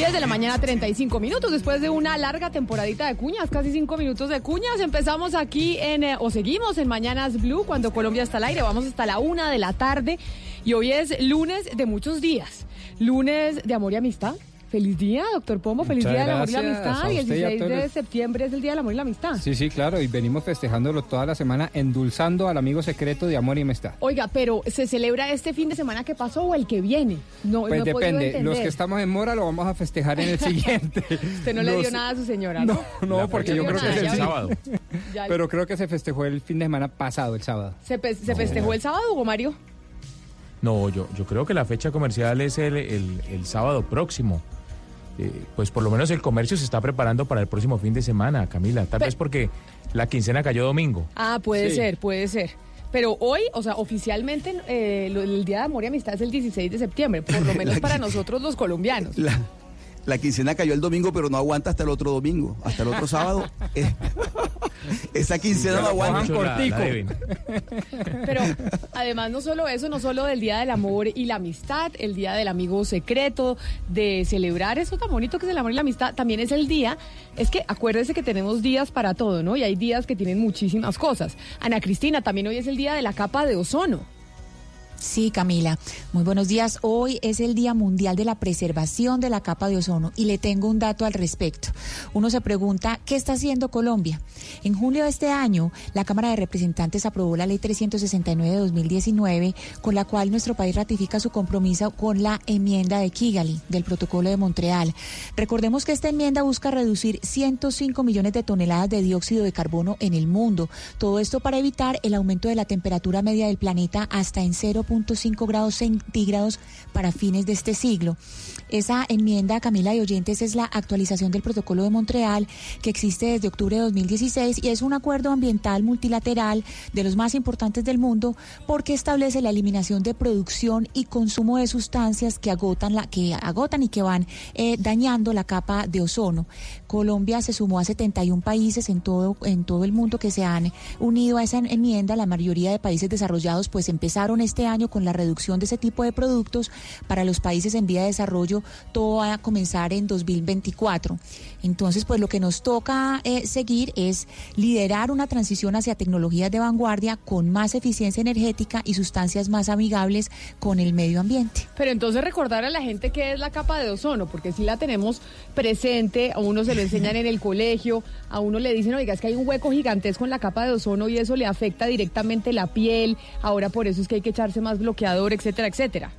10 de la mañana, 35 minutos. Después de una larga temporadita de cuñas, casi 5 minutos de cuñas, empezamos aquí en, eh, o seguimos en Mañanas Blue, cuando Colombia está al aire. Vamos hasta la una de la tarde. Y hoy es lunes de muchos días. Lunes de amor y amistad. Feliz día, doctor Pombo. Feliz Muchas día del amor y la amistad. Y el usted y a 16 de septiembre es el día del amor y la amistad. Sí, sí, claro, y venimos festejándolo toda la semana, endulzando al amigo secreto de amor y amistad. Oiga, pero ¿se celebra este fin de semana que pasó o el que viene? No, Pues no depende, los que estamos en Mora lo vamos a festejar en el siguiente. Usted no le dio nada a su señora, ¿no? No, no, porque yo creo que es el sábado. Pero creo que se festejó el fin de semana pasado, el sábado. ¿Se, pe- se festejó el sábado, Hugo Mario? No, yo, yo creo que la fecha comercial es el, el- el sábado próximo. Eh, pues por lo menos el comercio se está preparando para el próximo fin de semana, Camila. Tal Pe- vez porque la quincena cayó domingo. Ah, puede Sí. ser, puede ser. Pero hoy, o sea, oficialmente eh, el Día de Amor y Amistad es el 16 de septiembre, por lo menos para nosotros los colombianos. La, la quincena cayó el domingo, pero no aguanta hasta el otro domingo, hasta el otro sábado. Esa quincena no aguanta. Cortico. Pero además no solo eso, no solo del Día del Amor y la Amistad, el Día del Amigo Secreto, de celebrar eso tan bonito que es el amor y la amistad, también es el día, es que acuérdese que tenemos días para todo, ¿no? Y hay días que tienen muchísimas cosas. Ana Cristina, también hoy es el Día de la Capa de Ozono. Sí, Camila. Muy buenos días. Hoy es el Día Mundial de la Preservación de la Capa de Ozono y le tengo un dato al respecto. Uno se pregunta, ¿qué está haciendo Colombia? En julio de este año, la Cámara de Representantes aprobó la Ley 369 de 2019, con la cual nuestro país ratifica su compromiso con la enmienda de Kigali del Protocolo de Montreal. Recordemos que esta enmienda busca reducir 105 millones de toneladas de dióxido de carbono en el mundo. Todo esto para evitar el aumento de la temperatura media del planeta hasta en 0.5 grados centígrados para fines de este siglo. Esa enmienda, Camila y Oyentes, es la actualización del Protocolo de Montreal que existe desde octubre de 2016 y es un acuerdo ambiental multilateral de los más importantes del mundo porque establece la eliminación de producción y consumo de sustancias que agotan, la, que agotan y que van eh, dañando la capa de ozono. Colombia se sumó a 71 países en todo, en todo el mundo que se han unido a esa enmienda. La mayoría de países desarrollados pues empezaron este año con la reducción de ese tipo de productos. Para los países en vía de desarrollo todo va a comenzar en 2024. Entonces pues lo que nos toca eh, seguir es liderar una transición hacia tecnologías de vanguardia con más eficiencia energética y sustancias más amigables con el medio ambiente. Pero entonces recordar a la gente qué es la capa de ozono, porque si la tenemos presente, a uno se lo enseñan en el colegio, a uno le dicen, oiga, es que hay un hueco gigantesco en la capa de ozono y eso le afecta directamente la piel, ahora por eso es que hay que echarse más bloqueador, etcétera, etcétera.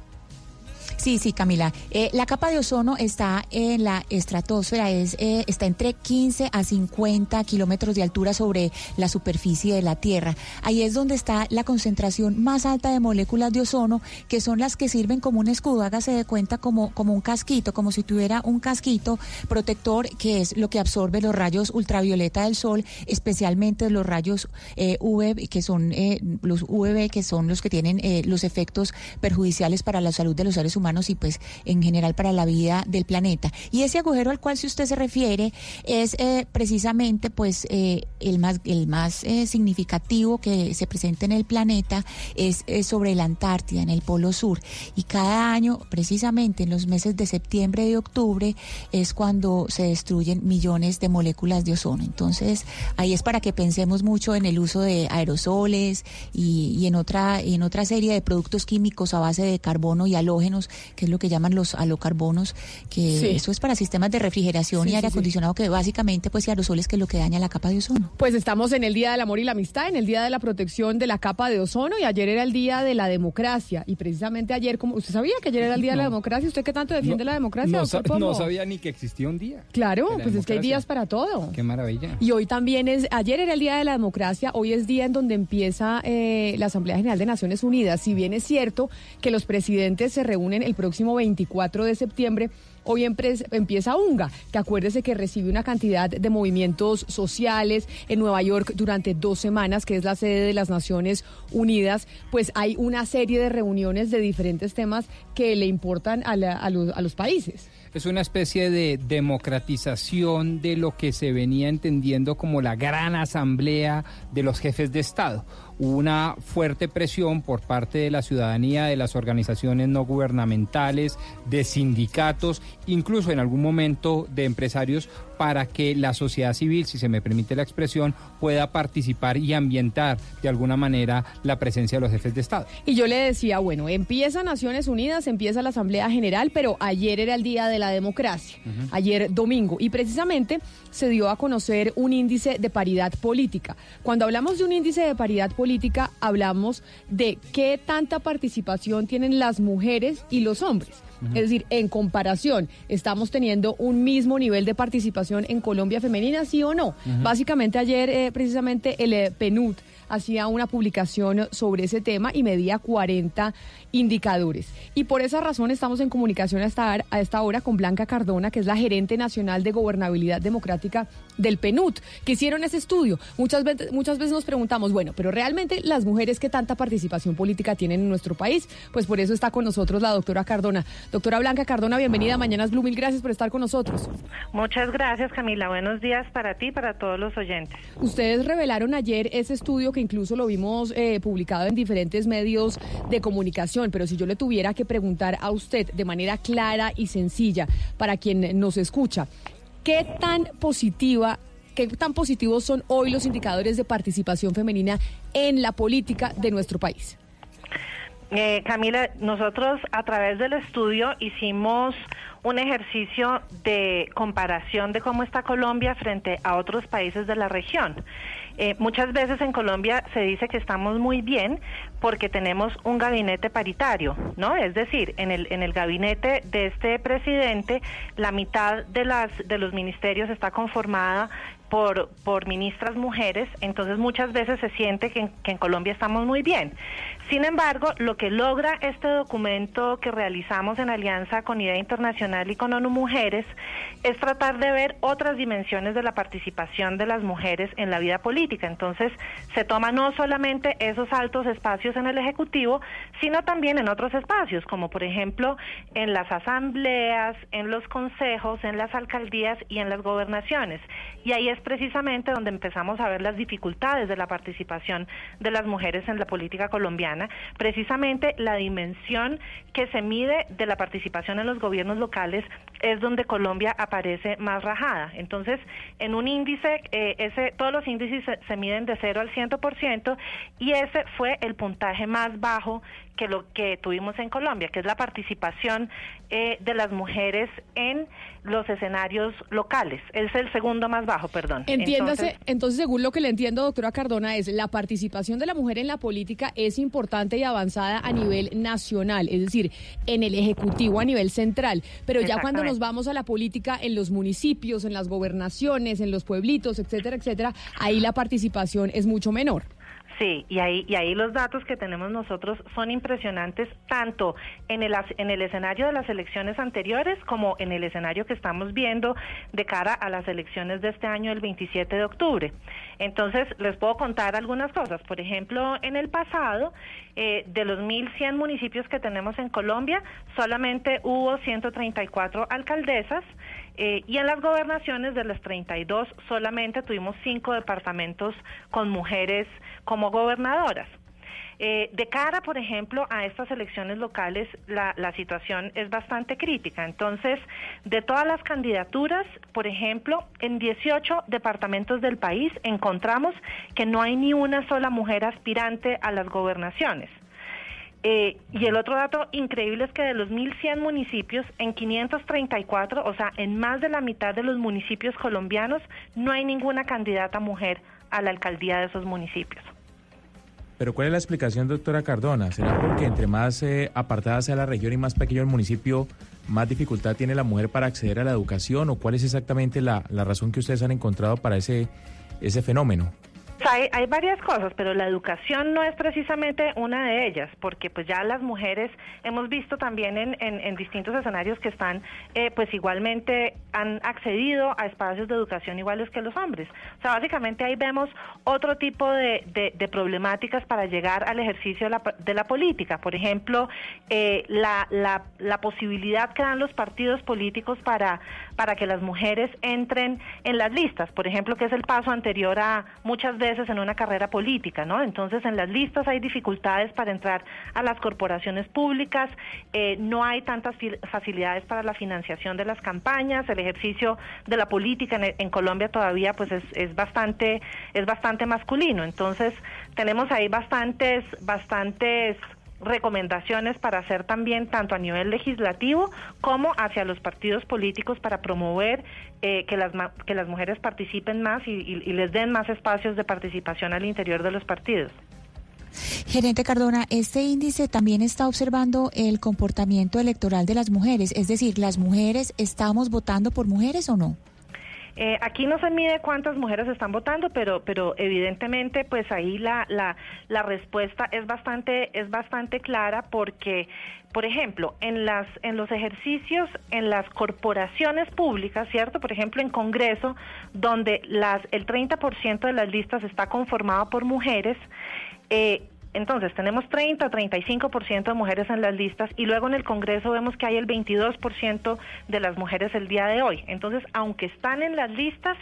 Sí, sí, Camila. Eh, la capa de ozono está en la estratosfera, es, eh, está entre 15 a 50 kilómetros de altura sobre la superficie de la Tierra. Ahí es donde está la concentración más alta de moléculas de ozono, que son las que sirven como un escudo, hágase de cuenta como, como un casquito, como si tuviera un casquito protector, que es lo que absorbe los rayos ultravioleta del sol, especialmente los rayos eh, UV, que son eh, los UVB, que son los que tienen eh, los efectos perjudiciales para la salud de los seres humanos y pues en general para la vida del planeta. Y ese agujero al cual si usted se refiere es eh, precisamente pues eh, el más el más eh, significativo que se presenta en el planeta es, sobre la Antártida en el Polo Sur y cada año precisamente en los meses de septiembre y octubre es cuando se destruyen millones de moléculas de ozono. Entonces ahí es para que pensemos mucho en el uso de aerosoles y, y en otra en otra serie de productos químicos a base de carbono y halógenos que es lo que llaman los alocarbonos, que Sí. eso es para sistemas de refrigeración Sí, y aire sí, sí. acondicionado, que básicamente pues y aerosoles que es lo que daña la capa de ozono. Pues estamos en el Día del Amor y la Amistad, en el Día de la Protección de la Capa de Ozono y ayer era el Día de la Democracia. Y precisamente ayer, como ¿usted sabía que ayer era el Día de la. Democracia? ¿Usted qué tanto defiende la democracia, no, doctor sa- no sabía ni que existía un día. Claro, pues es que hay días para todo. Qué maravilla. Y hoy también es, ayer era el Día de la Democracia, hoy es día en donde empieza eh, la Asamblea General de Naciones Unidas. Si bien es cierto que los presidentes se reúnen el próximo 24 de septiembre, hoy empieza UNGA, que acuérdese que recibe una cantidad de movimientos sociales en Nueva York durante dos semanas, que es la sede de las Naciones Unidas, pues hay una serie de reuniones de diferentes temas que le importan a, la- a los- a los países. Es una especie de democratización de lo que se venía entendiendo como la gran asamblea de los jefes de Estado. Una fuerte presión por parte de la ciudadanía, de las organizaciones no gubernamentales, de sindicatos, incluso en algún momento de empresarios, para que la sociedad civil, si se me permite la expresión, pueda participar y ambientar de alguna manera la presencia de los jefes de Estado. Y yo le decía, bueno, empieza Naciones Unidas, empieza la Asamblea General, pero ayer era el Día de la Democracia, ayer domingo, y precisamente se dio a conocer un índice de paridad política. Cuando hablamos de un índice de paridad política, hablamos de qué tanta participación tienen las mujeres y los hombres. Es decir, en comparación, ¿estamos teniendo un mismo nivel de participación en Colombia femenina, sí o no? Básicamente ayer, eh, precisamente, el eh, PNUD hacía una publicación sobre ese tema y medía 40 indicadores. Y por esa razón estamos en comunicación hasta a esta hora con Blanca Cardona, que es la gerente nacional de gobernabilidad democrática del PNUD, que hicieron ese estudio. Muchas veces, muchas veces nos preguntamos, bueno, pero realmente las mujeres qué tanta participación política tienen en nuestro país, pues por eso está con nosotros la doctora Cardona. Doctora Blanca Cardona, bienvenida a Mañanas Blue, mil gracias por estar con nosotros. Muchas gracias, Camila. Buenos días para ti y para todos los oyentes. Ustedes revelaron ayer ese estudio que incluso lo vimos eh, publicado en diferentes medios de comunicación, pero si yo le tuviera que preguntar a usted de manera clara y sencilla para quien nos escucha, ¿qué tan positiva, qué tan positivos son hoy los indicadores de participación femenina en la política de nuestro país? Eh, Camila, nosotros a través del estudio hicimos un ejercicio de comparación de cómo está Colombia frente a otros países de la región. Eh, muchas veces en Colombia se dice que estamos muy bien porque tenemos un gabinete paritario, ¿no? Es decir, en el en el gabinete de este presidente la mitad de las de los ministerios está conformada por, por ministras mujeres, entonces muchas veces se siente que en, que en Colombia estamos muy bien. Sin embargo, lo que logra este documento que realizamos en alianza con IDEA Internacional y con ONU Mujeres es tratar de ver otras dimensiones de la participación de las mujeres en la vida política. Entonces, se toma no solamente esos altos espacios en el Ejecutivo, sino también en otros espacios, como por ejemplo en las asambleas, en los consejos, en las alcaldías y en las gobernaciones. Y ahí es precisamente donde empezamos a ver las dificultades de la participación de las mujeres en la política colombiana, precisamente la dimensión que se mide de la participación en los gobiernos locales es donde Colombia aparece más rajada. Entonces, en un índice, eh, todos los índices se, se miden de 0 al 100% y ese fue el puntaje más bajo que lo que tuvimos en Colombia, que es la participación eh, de las mujeres en los escenarios locales. Es el segundo más bajo, perdón. Entiéndase, entonces, Entonces, según lo que le entiendo, doctora Cardona, es la participación de la mujer en la política es importante y avanzada a nivel nacional, es decir, en el Ejecutivo a nivel central. Pero ya cuando nos vamos a la política en los municipios, en las gobernaciones, en los pueblitos, etcétera, etcétera, ahí la participación es mucho menor. Sí, y ahí, y ahí los datos que tenemos nosotros son impresionantes, tanto en el, en el escenario de las elecciones anteriores como en el escenario que estamos viendo de cara a las elecciones de este año, el 27 de octubre. Entonces, les puedo contar algunas cosas. Por ejemplo, en el pasado, eh, de los 1.100 municipios que tenemos en Colombia, solamente hubo 134 alcaldesas eh, y en las gobernaciones de las 32 solamente tuvimos cinco departamentos con mujeres como gobernadoras. Eh, de cara, por ejemplo, a estas elecciones locales, la, la situación es bastante crítica. Entonces, de todas las candidaturas, por ejemplo, en 18 departamentos del país encontramos que no hay ni una sola mujer aspirante a las gobernaciones. Eh, y el otro dato increíble es que de los 1.100 municipios, en 534, o sea, en más de la mitad de los municipios colombianos, no hay ninguna candidata mujer a la alcaldía de esos municipios. Pero ¿cuál es la explicación, doctora Cardona? ¿Será porque entre más eh, apartada sea la región y más pequeño el municipio, más dificultad tiene la mujer para acceder a la educación? ¿O cuál es exactamente la, la razón que ustedes han encontrado para ese, ese fenómeno? Hay, hay varias cosas, pero la educación no es precisamente una de ellas, porque pues ya las mujeres hemos visto también en, en, en distintos escenarios que están, eh, pues igualmente han accedido a espacios de educación iguales que los hombres. O sea, básicamente ahí vemos otro tipo de, de, de problemáticas para llegar al ejercicio de la, de la política. Por ejemplo, eh, la, la, la posibilidad que dan los partidos políticos para, para que las mujeres entren en las listas, por ejemplo, que es el paso anterior a muchas veces en una carrera política, ¿no? Entonces en las listas hay dificultades para entrar a las corporaciones públicas, eh, no hay tantas facilidades para la financiación de las campañas, el ejercicio de la política en, en Colombia todavía pues es, es bastante es bastante masculino, entonces tenemos ahí bastantes bastantes recomendaciones para hacer también tanto a nivel legislativo como hacia los partidos políticos para promover eh, que, las, que las mujeres participen más y, y, y les den más espacios de participación al interior de los partidos. Gerente Cardona, este índice también está observando el comportamiento electoral de las mujeres, es decir, ¿las mujeres estamos votando por mujeres o no? Eh, aquí no se mide cuántas mujeres están votando, pero, pero evidentemente, pues ahí la, la, la respuesta es bastante, es bastante clara porque, por ejemplo, en las, en los ejercicios, en las corporaciones públicas, ¿cierto? Por ejemplo, en Congreso, donde las, el 30% de las listas está conformado por mujeres, eh, entonces, tenemos 30 o 35% de mujeres en las listas y luego en el Congreso vemos que hay el 22% de las mujeres el día de hoy. Entonces, aunque están en las listas,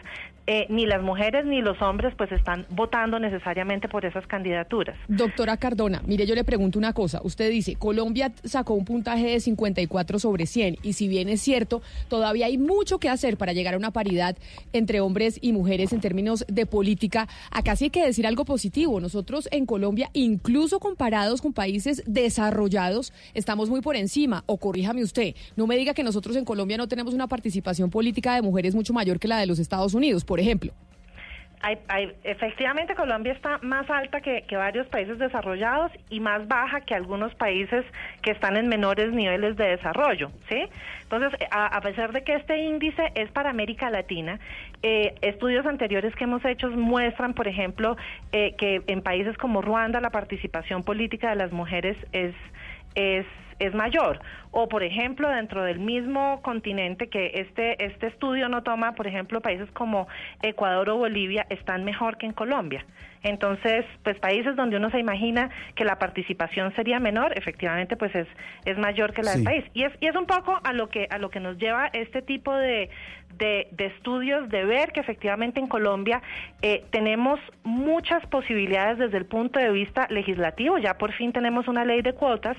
eh, ni las mujeres ni los hombres pues están votando necesariamente por esas candidaturas. Doctora Cardona, mire, yo le pregunto una cosa. Usted dice, Colombia sacó un puntaje de 54 sobre 100 y si bien es cierto, todavía hay mucho que hacer para llegar a una paridad entre hombres y mujeres en términos de política. Acá sí hay que decir algo positivo. Nosotros en Colombia, incluso comparados con países desarrollados, estamos muy por encima. O corríjame usted, no me diga que nosotros en Colombia no tenemos una participación política de mujeres mucho mayor que la de los Estados Unidos. Ejemplo. Hay, hay, efectivamente, Colombia está más alta que, varios países desarrollados y más baja que algunos países que están en menores niveles de desarrollo, ¿sí? Entonces, a, pesar de que este índice es para América Latina, eh, estudios anteriores que hemos hecho muestran, por ejemplo, eh, que en países como Ruanda la participación política de las mujeres es es es mayor. O, por ejemplo, dentro del mismo continente que este, este estudio no toma, por ejemplo, países como Ecuador o Bolivia están mejor que en Colombia. Entonces, pues países donde uno se imagina que la participación sería menor, efectivamente, pues es, es mayor que la sí. del país. Y es, y es un poco a lo que, a lo que nos lleva este tipo de, de, de estudios, de ver que efectivamente en Colombia eh, tenemos muchas posibilidades desde el punto de vista legislativo. Ya por fin tenemos una ley de cuotas,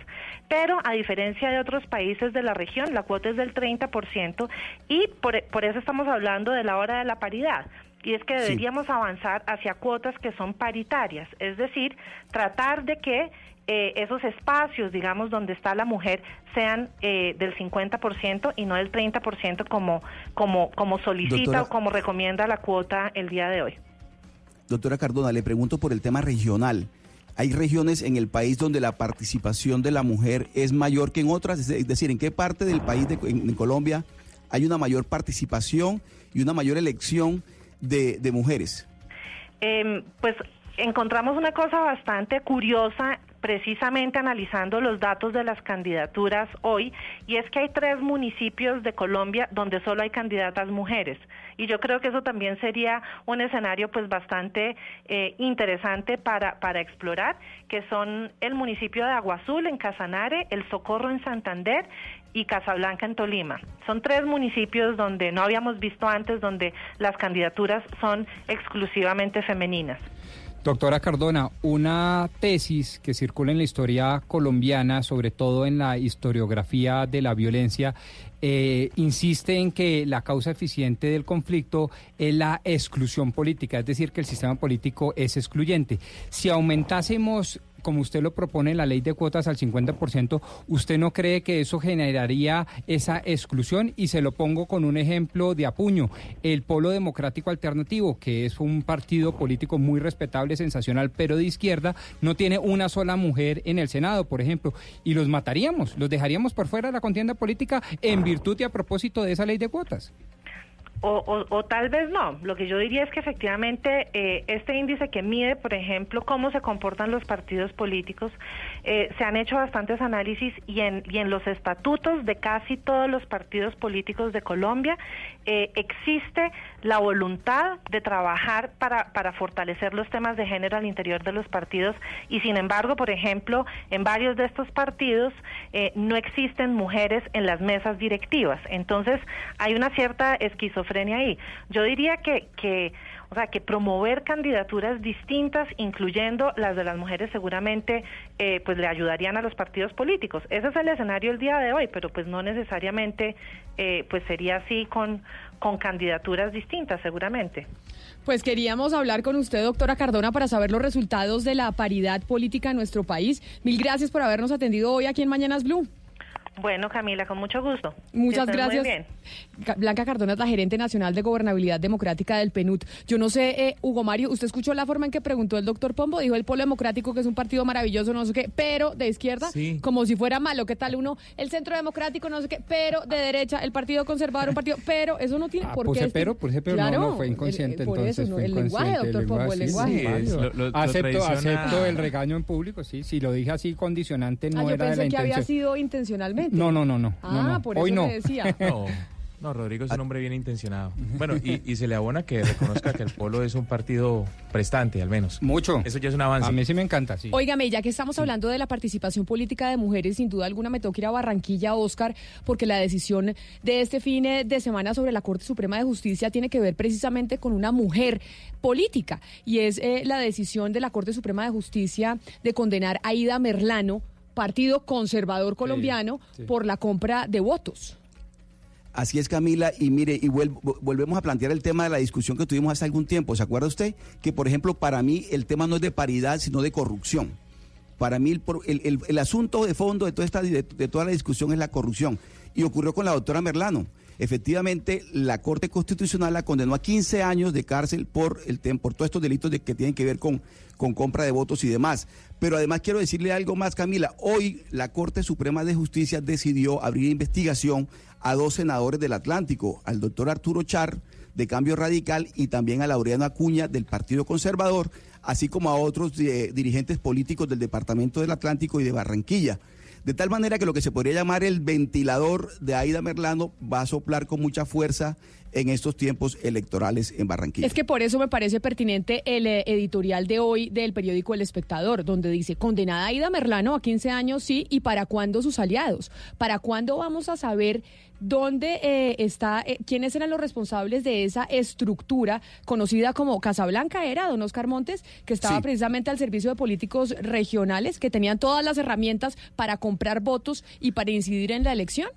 pero a diferencia de otros países de la región, la cuota es del 30% y por, por eso estamos hablando de la hora de la paridad y es que deberíamos sí. avanzar hacia cuotas que son paritarias, es decir, tratar de que eh, esos espacios, digamos, donde está la mujer sean eh, del 50% y no del 30% como, como, como solicita Doctora, o como recomienda la cuota el día de hoy. Doctora Cardona, le pregunto por el tema regional. ¿Hay regiones en el país donde la participación de la mujer es mayor que en otras? Es decir, ¿en qué parte del país de en, Colombia hay una mayor participación y una mayor elección de, de mujeres? Eh, pues encontramos una cosa bastante curiosa precisamente analizando los datos de las candidaturas hoy, y es que hay tres municipios de Colombia donde solo hay candidatas mujeres. Y yo creo que eso también sería un escenario pues bastante eh, interesante para, para explorar, que son el municipio de Agua Azul en Casanare, el Socorro en Santander y Casablanca en Tolima. Son tres municipios donde no habíamos visto antes, donde las candidaturas son exclusivamente femeninas. Doctora Cardona, una tesis que circula en la historia colombiana, sobre todo en la historiografía de la violencia, eh, insiste en que la causa eficiente del conflicto es la exclusión política, es decir, que el sistema político es excluyente. Si aumentásemos como usted lo propone la ley de cuotas al 50%, ¿usted no cree que eso generaría esa exclusión? Y se lo pongo con un ejemplo de apuño. El Polo Democrático Alternativo, que es un partido político muy respetable, sensacional, pero de izquierda, no tiene una sola mujer en el Senado, por ejemplo, y los mataríamos, los dejaríamos por fuera de la contienda política en virtud y a propósito de esa ley de cuotas. O, o, o, tal vez no. Lo que yo diría es que efectivamente eh, este índice que mide, por ejemplo, cómo se comportan los partidos políticos, eh, se han hecho bastantes análisis y en, y en los estatutos de casi todos los partidos políticos de Colombia eh, existe la voluntad de trabajar para, para fortalecer los temas de género al interior de los partidos y sin embargo, por ejemplo, en varios de estos partidos eh, no existen mujeres en las mesas directivas. Entonces, hay una cierta esquizofrenia ahí. Yo diría que, que, o sea, que promover candidaturas distintas, incluyendo las de las mujeres, seguramente, eh, pues le ayudarían a los partidos políticos. Ese es el escenario el día de hoy, pero pues no necesariamente, eh, pues sería así con, con candidaturas distintas, seguramente. Pues queríamos hablar con usted, doctora Cardona, para saber los resultados de la paridad política en nuestro país. Mil gracias por habernos atendido hoy aquí en Mañanas Blue. Bueno, Camila, con mucho gusto. Muchas gracias. Blanca Cardona es la gerente nacional de gobernabilidad democrática del PNUD. Yo no sé, eh, Hugo Mario, ¿usted escuchó la forma en que preguntó el doctor Pombo? Dijo el Polo Democrático que es un partido maravilloso, no sé qué, pero de izquierda, como si fuera malo. ¿Qué tal uno? El Centro Democrático, no sé qué, pero de derecha, el Partido Conservador, un partido, pero eso no tiene ah, por qué. pero, puse pero, claro, no, fue inconsciente. por entonces, eso, el lenguaje, doctor Pombo, el lenguaje. acepto, acepto el regaño en público, sí. Si lo dije así condicionante, no ah, era de la que intención. había sido intencionalmente. No, no, no, no. Ah, por eso Hoy no. decía. No. No, Rodrigo es un hombre bien intencionado. Bueno, y, y, se le abona que reconozca que el Polo es un partido prestante, al menos. Mucho. Eso ya es un avance. A mí sí me encanta, sí. Óigame, ya que estamos hablando de la participación política de mujeres, sin duda alguna me tengo que ir a Barranquilla, Oscar, porque la decisión de este fin de semana sobre la Corte Suprema de Justicia tiene que ver precisamente con una mujer política. Y es eh, la decisión de la Corte Suprema de Justicia de condenar a Ida Merlano Partido Conservador Colombiano sí, sí. por la compra de votos. Así es, Camila, y mire, y volvemos a plantear el tema de la discusión que tuvimos hace algún tiempo. ¿Se acuerda usted? Que, por ejemplo, para mí el tema no es de paridad, sino de corrupción. Para mí el, asunto de fondo de toda, esta, de, de toda la discusión es la corrupción. Y ocurrió con la doctora Merlano efectivamente la Corte Constitucional la condenó a 15 años de cárcel por, el, por todos estos delitos de, que tienen que ver con, con compra de votos y demás. Pero además quiero decirle algo más, Camila. Hoy la Corte Suprema de Justicia decidió abrir investigación a dos senadores del Atlántico, al doctor Arturo Char, de Cambio Radical, y también a Laureano Acuña, del Partido Conservador, así como a otros eh, dirigentes políticos del Departamento del Atlántico y de Barranquilla. De tal manera que lo que se podría llamar el ventilador de Aida Merlano va a soplar con mucha fuerza en estos tiempos electorales en Barranquilla. Es que por eso me parece pertinente el eh, editorial de hoy del periódico El Espectador, donde dice, condenada Aida Merlano a 15 años, sí, y para cuándo sus aliados. ¿Para cuándo vamos a saber dónde eh, está, eh, quiénes eran los responsables de esa estructura conocida como Casablanca? Era don Oscar Montes, que estaba sí. precisamente al servicio de políticos regionales que tenían todas las herramientas para comprar votos y para incidir en la elección.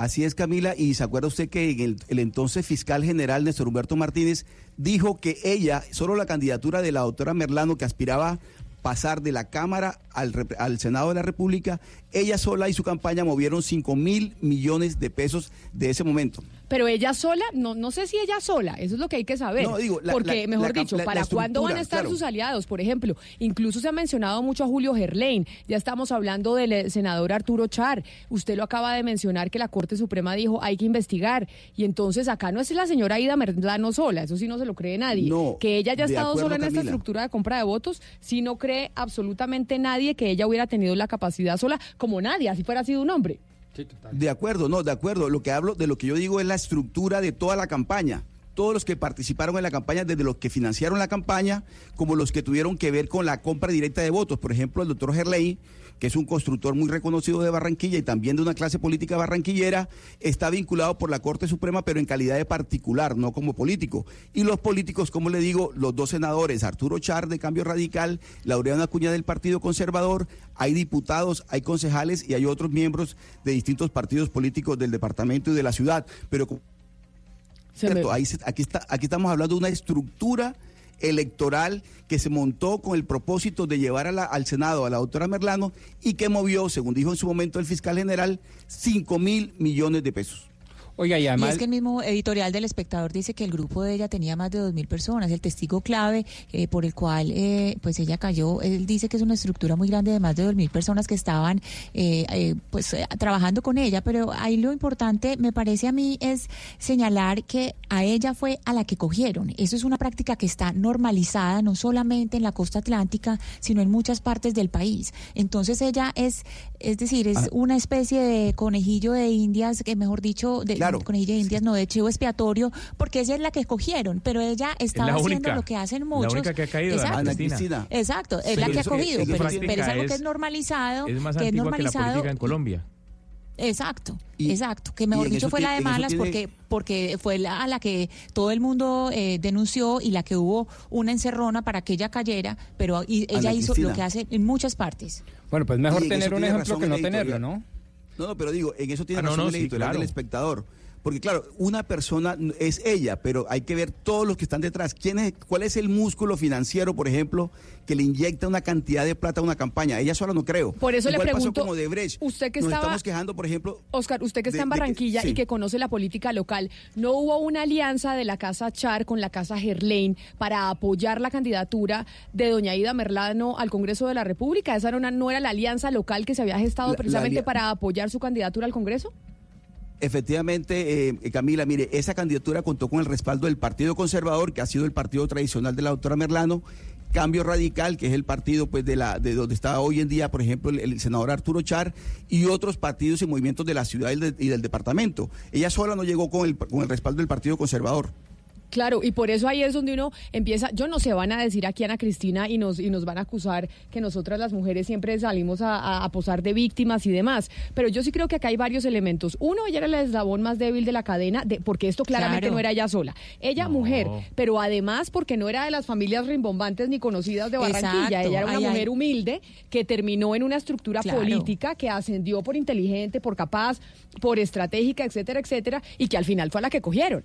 Así es, Camila, y se acuerda usted que el, el, entonces fiscal general Néstor Humberto Martínez dijo que ella, solo la candidatura de la doctora Merlano, que aspiraba pasar de la Cámara al, al, Senado de la República, ella sola y su campaña movieron 5 mil millones de pesos de ese momento. Pero ella sola, no, no sé si ella sola, eso es lo que hay que saber. No, digo, la, Porque, la, mejor la, dicho, ¿para cuándo van a estar claro. sus aliados? Por ejemplo, incluso se ha mencionado mucho a Julio Gerlain, ya estamos hablando del eh, senador Arturo Char, usted lo acaba de mencionar que la Corte Suprema dijo hay que investigar, y entonces acá no es la señora Ida Merlano sola, eso sí no se lo cree nadie. No, que ella haya estado acuerdo, sola en Camila. esta estructura de compra de votos, sí no cree absolutamente nadie que ella hubiera tenido la capacidad sola, como nadie, así fuera sido un hombre. Sí, de acuerdo, no, de acuerdo. Lo que hablo, de lo que yo digo es la estructura de toda la campaña. Todos los que participaron en la campaña, desde los que financiaron la campaña, como los que tuvieron que ver con la compra directa de votos. Por ejemplo, el doctor Gerley, que es un constructor muy reconocido de Barranquilla y también de una clase política barranquillera, está vinculado por la Corte Suprema, pero en calidad de particular, no como político. Y los políticos, como le digo, los dos senadores, Arturo Char de Cambio Radical, Laureano Acuña del Partido Conservador, hay diputados, hay concejales y hay otros miembros de distintos partidos políticos del departamento y de la ciudad. Pero cierto, ahí, aquí, está, aquí estamos hablando de una estructura electoral que se montó con el propósito de llevar a la, al Senado a la doctora Merlano y que movió, según dijo en su momento el fiscal general, 5 mil millones de pesos. Oiga, y Y además... es que el mismo editorial del espectador dice que el grupo de ella tenía más de 2.000 personas. El testigo clave eh, por el cual eh, pues ella cayó, él dice que es una estructura muy grande de más de 2.000 personas que estaban eh, eh, pues eh, trabajando con ella. Pero ahí lo importante, me parece a mí, es señalar que a ella fue a la que cogieron. Eso es una práctica que está normalizada no solamente en la costa atlántica, sino en muchas partes del país. Entonces ella es, es decir, es Ah. una especie de conejillo de indias, que mejor dicho, de Claro. conejillo de indias, no de chivo expiatorio, porque ella es la que escogieron, pero ella estaba la haciendo única, lo que hacen la muchos. única que ha caído, Exacto. Ana Cristina. Exacto, es Sí, la que ha cogido, pero, es algo que es- normalizado, Es más que es que la normalizado. política en Colombia. Exacto, Y- exacto, que mejor dicho fue la de malas tiene- porque porque fue la, a la que todo el mundo eh, denunció y la que hubo una encerrona para que ella cayera, pero y ella Ana hizo Cristina. lo que hace en muchas partes. Bueno, pues mejor tener un ejemplo que no el tenerlo. ¿no? No, no, pero digo, en eso tiene Ah, no, razón no, el sí, editorial claro. del espectador. Porque claro, una persona es ella, pero hay que ver todos los que están detrás. ¿Quién es, ¿Cuál es el músculo financiero, por ejemplo, que le inyecta una cantidad de plata a una campaña? Ella sola no creo. Por eso le Igual pregunto, pasó como de Brecht. usted que Nos estaba- estamos quejando, por ejemplo... Oscar, usted que está de- en que- Barranquilla sí. y que conoce la política local, ¿no hubo una alianza de la Casa Char con la Casa Gerlain para apoyar la candidatura de doña Ida Merlano al Congreso de la República? ¿Esa era una, no era la alianza local que se había gestado La- precisamente para apoyar su candidatura al Congreso? Efectivamente, eh, Camila, mire, esa candidatura contó con el respaldo del Partido Conservador, que ha sido el partido tradicional de la doctora Merlano, Cambio Radical, que es el partido pues de la de donde está hoy en día, por ejemplo, el, senador Arturo Char, y otros partidos y movimientos de la ciudad y y del departamento. Ella sola no llegó con el, con el respaldo del Partido Conservador. Claro, y por eso ahí es donde uno empieza, yo no sé, van a decir aquí Ana Cristina y nos, y nos van a acusar que nosotras las mujeres siempre salimos a, a- a posar de víctimas y demás, pero yo sí creo que acá hay varios elementos. Uno, ella era el eslabón más débil de la cadena, de, porque esto claramente Claro. no era ella sola. Ella No. mujer, pero además porque no era de las familias rimbombantes ni conocidas de Barranquilla, Exacto, ella era una mujer humilde que terminó en una estructura Claro. política que ascendió por inteligente, por capaz, por estratégica, etcétera, etcétera, y que al final fue a la que cogieron.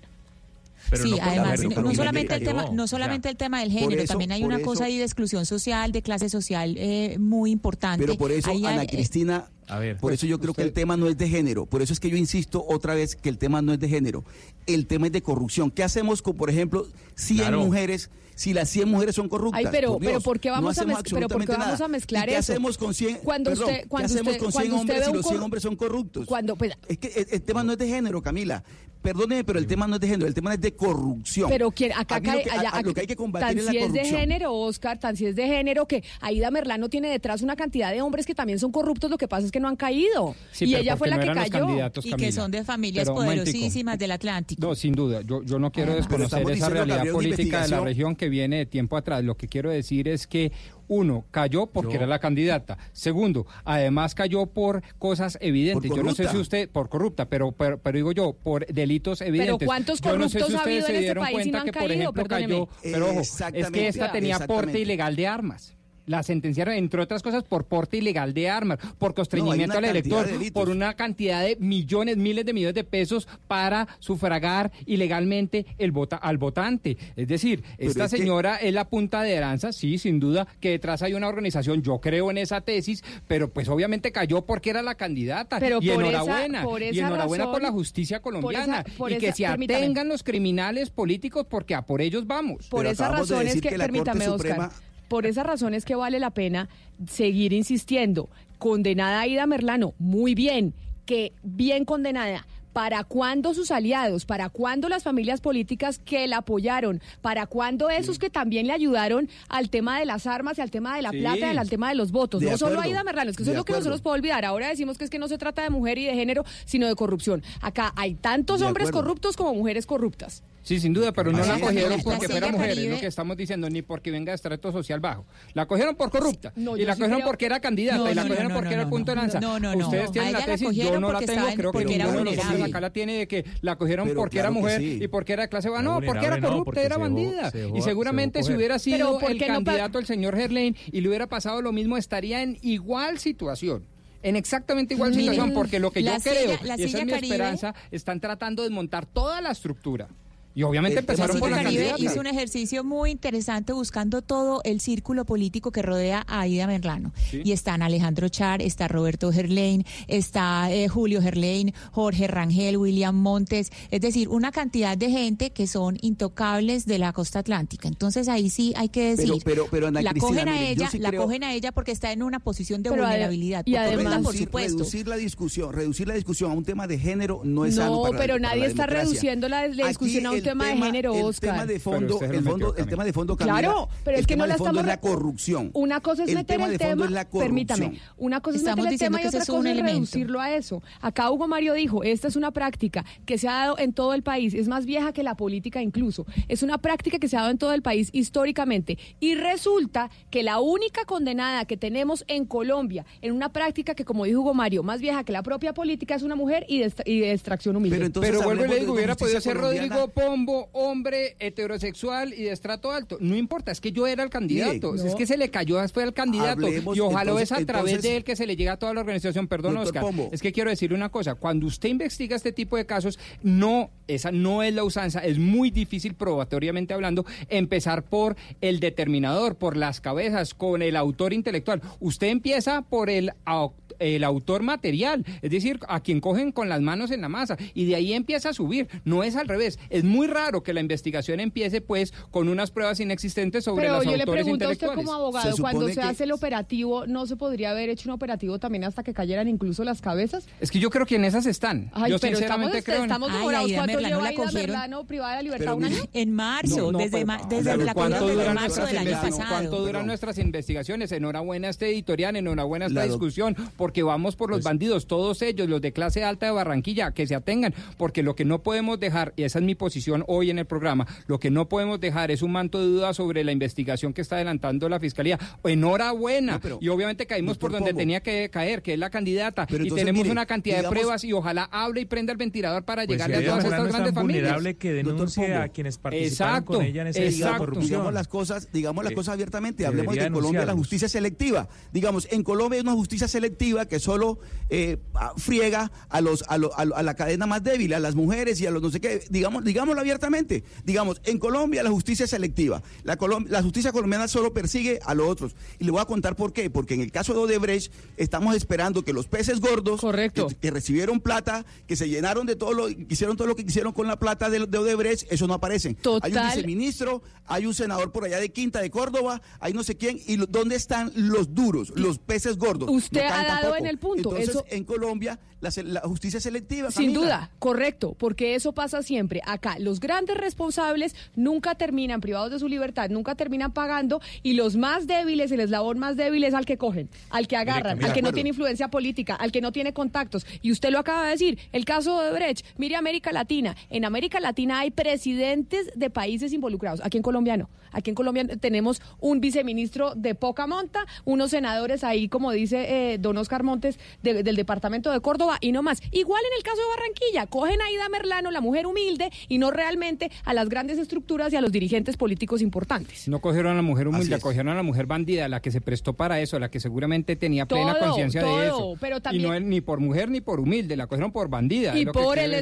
Pero sí, no además, no, solamente el tema, no o sea, solamente el tema del género, eso- también hay una eso- cosa ahí de exclusión social, de clase social eh, muy importante. Pero por eso, Ahí Ana eh, Cristina, A ver, por eso yo creo que el tema no es de género. Por eso es que yo insisto otra vez que el tema no es de género. El tema es de corrupción. ¿Qué hacemos con, por ejemplo, 100 Claro. mujeres? Si las 100 mujeres son corruptas. Ay, pero, por Dios, pero ¿por qué no vamos, a, hacemos mez- pero ¿por qué vamos nada. a mezclar ¿Y qué eso? hacemos con 100, Cuando perdón, usted, cuando ¿qué hacemos usted, con 100 cuando usted hombres si los 100 cor- hombres son corruptos? Cuando, pues, Es que el, el tema no es de género, Camila. Perdóneme, pero el tema no es de género, el tema es de corrupción. Pero quien acá A lo que- a- allá- a lo que hay que combatir tan es la si es de género, Oscar, tan si es de género que Aida Merlano tiene detrás una cantidad de hombres que también son corruptos, lo que pasa es que no han caído. Sí, y pero ella fue la no que cayó. candidatos, y que son de familias Pero, poderosísimas del Atlántico. No, sin duda. Yo, yo no quiero Ah. desconocer esa realidad política de la región que viene de tiempo atrás. Lo que quiero decir es que, uno, cayó porque Yo- era la candidata. Segundo, además cayó por cosas evidentes. Por yo no sé si usted, por corrupta, pero, pero, pero digo yo, por delitos evidentes. ¿cuántos yo no sé si corruptos ha ustedes habido se en este dieron país y cuenta no han que, por caído? ejemplo, Perdóneme. cayó. Pero ojo, es que esta tenía porte ilegal de armas. La sentenciaron, entre otras cosas, por porte ilegal de armas, por constreñimiento al elector, de por una cantidad de millones, miles de millones de pesos para sufragar ilegalmente el vota, al votante. Es decir, Pero esta es que- señora es la punta de lanza, sí, sin duda, que detrás hay una organización, yo creo en esa tesis, pero pues obviamente cayó porque era la candidata. Pero y por esa- enhorabuena, por y esa enhorabuena por la justicia colombiana. por esa- por y que esa- se permítame. atengan los criminales políticos porque a por ellos vamos. Por Pero esa de es que, que la Corte permítame, Suprema- Oscar, por esa razón es que vale la pena seguir insistiendo. Condenada Aida Merlano, muy bien, que bien condenada. ¿Para cuándo sus aliados? ¿Para cuándo las familias políticas que la apoyaron? ¿Para cuándo esos que también le ayudaron al tema de las armas y al tema de la Sí. plata y al tema de los votos? De no solo Aida Merlano, es que eso de es lo que no se acuerdo. nos puede olvidar. Ahora decimos que es que no se trata de mujer y de género, sino de corrupción. Acá hay tantos De hombres acuerdo. corruptos como mujeres corruptas. Sí, sin duda, pero no Así la es. cogieron porque fuera Silla mujer, es lo Caribe- que estamos diciendo, ni porque venga de estrato social bajo. La cogieron por corrupta No, y la sí cogieron creo- porque era candidata No, y la no, cogieron no, porque no, era el no, punto de no, lanza. no, no, no. Ustedes tienen la tesis, yo no la tengo, creo que ninguno de los acá la tiene de que la cogieron Pero porque era claro mujer sí. y porque era de clase baja. No, No, porque era no, corrupta, porque era se dejó- bandida. se dejó- Y se seguramente si hubiera sido ¿por el no candidato el señor Gerlain y le hubiera pasado lo mismo, estaría en igual situación. En exactamente igual situación, porque lo que yo creo, y esa es mi Caribe- esperanza, están tratando de desmontar toda la estructura. Y obviamente empezaron por la Caribe candidata. hizo un ejercicio muy interesante buscando todo el círculo político que rodea a Aida Merlano. Y están Alejandro Char, está Roberto Gerlain, está eh, Julio Gerlain, Jorge Rangel, William Montes, es decir, una cantidad de gente que son intocables de la costa atlántica. Entonces ahí sí hay que decir, Pero- pero- pero, Ana la Cristina, cogen a mire, ella, sí la creo- cogen a ella porque está en una posición de vulnerabilidad. y además- correcta, por reducir, supuesto. reducir la discusión, reducir la discusión a un tema de género no es sano No, para la- pero para nadie la está reduciendo la, la discusión a un tema, de género, el Oscar. tema de Pero fondo, el fondo, el tema de fondo, Camila, Claro, pero el es que tema no la de fondo estamos es la corrupción. Una cosa es el meter tema el tema, es la corrupción. permítame, una cosa es Estamos meter el tema y otra es cosa es reducirlo a eso. Acá Hugo Mario dijo, esta es una práctica que se ha dado en todo el país, es más vieja que la política incluso. Es una práctica que se ha dado en todo el país históricamente y resulta que la única condenada que tenemos en Colombia en una práctica que como dijo Hugo Mario, más vieja que la propia política es una mujer y de, y de extracción humilde. Pero entonces Pero vuelvo y le digo, hubiera podido ser. Rodrigo Pombo, hombre heterosexual y de estrato alto. No importa, es que yo era el candidato. Mire, es que se le cayó, fue el candidato. Hablemos, y ojalá entonces- es a través entonces- de él que se le llega a toda la organización. Perdón, Oscar. Pombo. Es que quiero decirle una cosa. Cuando usted investiga este tipo de casos, no, esa no es la usanza. Es muy difícil, probatoriamente hablando, empezar por el determinador, por las cabezas, con el autor intelectual. Usted empieza por el au- el autor material, es decir, a quien cogen con las manos en la masa y de ahí empieza a subir, no es al revés. Es muy raro que la investigación empiece pues con unas pruebas inexistentes sobre Pero los yo le autores pregunto a usted como abogado, Se cuando se que- hace el operativo, ¿no se podría haber hecho un operativo también hasta que cayeran incluso las cabezas? Es que yo creo que en esas están. Ay, yo pero sinceramente estamos, creo. en- estamos Ay, demorados. Aida ¿Cuánto Merlano lleva la cogieron. Merlano privada de libertad? Pero ¿Un año? En marzo, No, no, desde, pero- ma- desde la ¿Cuánto cogieron desde duran, marzo del año pasado. cuánto duran nuestras investigaciones? Enhorabuena a este editorial, enhorabuena a esta discusión, porque vamos por los bandidos, todos ellos, los de clase alta de Barranquilla, que se atengan, porque lo que no podemos dejar, y esa es mi posición hoy en el programa, lo que no podemos dejar es un manto de duda sobre la investigación que está adelantando la Fiscalía. Enhorabuena. No, pero- y obviamente caímos por Doctor donde tenía que caer, que es la candidata, Pero y entonces, tenemos mire, una cantidad digamos- de pruebas y ojalá hable y prenda el ventilador para Pues llegarle si a todas estas es tan grandes familias. vulnerable que denuncie a quienes participaron Exacto, con ella en ese exacto. corrupción. Digamos las cosas, digamos las Eh, cosas abiertamente. Hablemos de Colombia, la justicia selectiva. Digamos, en Colombia hay una justicia selectiva que solo eh, friega a los a, lo- a lo- a la cadena más débil, a las mujeres y a los no sé qué. Digamos, digámoslo abiertamente. Digamos, en Colombia la justicia es selectiva. La, Colom- la justicia colombiana solo persigue a los otros. Y le voy a contar por qué. Porque en el caso de Odebrecht estamos esperando que los peces gordos Correcto. que, que recibieron plata, que se llenaron de todo lo, que hicieron todo lo que quisieron con la plata de, de Odebrecht, eso no aparece. Hay un viceministro, hay un senador por allá de Quinta de Córdoba, hay no sé quién, y lo- ¿dónde están los duros, los peces gordos? Usted No ha dado en el punto, Entonces, eso- en Colombia, la, justicia selectiva. Sin Camila. duda, correcto, porque eso pasa siempre. Acá los grandes responsables nunca terminan privados de su libertad, nunca terminan pagando y los más débiles, el eslabón más débil es al que cogen, al que agarran, Camila, al que no tiene influencia política, al que no tiene contactos. Y usted lo acaba de decir, el caso de Brecht, mire América Latina. En América Latina hay presidentes de países involucrados. Aquí en Colombia no. Aquí en Colombia tenemos un viceministro de poca monta, unos senadores ahí, como dice eh, don Oscar Montes, de- del departamento de Córdoba y no más. Igual en el caso de Barranquilla, cogen a Ida Merlano, la mujer humilde, y no realmente a las grandes estructuras y a los dirigentes políticos importantes. No cogieron a la mujer humilde, cogieron a la mujer bandida, la que se prestó para eso, la que seguramente tenía plena conciencia de eso. pero Y también- no es ni por mujer ni por humilde, la cogieron por bandida. Y por el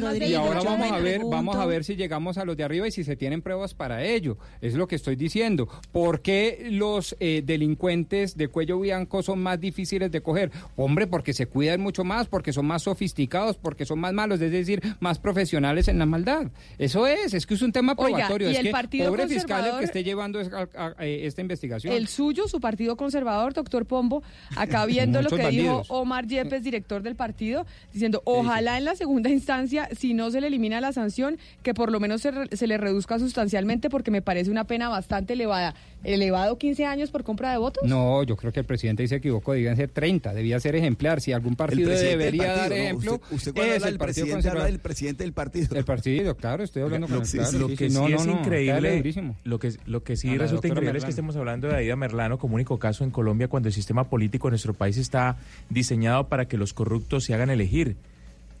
Rodrigo, Y ahora vamos a ver, vamos a ver si llegamos a los de arriba y si se tienen pruebas para ello. Es lo que estoy diciendo. ¿Por qué los eh, delincuentes de cuello blanco son más difíciles de coger? Hombre, porque se cuidan mucho más, porque son más sofisticados, porque son más malos, es decir, más profesionales en la maldad. Eso es, es que es un tema Oiga, probatorio. y es el que Partido pobre fiscal el que esté llevando es- a- a- eh, esta investigación. El suyo, su partido conservador, doctor Pombo, acá viendo lo que bandidos. dijo Omar Yepes, director del partido, diciendo, ojalá en la segunda instancia, si no se le elimina la sanción, que por lo menos se, re- se le reduzca sustancialmente, porque me parece una pena bastante elevada. ¿Elevado 15 años por compra de votos? No, yo creo que el presidente se equivocó, debían ser 30, debía ser ejemplar. Si algún El partido debería partido, dar ¿no? ejemplo, Usted, usted cuando es habla el presidente habla del presidente del partido. El partido, claro, estoy hablando Lo, con sí, claro, lo que sí, sí no, es no, increíble, lo que, lo que sí resulta increíble es que estemos hablando de Aida Merlano como único caso en Colombia cuando el sistema político de nuestro país está diseñado para que los corruptos se hagan elegir,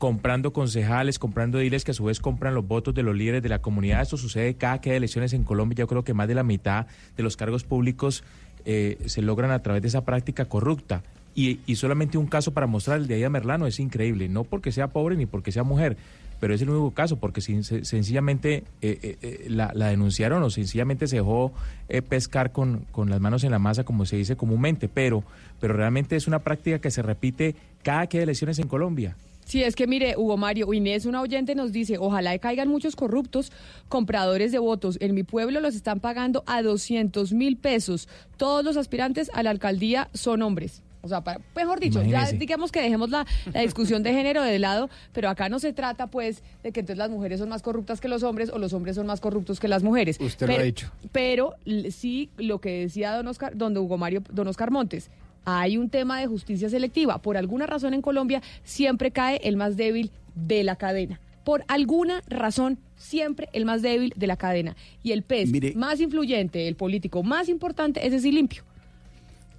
comprando concejales, comprando diles que a su vez compran los votos de los líderes de la comunidad. Esto sucede cada que hay elecciones en Colombia. Yo creo que más de la mitad de los cargos públicos eh, se logran a través de esa práctica corrupta. Y, y solamente un caso para mostrar el de Aida Merlano es increíble, no porque sea pobre ni porque sea mujer, pero es el único caso, porque sin- se- sencillamente eh, eh, eh, la, la denunciaron o sencillamente se dejó eh, pescar con, con las manos en la masa, como se dice comúnmente, pero, pero realmente es una práctica que se repite cada que hay elecciones en Colombia. Sí, es que mire, Hugo Mario, Inés, una oyente nos dice, ojalá caigan muchos corruptos compradores de votos. En mi pueblo los están pagando a 200 mil pesos. Todos los aspirantes a la alcaldía son hombres. O sea, para- mejor dicho, ya digamos que dejemos la, la discusión de género de lado, pero acá no se trata pues de que entonces las mujeres son más corruptas que los hombres o los hombres son más corruptos que las mujeres. Usted lo ha dicho. Pero sí, lo que decía don Oscar, don Hugo Mario, don Oscar Montes, hay un tema de justicia selectiva. Por alguna razón en Colombia siempre cae el más débil de la cadena. Por alguna razón, siempre el más débil de la cadena. Y el pez Mire. más influyente, el político más importante, ese sí limpio.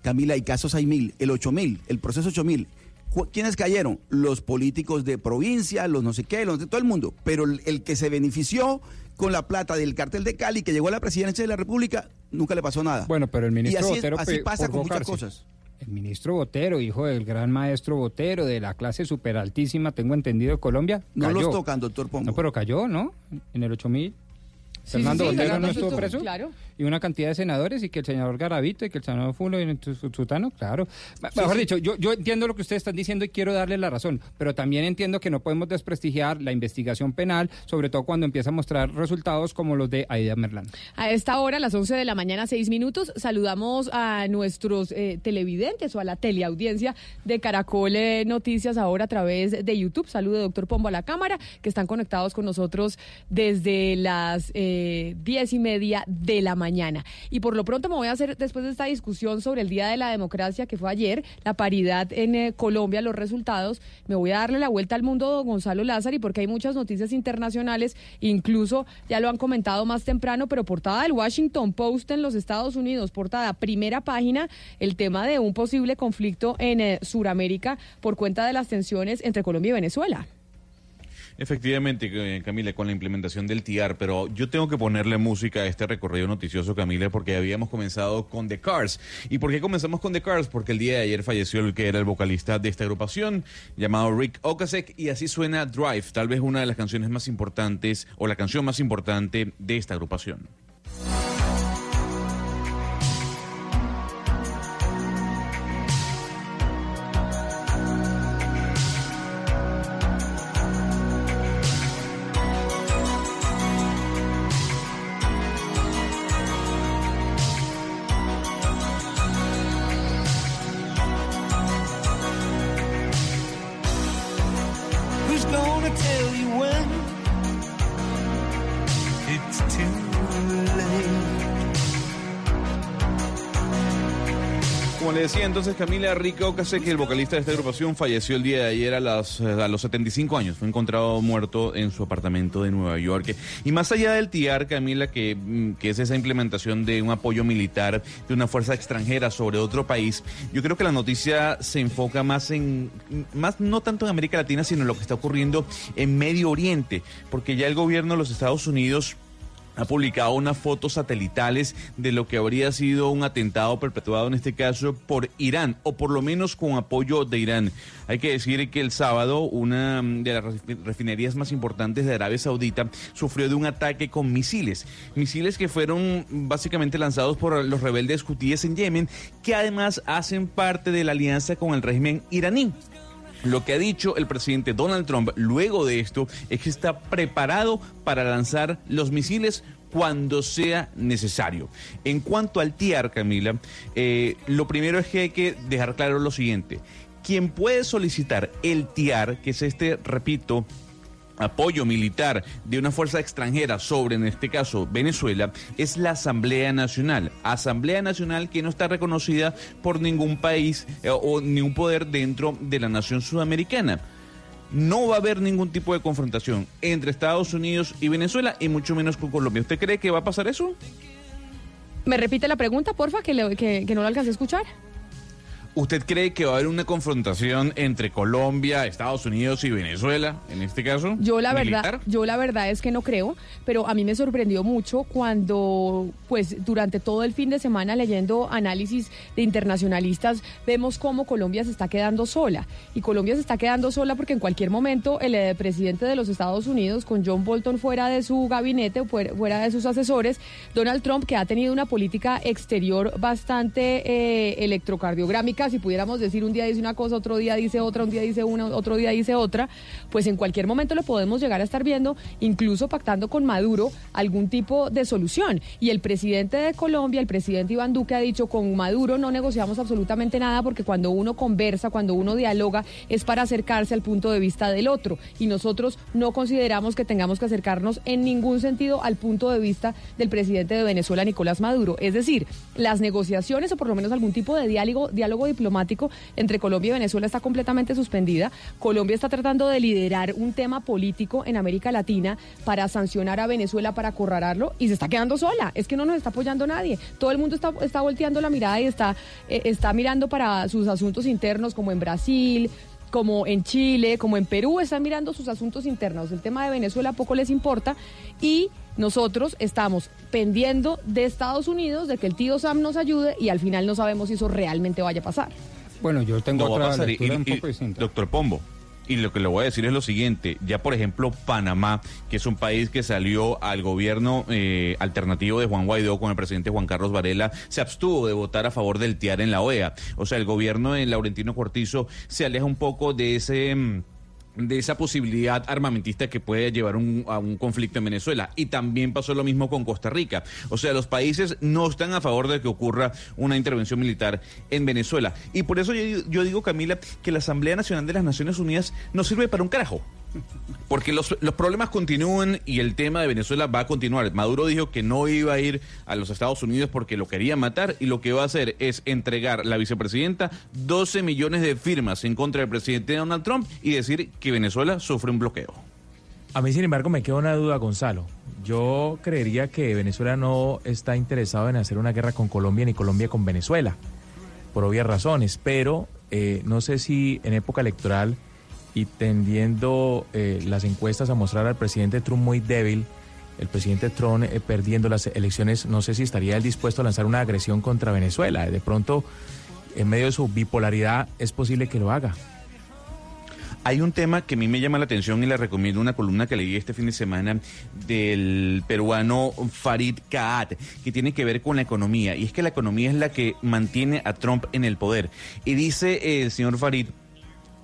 Camila, hay casos hay mil, el 8000, el proceso 8000. Cu- ¿Quiénes cayeron? Los políticos de provincia, los no sé qué, los de todo el mundo. Pero el, el que se benefició con la plata del cartel de Cali, que llegó a la presidencia de la República, nunca le pasó nada. Bueno, pero el ministro y así, es- Botero así pasa con muchas cosas. El ministro Botero, hijo del gran maestro Botero, de la clase super altísima, tengo entendido, de Colombia. No cayó. los tocan, doctor Pombo. No, pero cayó, ¿no? En el 8000. Sí, Fernando sí, sí, Botero no estuvo estuvo- preso. claro. Y una cantidad de senadores y que el senador Garavito y que el senador Fulo y el Sutano, claro. Mejor dicho, yo, yo entiendo lo que ustedes están diciendo y quiero darle la razón, pero también entiendo que no podemos desprestigiar la investigación penal, sobre todo cuando empieza a mostrar resultados como los de Aida Merlán. A esta hora, a las 11 de la mañana, seis minutos, saludamos a nuestros eh, televidentes o a la teleaudiencia de Caracol eh, Noticias ahora a través de YouTube. Saludo, doctor Pombo, a la cámara, que están conectados con nosotros desde las eh, diez y media de la mañana. Y por lo pronto me voy a hacer, después de esta discusión sobre el Día de la Democracia, que fue ayer, la paridad en eh, Colombia, los resultados, me voy a darle la vuelta al mundo, don Gonzalo Lázaro, y porque hay muchas noticias internacionales, incluso ya lo han comentado más temprano, pero portada del Washington Post en los Estados Unidos, portada primera página, el tema de un posible conflicto en eh, Sudamérica por cuenta de las tensiones entre Colombia y Venezuela. Efectivamente, eh, Camila, con la implementación del TIAR, pero yo tengo que ponerle música a este recorrido noticioso, Camila, porque habíamos comenzado con The Cars. ¿Y por qué comenzamos con The Cars? Porque el día de ayer falleció el que era el vocalista de esta agrupación, llamado Rick Ocasek, y así suena Drive, tal vez una de las canciones más importantes, o la canción más importante de esta agrupación. Gonna tell you when. It's too Le decía entonces Camila Rica Ocasek, el vocalista de esta agrupación, falleció el día de ayer a, las, a los 75 años. Fue encontrado muerto en su apartamento de Nueva York. Y más allá del TIAR, Camila, que, mm, que es esa implementación de un apoyo militar de una fuerza extranjera sobre otro país, yo creo que la noticia se enfoca más en, más no tanto en América Latina, sino en lo que está ocurriendo en Medio Oriente, porque ya el gobierno de los Estados Unidos ha publicado unas fotos satelitales de lo que habría sido un atentado perpetuado en este caso por Irán, o por lo menos con apoyo de Irán. Hay que decir que el sábado una de las refi- refinerías más importantes de Arabia Saudita sufrió de un ataque con misiles, misiles que fueron básicamente lanzados por los rebeldes hutíes en Yemen, que además hacen parte de la alianza con el régimen iraní. Lo que ha dicho el presidente Donald Trump luego de esto es que está preparado para lanzar los misiles cuando sea necesario. En cuanto al TIAR, Camila, eh, lo primero es que hay que dejar claro lo siguiente. Quien puede solicitar el TIAR, que es este, repito, apoyo militar de una fuerza extranjera sobre, en este caso, Venezuela, es la Asamblea Nacional. Asamblea Nacional que no está reconocida por ningún país eh, o ningún poder dentro de la nación sudamericana. No va a haber ningún tipo de confrontación entre Estados Unidos y Venezuela y mucho menos con Colombia. ¿Usted cree que va a pasar eso? ¿Me repite la pregunta, porfa, que, le- que, que no lo alcancé a escuchar? ¿Usted cree que va a haber una confrontación entre Colombia, Estados Unidos y Venezuela en este caso? Yo la militar? verdad, yo la verdad es que no creo, pero a mí me sorprendió mucho cuando, pues, durante todo el fin de semana leyendo análisis de internacionalistas, vemos cómo Colombia se está quedando sola. Y Colombia se está quedando sola porque en cualquier momento el eh, presidente de los Estados Unidos, con John Bolton fuera de su gabinete o fuera fuera de sus asesores, Donald Trump, que ha tenido una política exterior bastante eh, electrocardiográmica, si pudiéramos decir, un día dice una cosa, otro día dice otra, un día dice una, otro día dice otra, pues en cualquier momento lo podemos llegar a estar viendo, incluso pactando con Maduro algún tipo de solución. Y el presidente de Colombia, el presidente Iván Duque, ha dicho, con Maduro no negociamos absolutamente nada porque cuando uno conversa, cuando uno dialoga, es para acercarse al punto de vista del otro. Y nosotros no consideramos que tengamos que acercarnos en ningún sentido al punto de vista del presidente de Venezuela, Nicolás Maduro. Es decir, las negociaciones o por lo menos algún tipo de diálogo, diálogo diplomático entre Colombia y Venezuela está completamente suspendida. Colombia está tratando de liderar un tema político en América Latina para sancionar a Venezuela, para acorralarlo y se está quedando sola. Es que no nos está apoyando nadie. Todo el mundo está, está volteando la mirada y está, eh, está mirando para sus asuntos internos como en Brasil, como en Chile, como en Perú, están mirando sus asuntos internos. El tema de Venezuela poco les importa y nosotros estamos pendiendo de Estados Unidos, de que el tío Sam nos ayude y al final no sabemos si eso realmente vaya a pasar. Bueno, yo tengo No otra pasar. Y- lectura un y- poco distinta. doctor Pombo, y lo que le voy a decir es lo siguiente, ya por ejemplo Panamá, que es un país que salió al gobierno eh, alternativo de Juan Guaidó con el presidente Juan Carlos Varela, se abstuvo de votar a favor del TIAR en la OEA. O sea, el gobierno de Laurentino Cortizo se aleja un poco de ese... de esa posibilidad armamentista que puede llevar un- a un conflicto en Venezuela. Y también pasó lo mismo con Costa Rica. O sea, los países no están a favor de que ocurra una intervención militar en Venezuela. Y por eso yo, yo digo, Camila, que la Asamblea Nacional de las Naciones Unidas no sirve para un carajo. Porque los, los problemas continúan y el tema de Venezuela va a continuar. Maduro dijo que no iba a ir a los Estados Unidos porque lo quería matar y lo que va a hacer es entregar la vicepresidenta 12 millones de firmas en contra del presidente Donald Trump y decir que Venezuela sufre un bloqueo. A mí, sin embargo, me queda una duda, Gonzalo. Yo creería que Venezuela no está interesado en hacer una guerra con Colombia ni Colombia con Venezuela, por obvias razones, pero eh, no sé si en época electoral y tendiendo eh, las encuestas a mostrar al presidente Trump muy débil, el presidente Trump eh, perdiendo las elecciones, no sé si estaría él dispuesto a lanzar una agresión contra Venezuela. De pronto, en medio de su bipolaridad, es posible que lo haga. Hay un tema que a mí me llama la atención y le recomiendo una columna que leí este fin de semana del peruano Farid Kaat, que tiene que ver con la economía. Y es que la economía es la que mantiene a Trump en el poder. Y dice eh, el señor Farid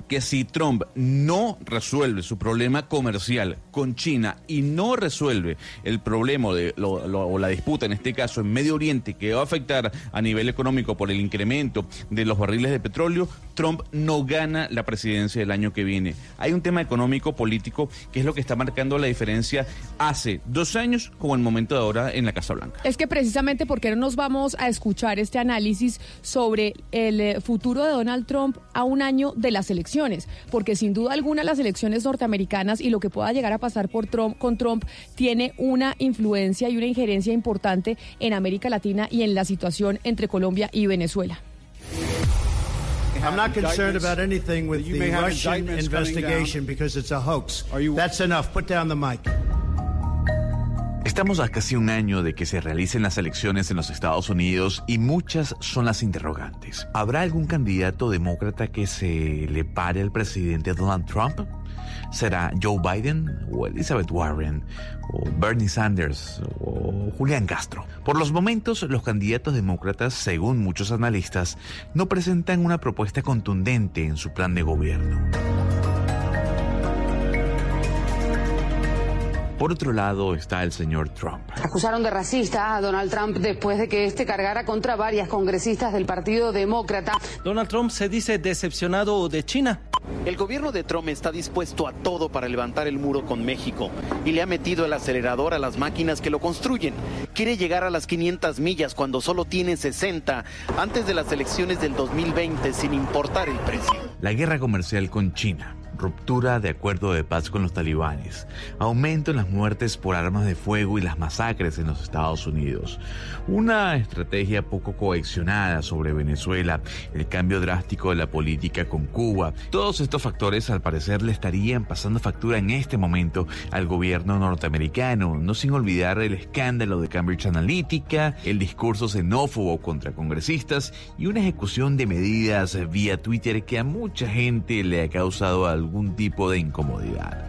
que si Trump no resuelve su problema comercial con China y no resuelve el problema de, o la disputa, en este caso en Medio Oriente, que va a afectar a nivel económico por el incremento de los barriles de petróleo, Trump no gana la presidencia del año que viene. Hay un tema económico, político, que es lo que está marcando la diferencia hace dos años como el momento de ahora en la Casa Blanca. Es que precisamente porque no nos vamos a escuchar este análisis sobre el eh, futuro de Donald Trump a un año de las elecciones, porque sin duda alguna las elecciones norteamericanas y lo que pueda llegar a pasar por Trump con Trump tiene una influencia y una injerencia importante en América Latina y en la situación entre Colombia y Venezuela. I'm not concerned about anything with You the may have Russian investigation because it's a hoax. That's enough. Put down the mic. Estamos a casi un año de que se realicen las elecciones en los Estados Unidos y muchas son las interrogantes. ¿Habrá algún candidato demócrata que se le pare al presidente Donald Trump? ¿Será Joe Biden o Elizabeth Warren o Bernie Sanders o Julián Castro? Por los momentos, los candidatos demócratas, según muchos analistas, no presentan una propuesta contundente en su plan de gobierno. Por otro lado está el señor Trump. Acusaron de racista a Donald Trump después de que este cargara contra varias congresistas del Partido Demócrata. Donald Trump se dice decepcionado de China. El gobierno de Trump está dispuesto a todo para levantar el muro con México y le ha metido el acelerador a las máquinas que lo construyen. Quiere llegar a las 500 millas cuando solo tiene 60 antes de las elecciones del 2020 sin importar el precio. La guerra comercial con China, ruptura de acuerdo de paz con los talibanes, aumento en las muertes por armas de fuego y las masacres en los Estados Unidos, una estrategia poco coaccionada sobre Venezuela, el cambio drástico de la política con Cuba. Todos estos factores al parecer le estarían pasando factura en este momento al gobierno norteamericano, no sin olvidar el escándalo de Cambridge Analytica, el discurso xenófobo contra congresistas y una ejecución de medidas vía Twitter que a mucha gente le ha causado algún tipo de incomodidad.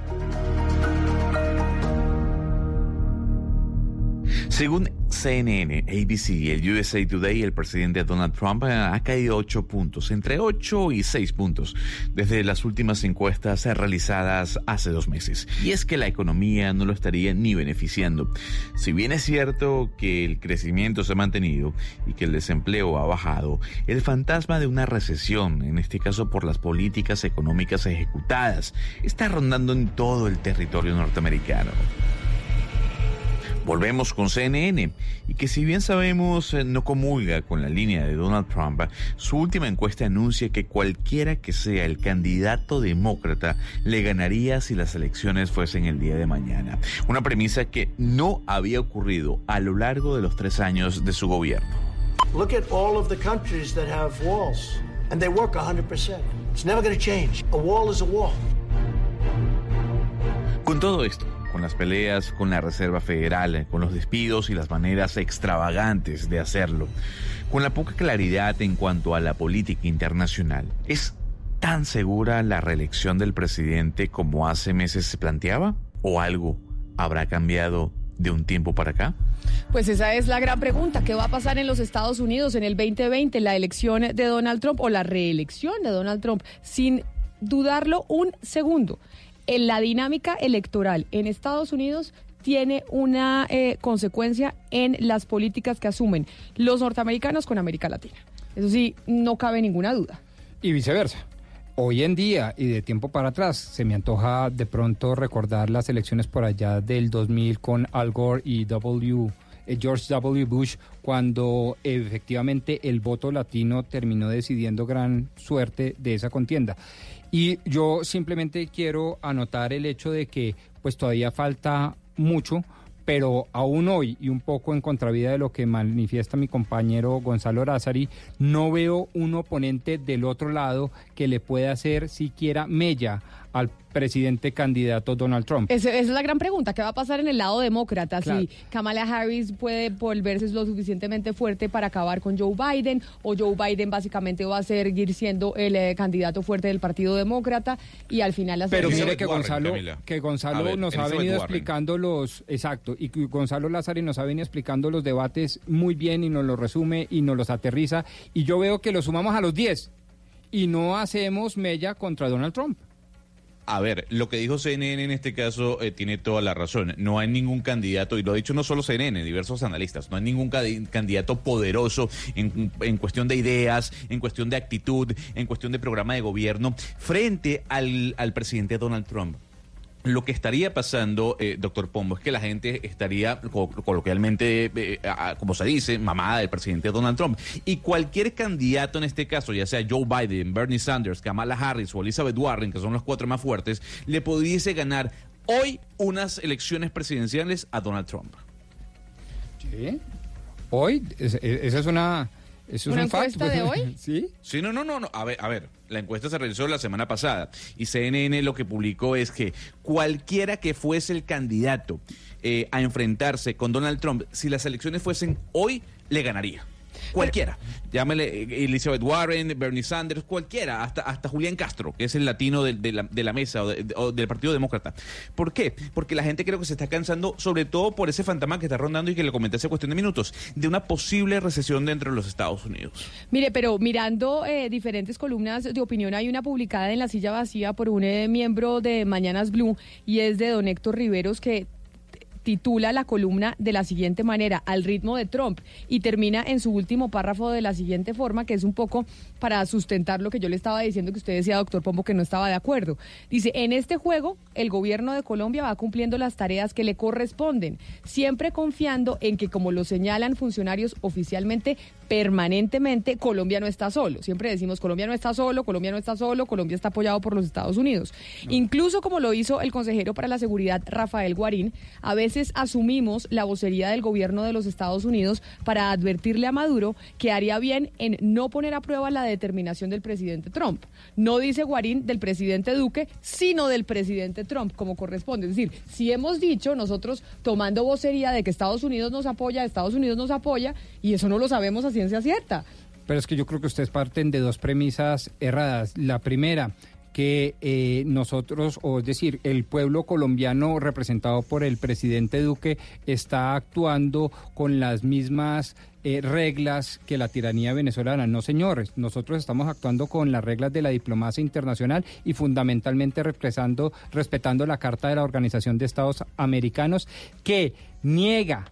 Según CNN, ABC y el USA Today, el presidente Donald Trump eh, ha caído 8 puntos, entre 8 y 6 puntos, desde las últimas encuestas realizadas hace dos meses. Y es que la economía no lo estaría ni beneficiando. Si bien es cierto que el crecimiento se ha mantenido y que el desempleo ha bajado, el fantasma de una recesión, en este caso por las políticas económicas ejecutadas, está rondando en todo el territorio norteamericano. Volvemos con CNN y que si bien sabemos eh, no comulga con la línea de Donald Trump, su última encuesta anuncia que cualquiera que sea el candidato demócrata le ganaría si las elecciones fuesen el día de mañana. Una premisa que no había ocurrido a lo largo de los tres años de su gobierno. Look at all of the countries that have walls, and they work 100%. It's never going to change. A wall is a wall. Con todo esto, con las peleas con la Reserva Federal, con los despidos y las maneras extravagantes de hacerlo, con la poca claridad en cuanto a la política internacional. ¿Es tan segura la reelección del presidente como hace meses se planteaba? ¿O algo habrá cambiado de un tiempo para acá? Pues esa es la gran pregunta. ¿Qué va a pasar en los Estados Unidos en el 2020? ¿La elección de Donald Trump o la reelección de Donald Trump? Sin dudarlo un segundo en la dinámica electoral en Estados Unidos tiene una eh, consecuencia en las políticas que asumen los norteamericanos con América Latina. Eso sí, no cabe ninguna duda. Y viceversa. Hoy en día y de tiempo para atrás se me antoja de pronto recordar las elecciones por allá del 2000 con Al Gore y W. Eh, George W. Bush, cuando efectivamente el voto latino terminó decidiendo gran suerte de esa contienda. Y yo simplemente quiero anotar el hecho de que pues todavía falta mucho, pero aún hoy y un poco en contravía de lo que manifiesta mi compañero Gonzalo Razari, no veo un oponente del otro lado que le pueda hacer siquiera mella al presidente candidato Donald Trump? Esa, es la gran pregunta. ¿Qué va a pasar en el lado demócrata? Si Kamala Harris puede volverse lo suficientemente fuerte para acabar con Joe Biden o Joe Biden básicamente va a seguir siendo el eh, candidato fuerte del Partido Demócrata y al final... Las Pero mire que Gonzalo, que Gonzalo nos ha venido explicando los... Exacto, y Gonzalo Lázaro nos ha venido explicando los debates muy bien y nos los resume y nos los aterriza y yo veo que los sumamos a los 10 y no hacemos mella contra Donald Trump. A ver, lo que dijo CNN en este caso eh, tiene toda la razón. No hay ningún candidato, y lo ha dicho no solo CNN, diversos analistas, no hay ningún candidato poderoso en, en, cuestión de ideas, en cuestión de actitud, en cuestión de programa de gobierno, frente al, al presidente Donald Trump lo que estaría pasando, eh, doctor Pombo, es que la gente estaría coloquialmente, eh, como se dice, mamada del presidente Donald Trump. Y cualquier candidato en este caso, ya sea Joe Biden, Bernie Sanders, Kamala Harris o Elizabeth Warren, que son los cuatro más fuertes, le pudiese ganar hoy unas elecciones presidenciales a Donald Trump. Sí. Hoy, esa es una ¿Eso ¿Una es un encuesta de hoy? ¿Sí? Sí, no, no, no, no. A ver, a ver, la encuesta se realizó la semana pasada y CNN lo que publicó es que cualquiera que fuese el candidato eh, a enfrentarse con Donald Trump, si las elecciones fuesen hoy, le ganaría. Cualquiera. Llámele eh, Elizabeth Warren, Bernie Sanders, cualquiera, hasta, hasta Julián Castro, que es el latino de, de, la, de la, mesa o, del Partido Demócrata. ¿Por qué? Porque la gente creo que se está cansando, sobre todo por ese fantasma que está rondando y que le comenté hace cuestión de minutos, de una posible recesión dentro de los Estados Unidos. Mire, pero mirando eh, diferentes columnas de opinión, hay una publicada en la silla vacía por un eh, miembro de Mañanas Blue y es de don Héctor Riveros que titula la columna de la siguiente manera, al ritmo de Trump, y termina en su último párrafo de la siguiente forma, que es un poco para sustentar lo que yo le estaba diciendo que usted decía, doctor Pombo, que no estaba de acuerdo. Dice, en este juego, el gobierno de Colombia va cumpliendo las tareas que le corresponden, siempre confiando en que, como lo señalan funcionarios oficialmente, permanentemente, Colombia no está solo. Siempre decimos, Colombia no está solo, Colombia no está solo, Colombia está apoyado por los Estados Unidos. Incluso como lo hizo el consejero para la seguridad, Rafael Guarín, a veces asumimos la vocería del gobierno de los Estados Unidos para advertirle a Maduro que haría bien en no poner a prueba la determinación del presidente Trump. No dice Guarín del presidente Duque, sino del presidente Trump, como corresponde. Es decir, si hemos dicho nosotros tomando vocería de que Estados Unidos nos apoya, Estados Unidos nos apoya, y eso no lo sabemos a ciencia cierta. Pero es que yo creo que ustedes parten de dos premisas erradas. La primera, que eh, nosotros, o es decir, el pueblo colombiano representado por el presidente Duque está actuando con las mismas eh, reglas que la tiranía venezolana. No, señores, nosotros estamos actuando con las reglas de la diplomacia internacional y fundamentalmente respetando, respetando la Carta de la Organización de Estados Americanos que niega,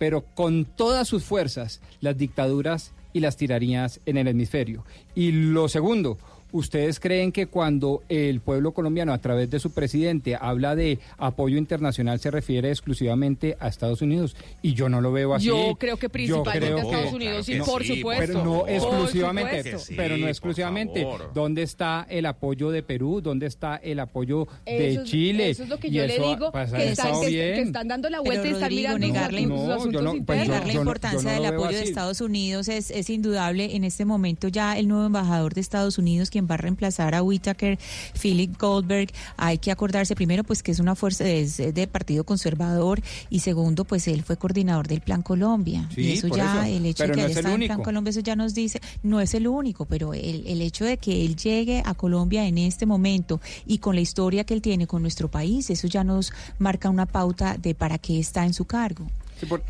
pero con todas sus fuerzas, las dictaduras y las tiranías en el hemisferio. Y lo segundo, ¿Ustedes creen que cuando el pueblo colombiano, a través de su presidente, habla de apoyo internacional, se refiere exclusivamente a Estados Unidos? Y yo no lo veo así. Yo creo que principalmente creo a Estados que- Unidos, claro sí, por sí, supuesto. Pero no Por exclusivamente. supuesto. pero no exclusivamente. ¿Dónde está el apoyo de Perú? ¿Dónde está el apoyo de Eso es- Chile? Eso es lo que Y yo le digo, pues, que están, estado que, bien. que están dando la vuelta Pero, y están Rodrigo, mirando negarle- asuntos- No, asuntos no- pues, yo- Negar la importancia yo no del apoyo de. Estados Unidos es, es indudable. En este momento ya el nuevo embajador de Estados Unidos, quien va a reemplazar a Whitaker, Philip Goldberg, hay que acordarse primero pues que es una fuerza es del Partido Conservador y segundo pues él fue coordinador del Plan Colombia. Sí, y eso ya, eso. el hecho Pero de que no él es el en. Plan Colombia, eso ya nos dice, no es el único, pero el, el hecho de que él llegue a Colombia en este momento y con la historia que él tiene con nuestro país, eso ya nos marca una pauta de para qué está en su cargo. Sí, por-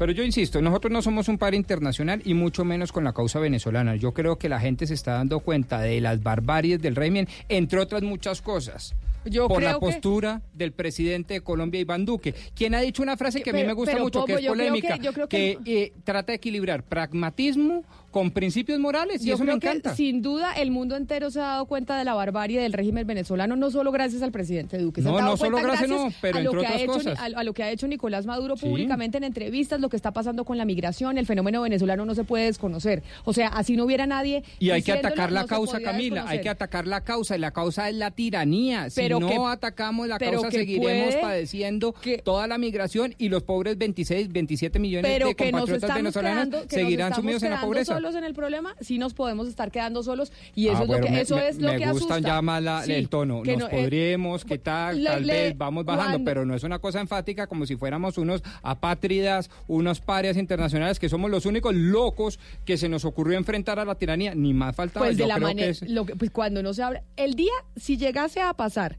pero yo insisto, nosotros no somos un par internacional y mucho menos con la causa venezolana. Yo creo que la gente se está dando cuenta de las barbaries del régimen, entre otras muchas cosas. Yo por creo la que- postura del presidente de Colombia, Iván Duque, quien ha dicho una frase que a mí me gusta mucho, que es que- polémica, que- eh, trata de equilibrar pragmatismo con principios morales, y Yo eso me creo que encanta. sin duda el mundo entero se ha dado cuenta de la barbarie del régimen venezolano, no solo gracias al presidente Duque. se No, han dado no solo gracias, no, pero a lo, entre que ha hecho, cosas. a, a lo que ha hecho Nicolás Maduro Sí. públicamente en entrevistas, lo que está pasando con la migración, el fenómeno venezolano no se puede desconocer. O sea, así no hubiera nadie. Y hay que atacar la no causa, Camila, hay que atacar la causa, y la causa es la tiranía. Si Pero no que- atacamos la pero causa, que seguiremos padeciendo toda la migración y los pobres 26, 27 millones pero de que compatriotas venezolanos que seguirán sumidos en la pobreza. Solos en el problema, sí nos podemos estar quedando solos y eso Ah, es bueno, lo que me- eso me, es lo me que gustan ya más la- Sí, el tono. que Nos no, eh, podríamos, que tal, le- tal le- vez vamos bajando, cuando- pero no es una cosa enfática como si fuéramos unos apátridas, unos parias internacionales que somos los únicos locos que se nos ocurrió enfrentar a la tiranía. Ni más faltaba. Pues Yo de la manera, es- lo que, pues cuando no se habla, el día si llegase a pasar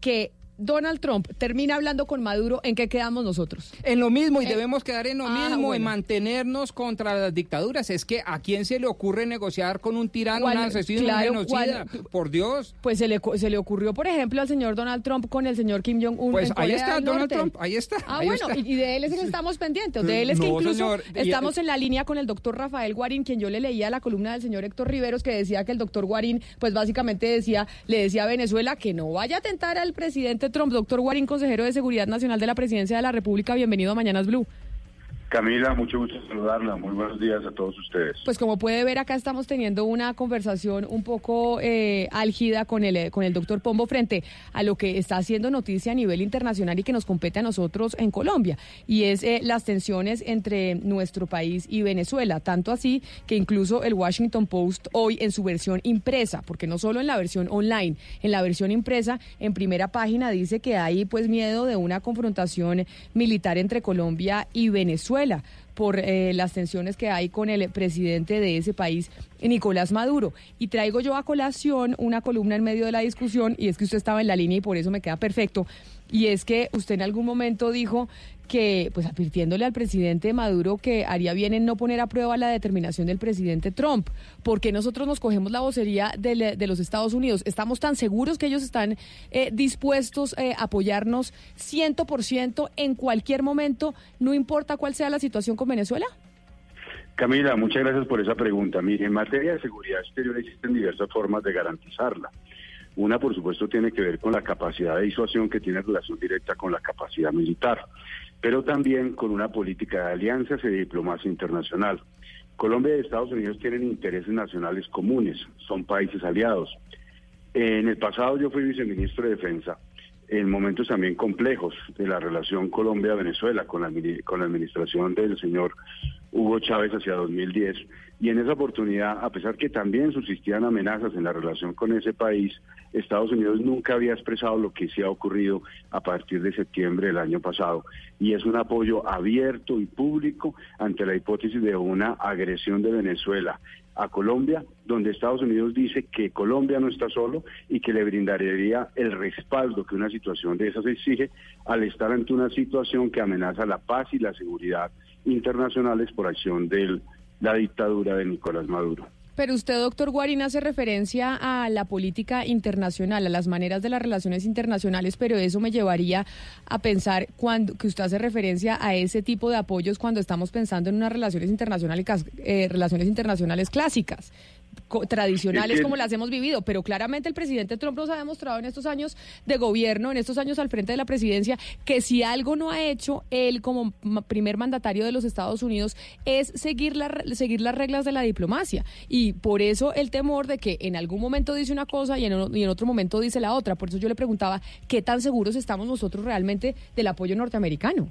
que Donald Trump termina hablando con Maduro, ¿en qué quedamos nosotros? En lo mismo, y Eh, debemos quedar en lo ah, mismo, bueno. en mantenernos contra las dictaduras. Es que a quién se le ocurre negociar con un tirano, un ¿Cuál- asesino, claro, un genocida. cuál- Por Dios. Pues se le, se le ocurrió, por ejemplo, al señor Donald Trump con el señor Kim Jong-un. Pues en ahí Corea está del Donald Norte. Trump, ahí está. Ah, ahí bueno, está. y de él es que estamos pendientes. De él es que incluso señor, estamos en la línea con el doctor Rafael Guarín, quien yo le leía la columna del señor Héctor Riveros, que decía que el doctor Guarín, pues básicamente decía, le decía a Venezuela que no vaya a tentar al presidente Trump. Doctor Guarín, consejero de Seguridad Nacional de la Presidencia de la República, bienvenido a Mañanas Blue. Camila, mucho gusto saludarla. Muy buenos días a todos ustedes. Pues como puede ver, acá estamos teniendo una conversación un poco eh, álgida con el, con el doctor Pombo frente a lo que está haciendo noticia a nivel internacional y que nos compete a nosotros en Colombia. Y es eh, las tensiones entre nuestro país y Venezuela. Tanto así que incluso el Washington Post hoy en su versión impresa, porque no solo en la versión online, en la versión impresa, en primera página dice que hay pues miedo de una confrontación militar entre Colombia y Venezuela por eh, las tensiones que hay con el presidente de ese país, Nicolás Maduro. Y traigo yo a colación una columna en medio de la discusión, y es que usted estaba en la línea y por eso me queda perfecto, y es que usted en algún momento dijo que, pues advirtiéndole al presidente Maduro que haría bien en no poner a prueba la determinación del presidente Trump. porque nosotros nos cogemos la vocería de, los Estados Unidos? ¿Estamos tan seguros que ellos están eh, dispuestos eh, a apoyarnos 100% en cualquier momento, no importa cuál sea la situación con Venezuela? Camila, muchas gracias por esa pregunta. Mire, en materia de seguridad exterior existen diversas formas de garantizarla. Una, por supuesto, tiene que ver con la capacidad de disuasión que tiene relación directa con la capacidad militar, pero también con una política de alianzas y de diplomacia internacional. Colombia y Estados Unidos tienen intereses nacionales comunes, son países aliados. En el pasado yo fui viceministro de Defensa en momentos también complejos de la relación Colombia-Venezuela con la, con la administración del señor Hugo Chávez hacia 2010. Y en esa oportunidad, a pesar que también subsistían amenazas en la relación con ese país, Estados Unidos nunca había expresado lo que se ha ocurrido a partir de septiembre del año pasado. Y es un apoyo abierto y público ante la hipótesis de una agresión de Venezuela a Colombia, donde Estados Unidos dice que Colombia no está solo y que le brindaría el respaldo que una situación de esas exige al estar ante una situación que amenaza la paz y la seguridad internacionales por acción de la dictadura de Nicolás Maduro. Pero usted, doctor Guarín, hace referencia a la política internacional, a las maneras de las relaciones internacionales, pero eso me llevaría a pensar cuando que usted hace referencia a ese tipo de apoyos cuando estamos pensando en unas relaciones internacionales, eh, relaciones internacionales clásicas tradicionales como las hemos vivido, pero claramente el presidente Trump nos ha demostrado en estos años de gobierno, en estos años al frente de la presidencia, que si algo no ha hecho él como primer mandatario de los Estados Unidos es seguir, la, seguir las reglas de la diplomacia. Y por eso el temor de que en algún momento dice una cosa y en, y en otro momento dice la otra. Por eso yo le preguntaba, ¿qué tan seguros estamos nosotros realmente del apoyo norteamericano?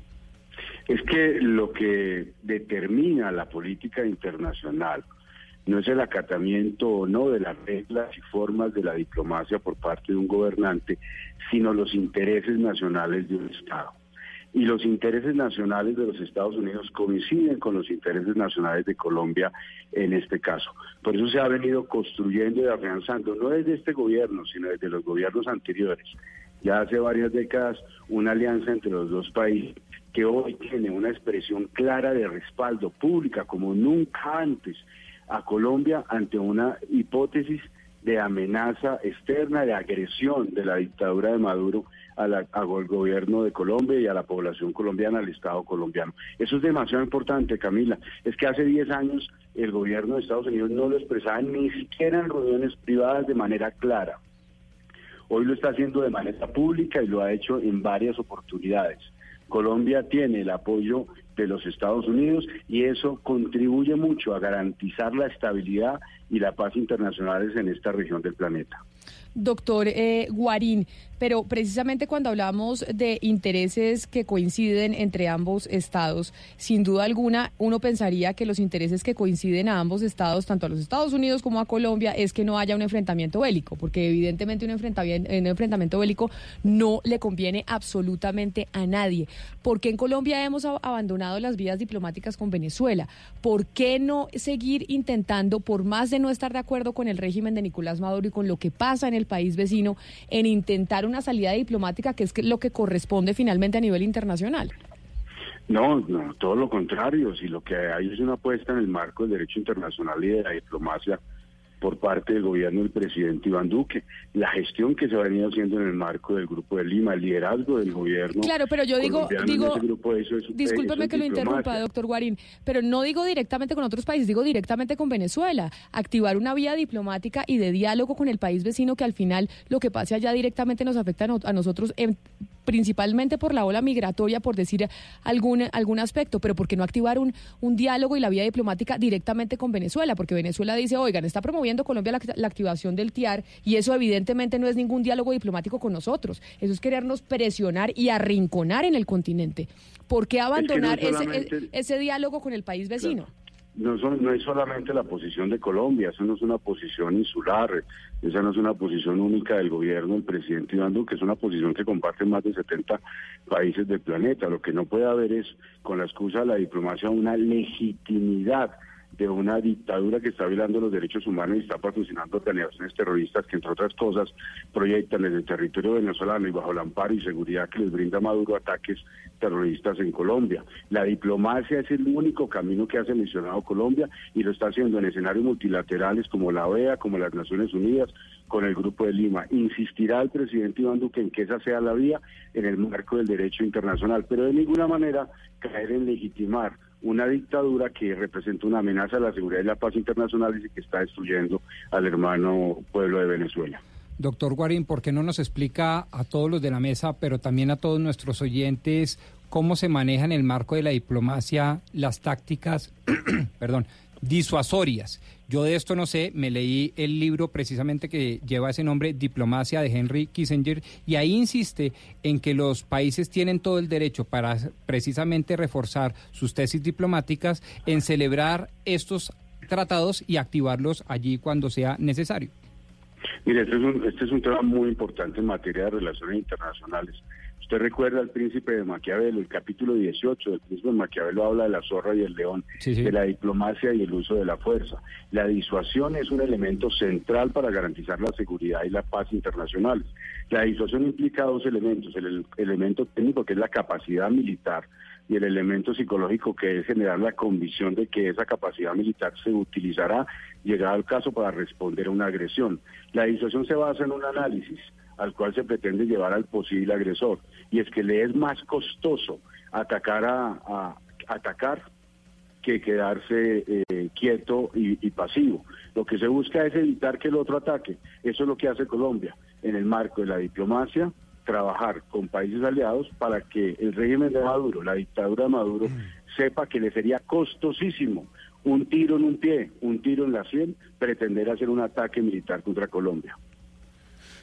Es que lo que determina la política internacional, no es el acatamiento o no de las reglas y formas de la diplomacia por parte de un gobernante, sino los intereses nacionales de un Estado. Y los intereses nacionales de los Estados Unidos coinciden con los intereses nacionales de Colombia en este caso. Por eso se ha venido construyendo y afianzando, no desde este gobierno, sino desde los gobiernos anteriores. Ya hace varias décadas una alianza entre los dos países que hoy tiene una expresión clara de respaldo pública como nunca antes a Colombia ante una hipótesis de amenaza externa, de agresión de la dictadura de Maduro al gobierno de Colombia y a la población colombiana, al Estado colombiano. Eso es demasiado importante, Camila. Es que hace 10 años el gobierno de Estados Unidos no lo expresaba ni siquiera en reuniones privadas de manera clara. Hoy lo está haciendo de manera pública y lo ha hecho en varias oportunidades. Colombia tiene el apoyo de los Estados Unidos y eso contribuye mucho a garantizar la estabilidad y la paz internacionales en esta región del planeta. Doctor eh, Guarín, pero precisamente cuando hablamos de intereses que coinciden entre ambos estados, sin duda alguna uno pensaría que los intereses que coinciden a ambos estados, tanto a los Estados Unidos como a Colombia, es que no haya un enfrentamiento bélico, porque evidentemente un enfrentamiento, un enfrentamiento bélico no le conviene absolutamente a nadie. ¿Por qué en Colombia hemos abandonado las vías diplomáticas con Venezuela? ¿Por qué no seguir intentando, por más de no estar de acuerdo con el régimen de Nicolás Maduro y con lo que pasa en el país vecino, en intentar una salida diplomática que es lo que corresponde finalmente a nivel internacional. No, no, todo lo contrario. Si lo que hay es una apuesta en el marco del derecho internacional y de la diplomacia por parte del gobierno del presidente Iván Duque, la gestión que se ha venido haciendo en el marco del Grupo de Lima, el liderazgo del gobierno. Claro, pero yo digo, digo, discúlpeme que lo interrumpa, doctor Guarín, pero no digo directamente con otros países, digo directamente con Venezuela, activar una vía diplomática y de diálogo con el país vecino que al final lo que pase allá directamente nos afecta a nosotros en principalmente por la ola migratoria, por decir algún, algún aspecto, pero ¿por qué no activar un, un diálogo y la vía diplomática directamente con Venezuela? Porque Venezuela dice, oigan, está promoviendo Colombia la, la activación del TIAR y eso evidentemente no es ningún diálogo diplomático con nosotros, eso es querernos presionar y arrinconar en el continente. ¿Por qué abandonar ese, ese, diálogo con el país vecino? No, son, no es solamente la posición de Colombia, eso no es una posición insular, esa no es una posición única del gobierno del presidente Iván Duque, es una posición que comparten más de 70 países del planeta. Lo que no puede haber es, con la excusa de la diplomacia, una legitimidad de una dictadura que está violando los derechos humanos y está patrocinando organizaciones terroristas que, entre otras cosas, proyectan en el territorio venezolano y bajo el amparo y seguridad que les brinda Maduro ataques terroristas en Colombia. La diplomacia es el único camino que ha seleccionado Colombia y lo está haciendo en escenarios multilaterales como la OEA, como las Naciones Unidas, con el Grupo de Lima. Insistirá el presidente Iván Duque en que esa sea la vía en el marco del derecho internacional, pero de ninguna manera caer en legitimar una dictadura que representa una amenaza a la seguridad y la paz internacionales y que está destruyendo al hermano pueblo de Venezuela. Doctor Guarín, ¿por qué no nos explica a todos los de la mesa, pero también a todos nuestros oyentes, cómo se maneja en el marco de la diplomacia las tácticas, perdón, disuasorias? Yo de esto no sé, me leí el libro precisamente que lleva ese nombre, Diplomacia de Henry Kissinger, y ahí insiste en que los países tienen todo el derecho para precisamente reforzar sus tesis diplomáticas en celebrar estos tratados y activarlos allí cuando sea necesario. Mire, este es, un, este es un tema muy importante en materia de relaciones internacionales. Usted recuerda al príncipe de Maquiavelo, el capítulo 18 del príncipe de Maquiavelo habla de la zorra y el león, de la diplomacia y el uso de la fuerza. La disuasión es un elemento central para garantizar la seguridad y la paz internacionales. La disuasión implica dos elementos, el elemento técnico que es la capacidad militar y el elemento psicológico que es generar la convicción de que esa capacidad militar se utilizará, llegado al caso, para responder a una agresión. La disuasión se basa en un análisis al cual se pretende llevar al posible agresor, y es que le es más costoso atacar a, atacar que quedarse eh, quieto y, y pasivo. Lo que se busca es evitar que el otro ataque. Eso es lo que hace Colombia en el marco de la diplomacia, trabajar con países aliados para que el régimen de Maduro, la dictadura de Maduro, sepa que le sería costosísimo un tiro en un pie, un tiro en la sien, pretender hacer un ataque militar contra Colombia.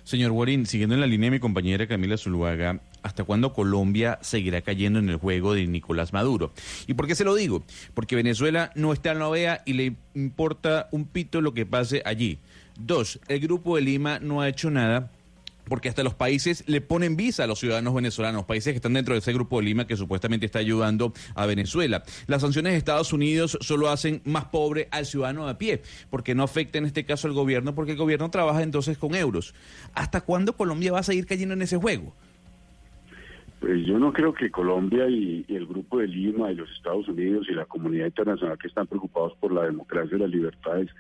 Señor Guarín, siguiendo en la línea de mi compañera Camila Zuluaga, ¿hasta cuándo Colombia seguirá cayendo en el juego de Nicolás Maduro? ¿Y por qué se lo digo? Porque Venezuela no está en la OEA y le importa un pito lo que pase allí. Dos, el Grupo de Lima no ha hecho nada porque hasta los países le ponen visa a los ciudadanos venezolanos, países que están dentro de ese grupo de Lima que supuestamente está ayudando a Venezuela. Las sanciones de Estados Unidos solo hacen más pobre al ciudadano a pie, porque no afecta en este caso al gobierno, porque el gobierno trabaja entonces con euros. ¿Hasta cuándo Colombia va a seguir cayendo en ese juego? Pues yo no creo que Colombia y, el Grupo de Lima y los Estados Unidos y la comunidad internacional que están preocupados por la democracia y las libertades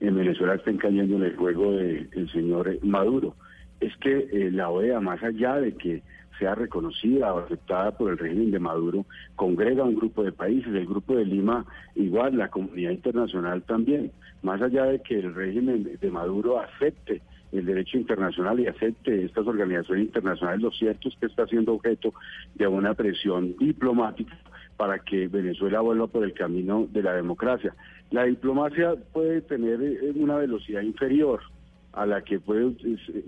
en Venezuela estén cayendo en el juego del señor Maduro es que eh, la OEA, más allá de que sea reconocida o aceptada por el régimen de Maduro, congrega un grupo de países, el grupo de Lima igual, la comunidad internacional también, más allá de que el régimen de Maduro acepte el derecho internacional y acepte estas organizaciones internacionales, lo cierto es que está siendo objeto de una presión diplomática para que Venezuela vuelva por el camino de la democracia. La diplomacia puede tener eh, una velocidad inferior, a la que puede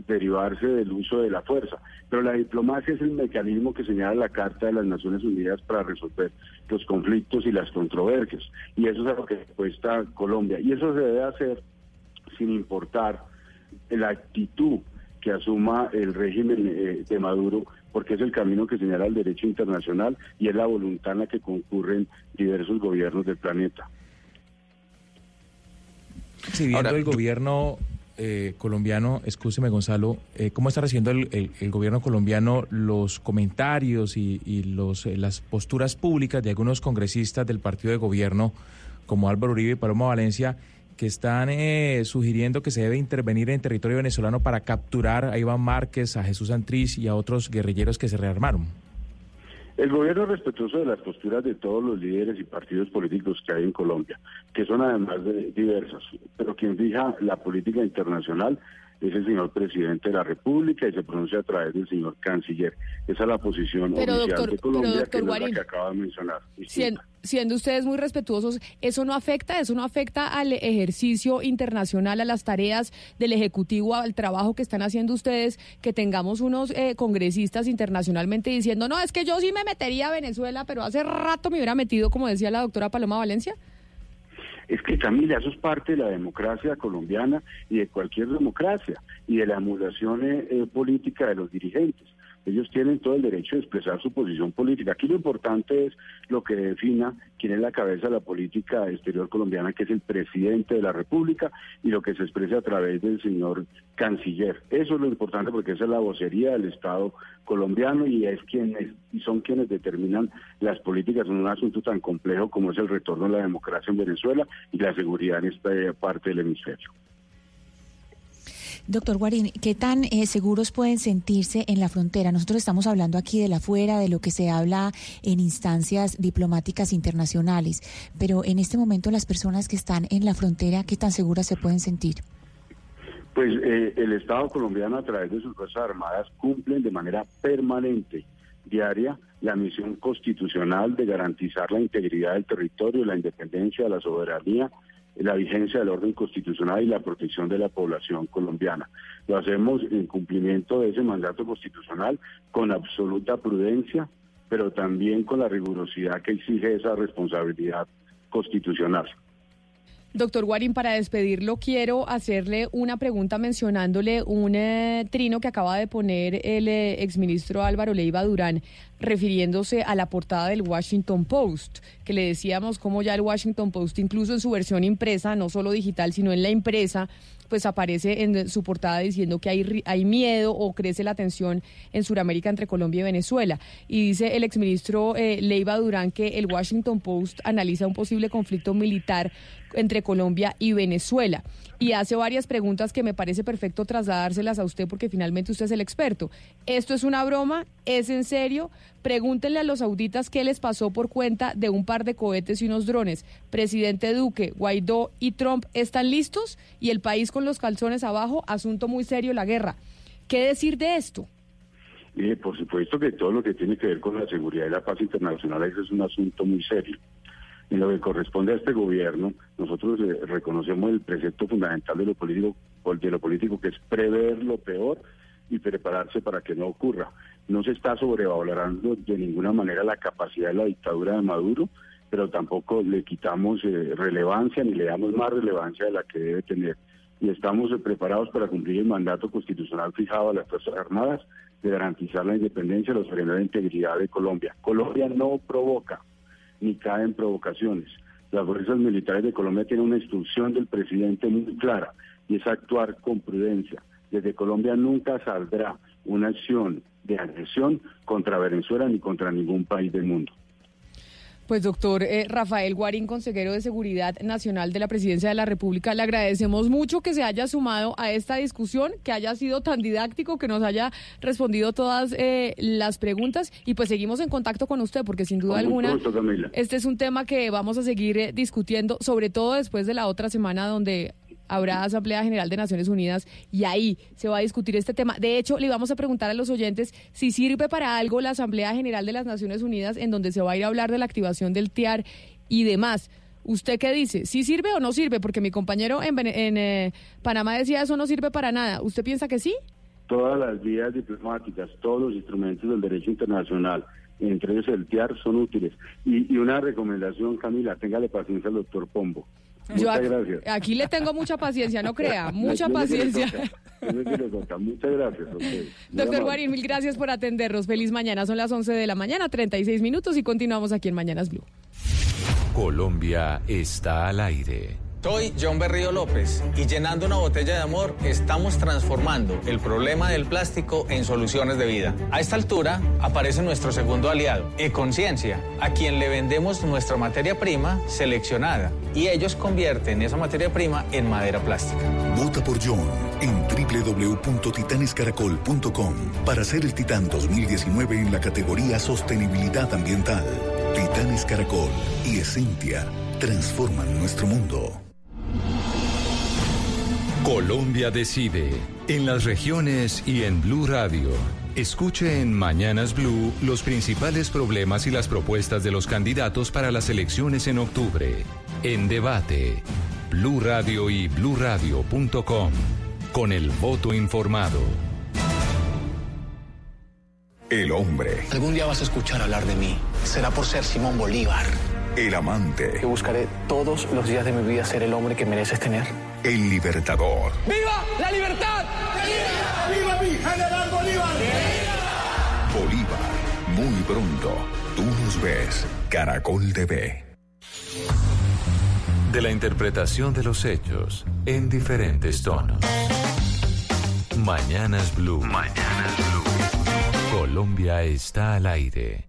derivarse del uso de la fuerza. Pero la diplomacia es el mecanismo que señala la Carta de las Naciones Unidas para resolver los conflictos y las controversias. Y eso es a lo que cuesta Colombia. Y eso se debe hacer sin importar la actitud que asuma el régimen eh, de Maduro, porque es el camino que señala el derecho internacional y es la voluntad en la que concurren diversos gobiernos del planeta. Si viendo el gobierno eh, colombiano, escúcheme Gonzalo, eh, ¿cómo está recibiendo el, gobierno colombiano los comentarios y, los, eh, las posturas públicas de algunos congresistas del partido de gobierno, como Álvaro Uribe y Paloma Valencia, que están sugiriendo que se debe intervenir en territorio venezolano para capturar a Iván Márquez, a Jesús Antriz y a otros guerrilleros que se rearmaron? El gobierno es respetuoso de las posturas de todos los líderes y partidos políticos que hay en Colombia, que son además diversas, pero quien fija la política internacional es el señor presidente de la República y se pronuncia a través del señor canciller. Esa es la posición oficial de Colombia, que, es la que acaba de mencionar. Siendo, ustedes muy respetuosos, ¿eso no afecta? ¿Eso no afecta al ejercicio internacional, a las tareas del Ejecutivo, al trabajo que están haciendo ustedes, que tengamos unos eh, congresistas internacionalmente diciendo, no, es que yo sí me metería a Venezuela, pero hace rato me hubiera metido, como decía la doctora Paloma Valencia? Es que Camila, eso es parte de la democracia colombiana y de cualquier democracia y de la emulación eh, eh, política de los dirigentes. Ellos tienen todo el derecho de expresar su posición política. Aquí lo importante es lo que defina quién es la cabeza de la política exterior colombiana, que es el presidente de la República, y lo que se expresa a través del señor canciller. Eso es lo importante porque esa es la vocería del Estado colombiano y es quienes y son quienes determinan las políticas en un asunto tan complejo como es el retorno a la democracia en Venezuela y la seguridad en esta parte del hemisferio. Doctor Guarín, ¿qué tan eh, seguros pueden sentirse en la frontera? Nosotros estamos hablando aquí de la fuera, de lo que se habla en instancias diplomáticas internacionales, pero en este momento las personas que están en la frontera, ¿qué tan seguras se pueden sentir? Pues eh, el Estado colombiano a través de sus Fuerzas Armadas cumplen de manera permanente, diaria, la misión constitucional de garantizar la integridad del territorio, la independencia, la soberanía la vigencia del orden constitucional y la protección de la población colombiana. Lo hacemos en cumplimiento de ese mandato constitucional con absoluta prudencia, pero también con la rigurosidad que exige esa responsabilidad constitucional. Doctor Guarín, para despedirlo, quiero hacerle una pregunta mencionándole un eh, trino que acaba de poner el eh, exministro Álvaro Leiva Durán, refiriéndose a la portada del Washington Post, que le decíamos cómo ya el Washington Post, incluso en su versión impresa, no solo digital, sino en la impresa, pues aparece en su portada diciendo que hay, hay miedo o crece la tensión en Sudamérica entre Colombia y Venezuela. Y dice el exministro eh, Leiva Durán que el Washington Post analiza un posible conflicto militar entre Colombia y Venezuela. Y hace varias preguntas que me parece perfecto trasladárselas a usted porque finalmente usted es el experto. ¿Esto es una broma? ¿Es en serio? Pregúntenle a los sauditas qué les pasó por cuenta de un par de cohetes y unos drones. Presidente Duque, Guaidó y Trump están listos y el país con los calzones abajo, asunto muy serio la guerra. ¿Qué decir de esto? Eh, por supuesto que todo lo que tiene que ver con la seguridad y la paz internacional es un asunto muy serio. En lo que corresponde a este gobierno, nosotros eh, reconocemos el precepto fundamental de lo político, de lo político que es prever lo peor y prepararse para que no ocurra. No se está sobrevalorando de ninguna manera la capacidad de la dictadura de Maduro, pero tampoco le quitamos eh, relevancia ni le damos más relevancia de la que debe tener. Y estamos eh, preparados para cumplir el mandato constitucional fijado a las Fuerzas Armadas de garantizar la independencia y la soberanía e integridad de Colombia. Colombia no provoca ni cae en provocaciones. Las fuerzas militares de Colombia tienen una instrucción del presidente muy clara y es actuar con prudencia. Desde Colombia nunca saldrá una acción de agresión contra Venezuela ni contra ningún país del mundo. Pues doctor eh, Rafael Guarín, consejero de Seguridad Nacional de la Presidencia de la República, le agradecemos mucho que se haya sumado a esta discusión, que haya sido tan didáctico, que nos haya respondido todas eh, las preguntas y pues seguimos en contacto con usted porque sin duda alguna este es un tema que vamos a seguir eh, discutiendo, sobre todo después de la otra semana donde habrá Asamblea General de Naciones Unidas y ahí se va a discutir este tema. De hecho, le vamos a preguntar a los oyentes si sirve para algo la Asamblea General de las Naciones Unidas en donde se va a ir a hablar de la activación del TIAR y demás. ¿Usted qué dice? ¿Sí sirve o no sirve? Porque mi compañero en, eh, Panamá decía eso no sirve para nada. ¿Usted piensa que sí? Todas las vías diplomáticas, todos los instrumentos del derecho internacional, entre ellos el TIAR, son útiles. Y, y una recomendación, Camila, téngale paciencia al doctor Pombo. Muchas gracias. Aquí le tengo mucha paciencia, no crea, mucha paciencia. Muchas gracias. Doctor Guarín, mil gracias por atendernos. Feliz mañana, son las 11 de la mañana, 36 minutos y continuamos aquí en Mañanas Blue. Colombia está al aire. Soy John Berrío López y llenando una botella de amor estamos transformando el problema del plástico en soluciones de vida. A esta altura aparece nuestro segundo aliado, Econciencia, a quien le vendemos nuestra materia prima seleccionada y ellos convierten esa materia prima en madera plástica. Vota por John en www.titanescaracol.com para ser el Titán 2019 en la categoría Sostenibilidad Ambiental. Titanes Caracol y Esencia transforman nuestro mundo. Colombia decide en las regiones y en Blue Radio. Escuche en Mañanas Blue los principales problemas y las propuestas de los candidatos para las elecciones en octubre. En debate, Blue Radio y bluradio.com. Con el voto informado. El hombre. Algún día vas a escuchar hablar de mí. Será por ser Simón Bolívar. El amante. Que buscaré todos los días de mi vida ser el hombre que mereces tener. El libertador. ¡Viva la libertad! ¡Viva, ¡Viva mi general Bolívar! Bolívar. Muy pronto, tú nos ves. Caracol TV. De la interpretación de los hechos en diferentes tonos. Mañanas Blue. Mañanas Blue. Colombia está al aire.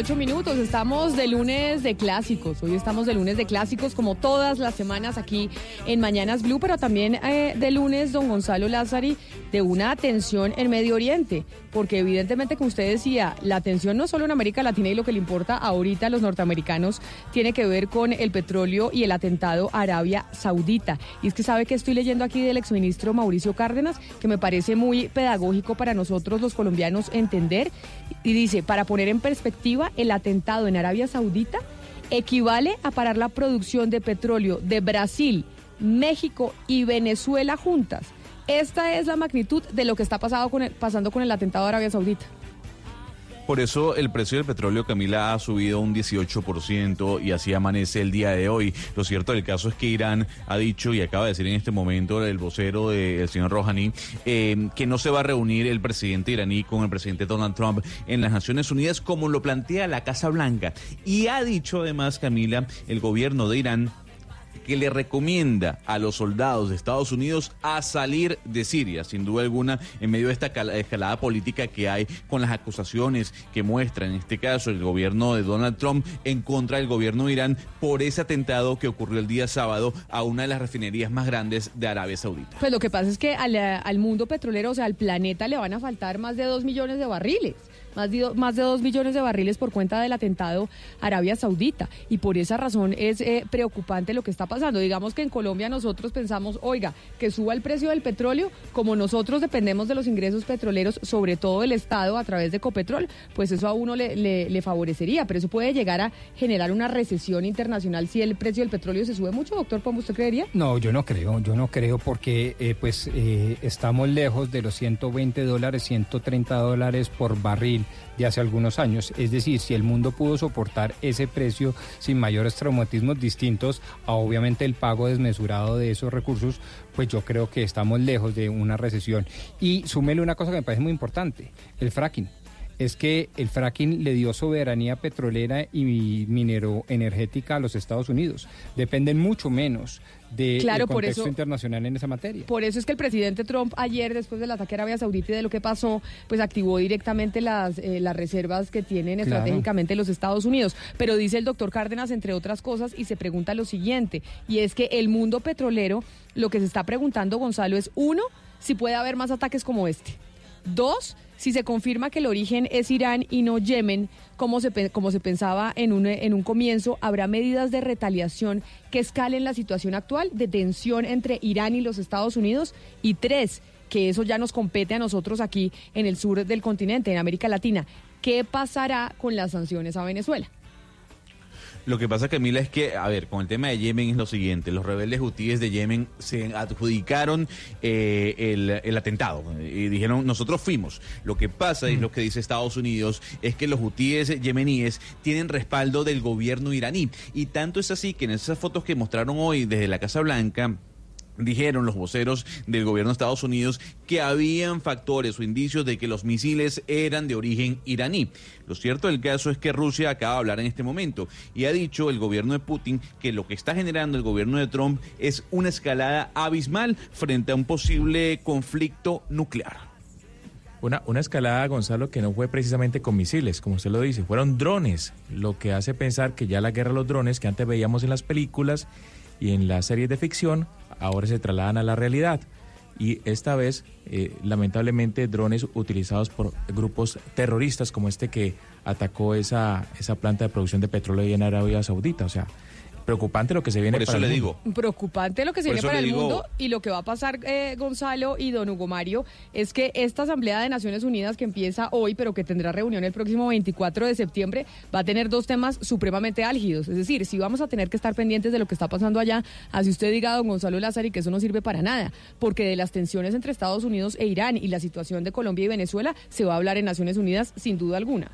11.38 minutos, estamos de lunes de clásicos. Hoy estamos de lunes de clásicos como todas las semanas aquí en Mañanas Blue, pero también eh, de lunes, don Gonzalo Lázari, de una atención en Medio Oriente, porque evidentemente, como usted decía, la atención no solo en América Latina y lo que le importa ahorita a los norteamericanos tiene que ver con el petróleo y el atentado a Arabia Saudita. Y es que sabe que estoy leyendo aquí del exministro Mauricio Cárdenas, que me parece muy pedagógico para nosotros los colombianos entender, y dice, para poner en perspectiva, el atentado en Arabia Saudita equivale a parar la producción de petróleo de Brasil, México y Venezuela juntas. Esta es la magnitud de lo que está pasado con el- pasando con el atentado a Arabia Saudita. Por eso el precio del petróleo, Camila, ha subido un 18% y así amanece el día de hoy. Lo cierto del caso es que Irán ha dicho y acaba de decir en este momento el vocero del señor Rouhani eh, que no se va a reunir el presidente iraní con el presidente Donald Trump en las Naciones Unidas como lo plantea la Casa Blanca. Y ha dicho además, Camila, el gobierno de Irán que le recomienda a los soldados de Estados Unidos a salir de Siria, sin duda alguna, en medio de esta cala- escalada política que hay con las acusaciones que muestra, en este caso, el gobierno de Donald Trump en contra del gobierno de Irán por ese atentado que ocurrió el día sábado a una de las refinerías más grandes de Arabia Saudita. Pues lo que pasa es que al, al mundo petrolero, o sea, al planeta le van a faltar más de dos millones de barriles. Más de, más de dos millones de barriles por cuenta del atentado Arabia Saudita. Y por esa razón es eh, preocupante lo que está pasando. Digamos que en Colombia nosotros pensamos, oiga, que suba el precio del petróleo, como nosotros dependemos de los ingresos petroleros, sobre todo del Estado a través de Ecopetrol, pues eso a uno le favorecería. Pero eso puede llegar a generar una recesión internacional si el precio del petróleo se sube mucho, doctor Pombo, ¿usted creería? No, yo no creo, yo no creo porque eh, pues eh, estamos lejos de los 120 dólares, 130 dólares por barril de hace algunos años. Es decir, si el mundo pudo soportar ese precio sin mayores traumatismos distintos a obviamente el pago desmesurado de esos recursos, pues yo creo que estamos lejos de una recesión. Y súmele una cosa que me parece muy importante, el fracking es que el fracking le dio soberanía petrolera y minero energética a los Estados Unidos. Dependen mucho menos del Claro, por contexto eso- internacional en esa materia. Por eso es que el presidente Trump ayer, después del ataque a Arabia Saudita y de lo que pasó, pues activó directamente las, eh, las reservas que tienen Claro. estratégicamente los Estados Unidos. Pero dice el doctor Cárdenas, entre otras cosas, y se pregunta lo siguiente, y es que el mundo petrolero, lo que se está preguntando, Gonzalo, es uno, si puede haber más ataques como este. Dos, si se confirma que el origen es Irán y no Yemen, como se, como se pensaba en un, en un comienzo, habrá medidas de retaliación que escalen la situación actual de tensión entre Irán y los Estados Unidos. Y tres, que eso ya nos compete a nosotros aquí en el sur del continente, en América Latina. ¿Qué pasará con las sanciones a Venezuela? Lo que pasa, Camila, es que, a ver, con el tema de Yemen es lo siguiente. Los rebeldes hutíes de Yemen se adjudicaron eh, el, el atentado y dijeron, nosotros fuimos. Lo que pasa, y es lo que dice Estados Unidos, es que los hutíes yemeníes tienen respaldo del gobierno iraní. Y tanto es así que en esas fotos que mostraron hoy desde la Casa Blanca, Dijeron los voceros del gobierno de Estados Unidos que habían factores o indicios de que los misiles eran de origen iraní. Lo cierto del caso es que Rusia acaba de hablar en este momento y ha dicho el gobierno de Putin que lo que está generando el gobierno de Trump es una escalada abismal frente a un posible conflicto nuclear. Una, una escalada, Gonzalo, que no fue precisamente con misiles, como usted lo dice, fueron drones, lo que hace pensar que ya la guerra de los drones que antes veíamos en las películas y en las series de ficción, ahora se trasladan a la realidad. Y esta vez, eh, lamentablemente, drones utilizados por grupos terroristas como este que atacó esa, esa planta de producción de petróleo en Arabia Saudita. O sea, Preocupante lo que se viene Por eso para le el mundo. digo. Preocupante lo que se Por viene para el digo- mundo y lo que va a pasar, eh, Gonzalo y don Hugo Mario, es que esta Asamblea de Naciones Unidas que empieza hoy, pero que tendrá reunión el próximo 24 de septiembre, va a tener dos temas supremamente álgidos. Es decir, si vamos a tener que estar pendientes de lo que está pasando allá, así usted diga, don Gonzalo Lázaro, que eso no sirve para nada, porque de las tensiones entre Estados Unidos e Irán y la situación de Colombia y Venezuela se va a hablar en Naciones Unidas sin duda alguna.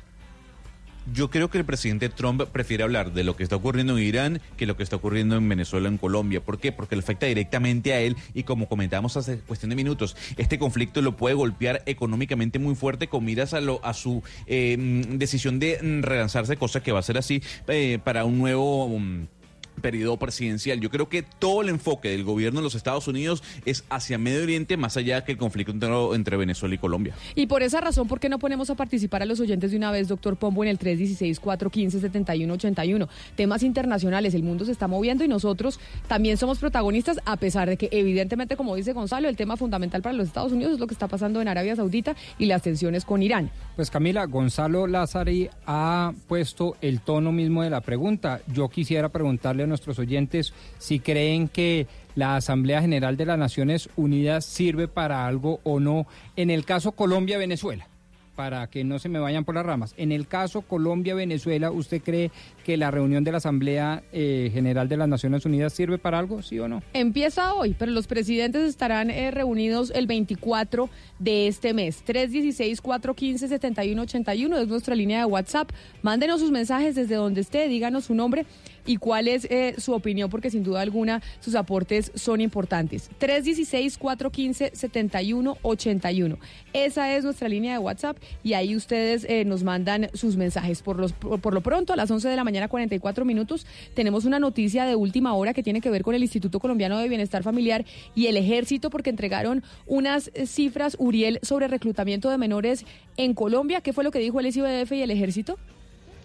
Yo creo que el presidente Trump prefiere hablar de lo que está ocurriendo en Irán que lo que está ocurriendo en Venezuela, en Colombia. ¿Por qué? Porque le afecta directamente a él y como comentamos hace cuestión de minutos, este conflicto lo puede golpear económicamente muy fuerte con miras a, lo, a su eh, mm, decisión de mm, relanzarse, cosa que va a ser así eh, para un nuevo... mm, periodo presidencial. Yo creo que todo el enfoque del gobierno de los Estados Unidos es hacia Medio Oriente, más allá que el conflicto entre, entre Venezuela y Colombia. Y por esa razón, ¿por qué no ponemos a participar a los oyentes de una vez, doctor Pombo, en el 316-415-7181? Temas internacionales, el mundo se está moviendo y nosotros también somos protagonistas, a pesar de que, evidentemente, como dice Gonzalo, el tema fundamental para los Estados Unidos es lo que está pasando en Arabia Saudita y las tensiones con Irán. Pues Camila, Gonzalo Lázari ha puesto el tono mismo de la pregunta. Yo quisiera preguntarle nuestros oyentes si creen que la Asamblea General de las Naciones Unidas sirve para algo o no en el caso Colombia-Venezuela, para que no se me vayan por las ramas. En el caso Colombia-Venezuela, ¿usted cree que la reunión de la Asamblea eh, General de las Naciones Unidas sirve para algo, sí o no? Empieza hoy, pero los presidentes estarán eh, reunidos el 24 de este mes. 316-415-7181 es nuestra línea de WhatsApp. Mándenos sus mensajes desde donde esté, díganos su nombre y cuál es eh, su opinión, porque sin duda alguna sus aportes son importantes. 316-415-7181. Esa es nuestra línea de WhatsApp y ahí ustedes eh, nos mandan sus mensajes. Por, los, por, lo pronto, a las 11 de la mañana, 44 minutos, tenemos una noticia de última hora que tiene que ver con el Instituto Colombiano de Bienestar Familiar y el Ejército, porque entregaron unas eh, cifras, Uriel, sobre reclutamiento de menores en Colombia. ¿Qué fue lo que dijo el SIBDF y el Ejército?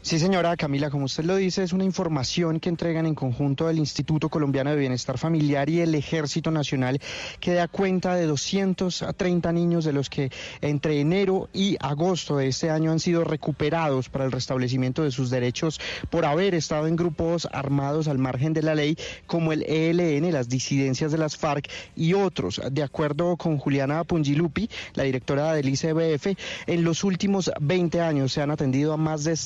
Sí, señora Camila, como usted lo dice, es una información que entregan en conjunto el Instituto Colombiano de Bienestar Familiar y el Ejército Nacional, que da cuenta de 230 niños de los que entre enero y agosto de este año han sido recuperados para el restablecimiento de sus derechos por haber estado en grupos armados al margen de la ley, como el ELN, las disidencias de las FARC y otros. De acuerdo con Juliana Pungilupi, la directora del ICBF, en los últimos 20 años se han atendido a más de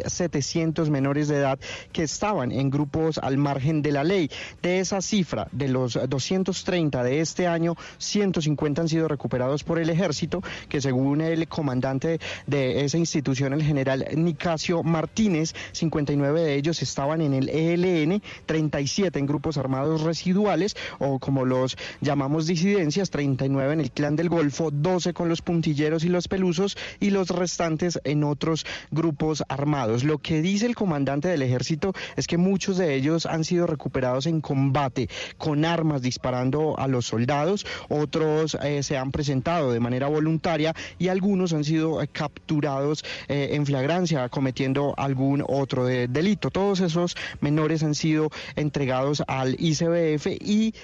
6.700 menores de edad que estaban en grupos al margen de la ley. De esa cifra, de los 230 de este año, 150 han sido recuperados por el ejército, que según el comandante de esa institución, el general Nicasio Martínez, 59 de ellos estaban en el ELN, 37 en grupos armados residuales, o como los llamamos disidencias, 39 en el clan del Golfo, 12 con los puntilleros y los pelusos, y los restantes en otros grupos armados. Lo que dice el comandante del ejército es que muchos de ellos han sido recuperados en combate con armas disparando a los soldados, otros eh, se han presentado de manera voluntaria y algunos han sido eh, capturados eh, en flagrancia cometiendo algún otro de- delito. Todos esos menores han sido entregados al ICBF y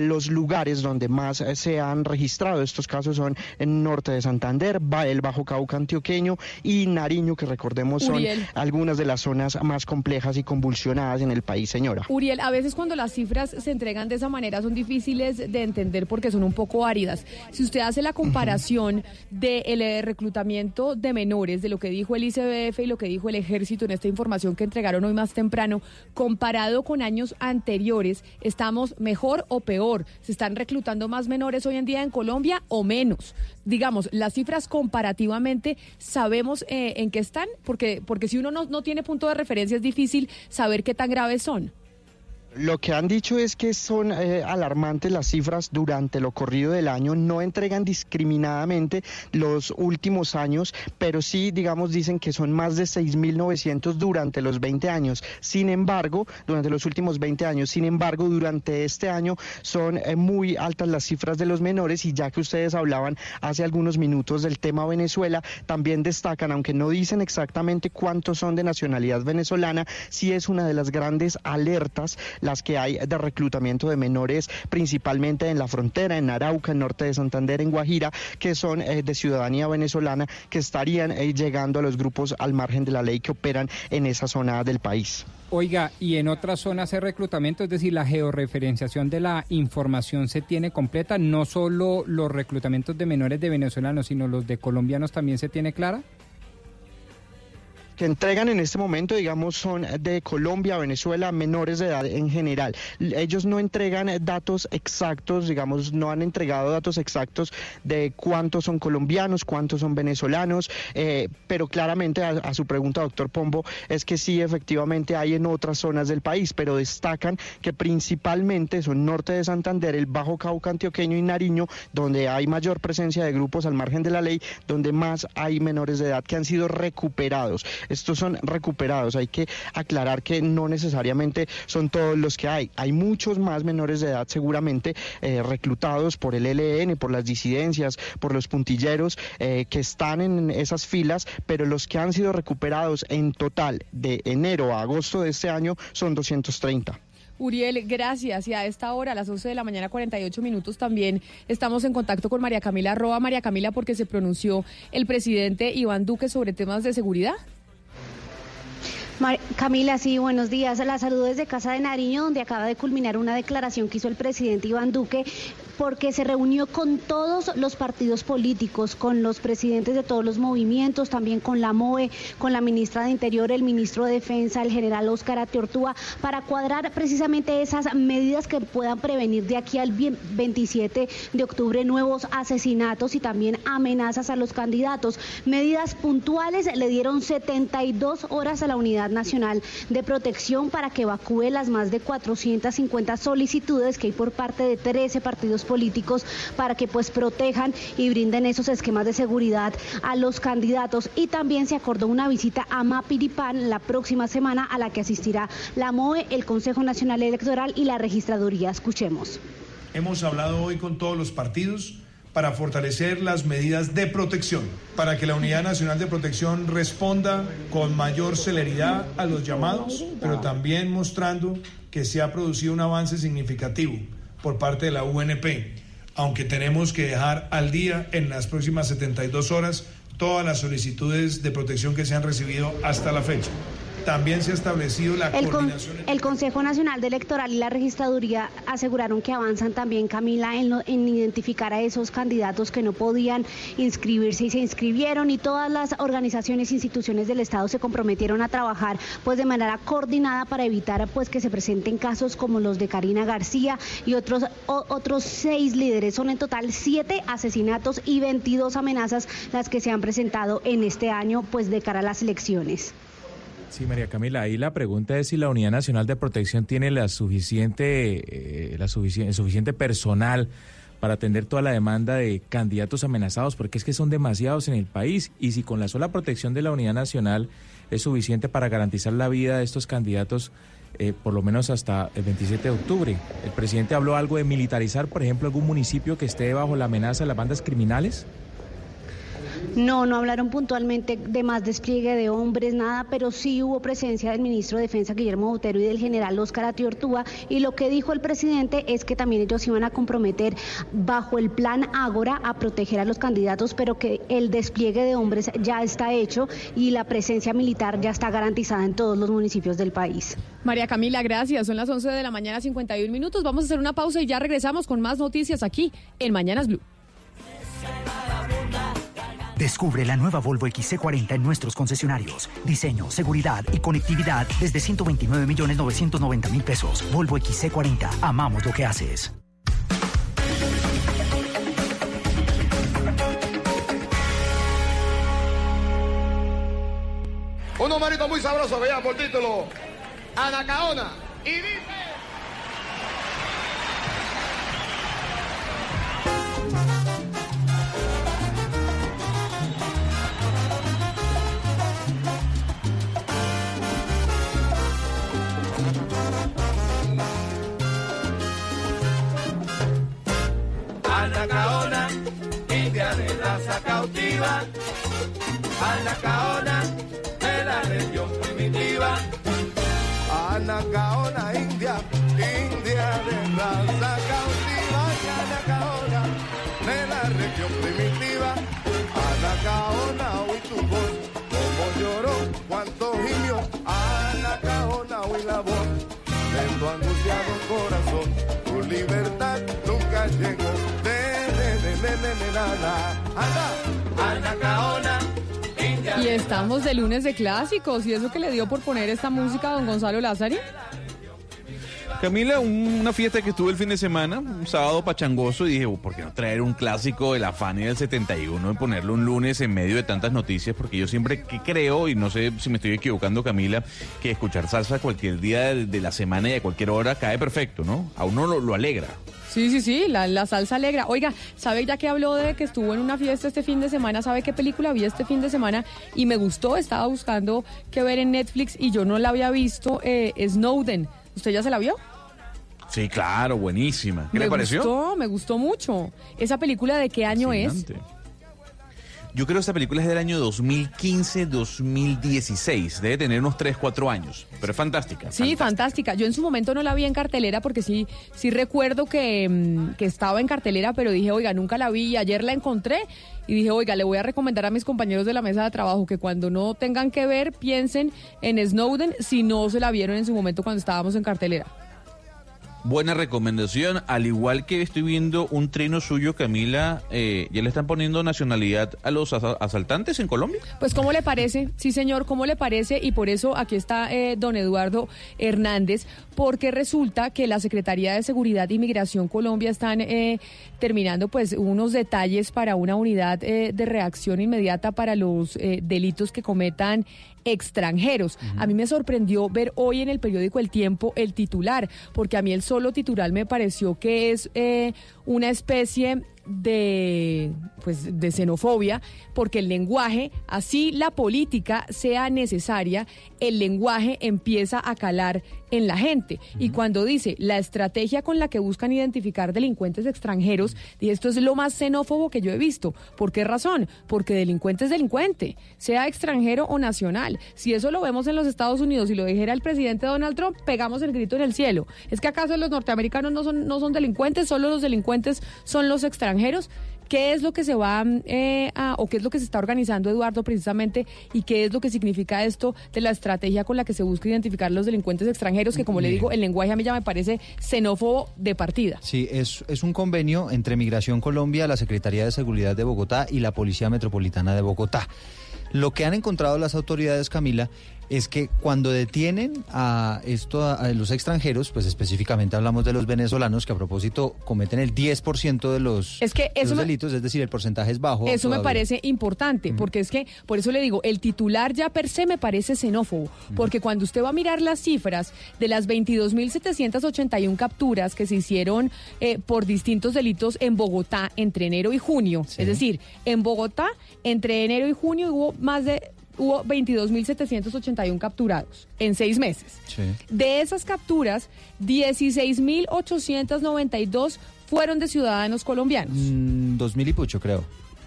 los lugares donde más se han registrado estos casos son en norte de Santander, el Bajo Cauca antioqueño y Nariño, que recordemos son. Algunas de las zonas más complejas y convulsionadas en el país, señora. Uriel, a veces cuando las cifras se entregan de esa manera son difíciles de entender porque son un poco áridas. Si usted hace la comparación del eh, reclutamiento de menores, de lo que dijo el ICBF y lo que dijo el ejército en esta información que entregaron hoy más temprano, comparado con años anteriores, ¿estamos mejor o peor? ¿Se están reclutando más menores hoy en día en Colombia o menos? Digamos, las cifras comparativamente, ¿sabemos eh, en qué están? Porque, porque si uno no, no tiene punto de referencia es difícil saber qué tan graves son. Lo que han dicho es que son eh, alarmantes las cifras durante lo corrido del año, no entregan discriminadamente los últimos años, pero sí, digamos, dicen que son más de 6.900 durante los 20 años. Sin embargo, durante los últimos 20 años, sin embargo, durante este año son eh, muy altas las cifras de los menores y ya que ustedes hablaban hace algunos minutos del tema Venezuela, también destacan, aunque no dicen exactamente cuántos son de nacionalidad venezolana, sí es una de las grandes alertas las que hay de reclutamiento de menores, principalmente en la frontera, en Arauca, en norte de Santander, en Guajira, que son eh, de ciudadanía venezolana, que estarían eh, llegando a los grupos al margen de la ley que operan en esa zona del país. Oiga, y en otras zonas de reclutamiento, es decir, la georreferenciación de la información se tiene completa, no solo los reclutamientos de menores de venezolanos, sino los de colombianos también se tiene clara que entregan en este momento, digamos, son de Colombia, Venezuela, menores de edad en general. Ellos no entregan datos exactos, digamos, no han entregado datos exactos de cuántos son colombianos, cuántos son venezolanos, eh, pero claramente a, a, su pregunta, doctor Pombo, es que sí, efectivamente hay en otras zonas del país, pero destacan que principalmente son norte de Santander, el Bajo Cauca Antioqueño y Nariño, donde hay mayor presencia de grupos al margen de la ley, donde más hay menores de edad que han sido recuperados estos son recuperados. Hay que aclarar que no necesariamente son todos los que hay. Hay muchos más menores de edad seguramente eh, reclutados por el ELN, por las disidencias, por los puntilleros eh, que están en esas filas, pero los que han sido recuperados en total de enero a agosto de este año son 230. Uriel, gracias. Y a esta hora, a las 11 de la mañana, 48 minutos, también estamos en contacto con María Camila Roa. María Camila, porque se pronunció el presidente Iván Duque sobre temas de seguridad. Camila, sí, buenos días. La saludo desde Casa de Nariño, donde acaba de culminar una declaración que hizo el presidente Iván Duque porque se reunió con todos los partidos políticos, con los presidentes de todos los movimientos, también con la MOE, con la ministra de Interior, el ministro de Defensa, el general Óscar Atiortúa, para cuadrar precisamente esas medidas que puedan prevenir de aquí al 27 de octubre nuevos asesinatos y también amenazas a los candidatos. Medidas puntuales le dieron 72 horas a la Unidad Nacional de Protección para que evacúe las más de 450 solicitudes que hay por parte de 13 partidos políticos para que pues protejan y brinden esos esquemas de seguridad a los candidatos. Y también se acordó una visita a Mapiripán la próxima semana a la que asistirá la MOE, el Consejo Nacional Electoral y la Registraduría. Escuchemos. Hemos hablado hoy con todos los partidos para fortalecer las medidas de protección, para que la Unidad Nacional de Protección responda con mayor celeridad a los llamados, pero también mostrando que se ha producido un avance significativo por parte de la UNP, aunque tenemos que dejar al día en las próximas 72 horas todas las solicitudes de protección que se han recibido hasta la fecha. También se ha establecido la el coordinación. Con, el Consejo Nacional de Electoral y la Registraduría aseguraron que avanzan también, Camila, en, lo, en, identificar a esos candidatos que no podían inscribirse y se inscribieron y todas las organizaciones e instituciones del Estado se comprometieron a trabajar pues de manera coordinada para evitar pues que se presenten casos como los de Karina García y otros, o, otros seis líderes. Son en total siete asesinatos y 22 amenazas las que se han presentado en este año pues de cara a las elecciones. Sí, María Camila, ahí la pregunta es si la Unidad Nacional de Protección tiene la suficiente, eh, la suficiente, suficiente personal para atender toda la demanda de candidatos amenazados, porque es que son demasiados en el país, y si con la sola protección de la Unidad Nacional es suficiente para garantizar la vida de estos candidatos, eh, por lo menos hasta el 27 de octubre. El presidente habló algo de militarizar, por ejemplo, algún municipio que esté bajo la amenaza de las bandas criminales. No, no hablaron puntualmente de más despliegue de hombres, nada, pero sí hubo presencia del ministro de Defensa Guillermo Botero y del general Óscar Atiortúa y lo que dijo el presidente es que también ellos iban a comprometer bajo el plan Ágora a proteger a los candidatos, pero que el despliegue de hombres ya está hecho y la presencia militar ya está garantizada en todos los municipios del país. María Camila, gracias. Son las 11 de la mañana, 51 minutos. Vamos a hacer una pausa y ya regresamos con más noticias aquí en Mañanas Blue. Descubre la nueva Volvo XC40 en nuestros concesionarios. Diseño, seguridad y conectividad desde 129 millones 990 mil pesos. Volvo XC40. Amamos lo que haces. Un numerito muy sabroso, vean por título. Anacaona. Y dice. caona, india de raza cautiva, anacaona, de la región primitiva. Anacaona, india, india de raza cautiva, anacaona, de la región primitiva. Anacaona, hoy tu voz, como lloró, cuánto gimió, anacaona, hoy la voz, de tu angustiado corazón, tu libertad. Y estamos de lunes de clásicos. ¿Y eso que le dio por poner esta música a don Gonzalo Lázari? Camila, un- una fiesta que estuve el fin de semana, un sábado pachangoso, y dije, "Oh, ¿por qué no traer un clásico de la Fanny del 71 y ponerlo un lunes en medio de tantas noticias? Porque yo siempre que creo, y no sé si me estoy equivocando, Camila, que escuchar salsa cualquier día de, la semana y a cualquier hora cae perfecto, ¿no? A uno lo alegra. Sí, sí, sí, la, la salsa alegra. Oiga, ¿sabe ya que habló de que estuvo en una fiesta este fin de semana? ¿Sabe qué película vi este fin de semana? Y me gustó, estaba buscando qué ver en Netflix y yo no la había visto, eh, Snowden. ¿Usted ya se la vio? Sí, claro, buenísima. ¿Qué me le pareció? Gustó, me gustó mucho. ¿Esa película de qué año es? Yo creo que esta película es del año 2015-2016. Debe tener unos 3, 4 años. Pero es fantástica. Sí, fantástica. Yo en su momento no la vi en cartelera porque sí, sí recuerdo que, mm, que estaba en cartelera, pero dije, oiga, nunca la vi. Ayer la encontré y dije, oiga, le voy a recomendar a mis compañeros de la mesa de trabajo que cuando no tengan que ver, piensen en Snowden si no se la vieron en su momento cuando estábamos en cartelera. Buena recomendación. Al igual que estoy viendo un trino suyo, Camila, eh, ¿ya le están poniendo nacionalidad a los asa- asaltantes en Colombia? Pues, ¿cómo le parece? Sí, señor, ¿cómo le parece? Y por eso aquí está eh, don Eduardo Hernández, porque resulta que la Secretaría de Seguridad y Migración Colombia están eh, terminando pues unos detalles para una unidad eh, de reacción inmediata para los eh, delitos que cometan extranjeros. A mí me sorprendió ver hoy en el periódico El Tiempo el titular, porque a mí el solo titular me pareció que es eh, una especie de pues de xenofobia porque el lenguaje así la política sea necesaria el lenguaje empieza a calar en la gente. Y cuando dice la estrategia con la que buscan identificar delincuentes extranjeros y esto es lo más xenófobo que yo he visto. ¿por qué razón? porque delincuente es delincuente sea extranjero o nacional. Si eso lo vemos en los Estados Unidos y lo dijera el presidente Donald Trump pegamos el grito en el cielo. Es que acaso los norteamericanos no son no son delincuentes solo los delincuentes son los extranjeros ¿Qué es lo que se va eh, a, o qué es lo que se está organizando, Eduardo, precisamente, y qué es lo que significa esto de la estrategia con la que se busca identificar los delincuentes extranjeros, que como le digo, el lenguaje a mí ya me parece xenófobo de partida? Sí, es, es un convenio entre Migración Colombia, la Secretaría de Seguridad de Bogotá y la Policía Metropolitana de Bogotá. Lo que han encontrado las autoridades, Camila, es que cuando detienen a esto a, los extranjeros, pues específicamente hablamos de los venezolanos que a propósito cometen el 10% de los, Es que de eso los me- delitos, es decir, el porcentaje es bajo. Eso me parece importante, porque es que, por eso le digo, el titular ya per se me parece xenófobo, porque cuando usted va a mirar las cifras de las 22.781 capturas que se hicieron eh, por distintos delitos en Bogotá entre enero y junio, es decir, en Bogotá entre enero y junio hubo más de hubo 22.781 capturados en seis meses. Sí. De esas capturas, 16.892 fueron de ciudadanos colombianos. Mm, Dos mil y pucho, creo.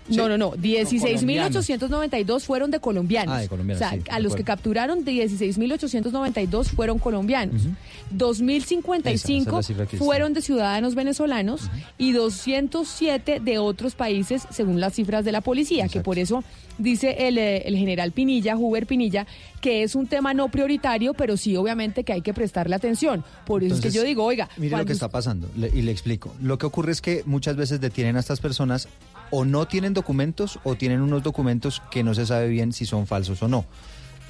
No, no, no. 16.892 fueron de colombianos. Ah, de colombianos, O sea, sí, a los que capturaron, 16.892 fueron colombianos. Esa- esa es 2.055 la cifra que fueron de ciudadanos venezolanos y 207 de otros países, según las cifras de la policía, que por eso dice el, eh, el general Pinilla, Huber Pinilla, que es un tema no prioritario, pero sí, obviamente, que hay que prestarle atención. Por eso es que yo digo, oiga, Mire lo que está pasando le- y le explico. Lo que ocurre es que muchas veces detienen a estas personas o no tienen documentos o tienen unos documentos que no se sabe bien si son falsos o no.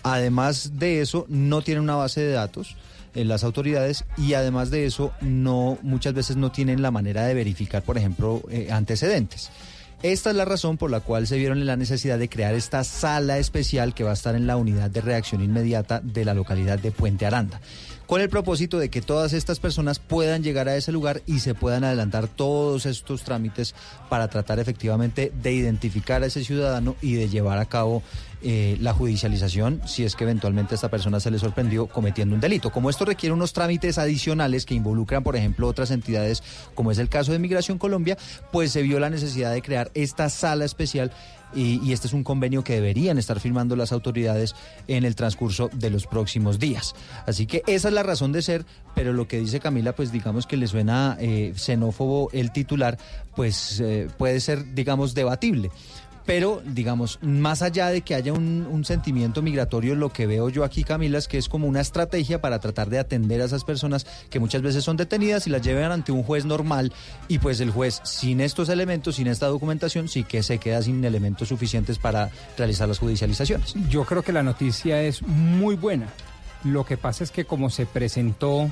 Además de eso, no tienen una base de datos en las autoridades y además de eso, no muchas veces no tienen la manera de verificar, por ejemplo, eh, antecedentes. Esta es la razón por la cual se vieron en la necesidad de crear esta sala especial que va a estar en la unidad de reacción inmediata de la localidad de Puente Aranda, con el propósito de que todas estas personas puedan llegar a ese lugar y se puedan adelantar todos estos trámites para tratar efectivamente de identificar a ese ciudadano y de llevar a cabo eh, la judicialización si es que eventualmente a esta persona se le sorprendió cometiendo un delito. Como esto requiere unos trámites adicionales que involucran, por ejemplo, otras entidades, como es el caso de Migración Colombia, pues se vio la necesidad de crear esta sala especial y, este es un convenio que deberían estar firmando las autoridades en el transcurso de los próximos días. Así que esa es la razón de ser, pero lo que dice Camila, pues digamos que le suena eh, xenófobo el titular, pues eh, puede ser, digamos, debatible Pero, digamos, más allá de que haya un, sentimiento migratorio, lo que veo yo aquí, Camila, es que es como una estrategia para tratar de atender a esas personas que muchas veces son detenidas y las llevan ante un juez normal y pues el juez sin estos elementos, sin esta documentación, sí que se queda sin elementos suficientes para realizar las judicializaciones. Yo creo que la noticia es muy buena. Lo que pasa es que como se presentó,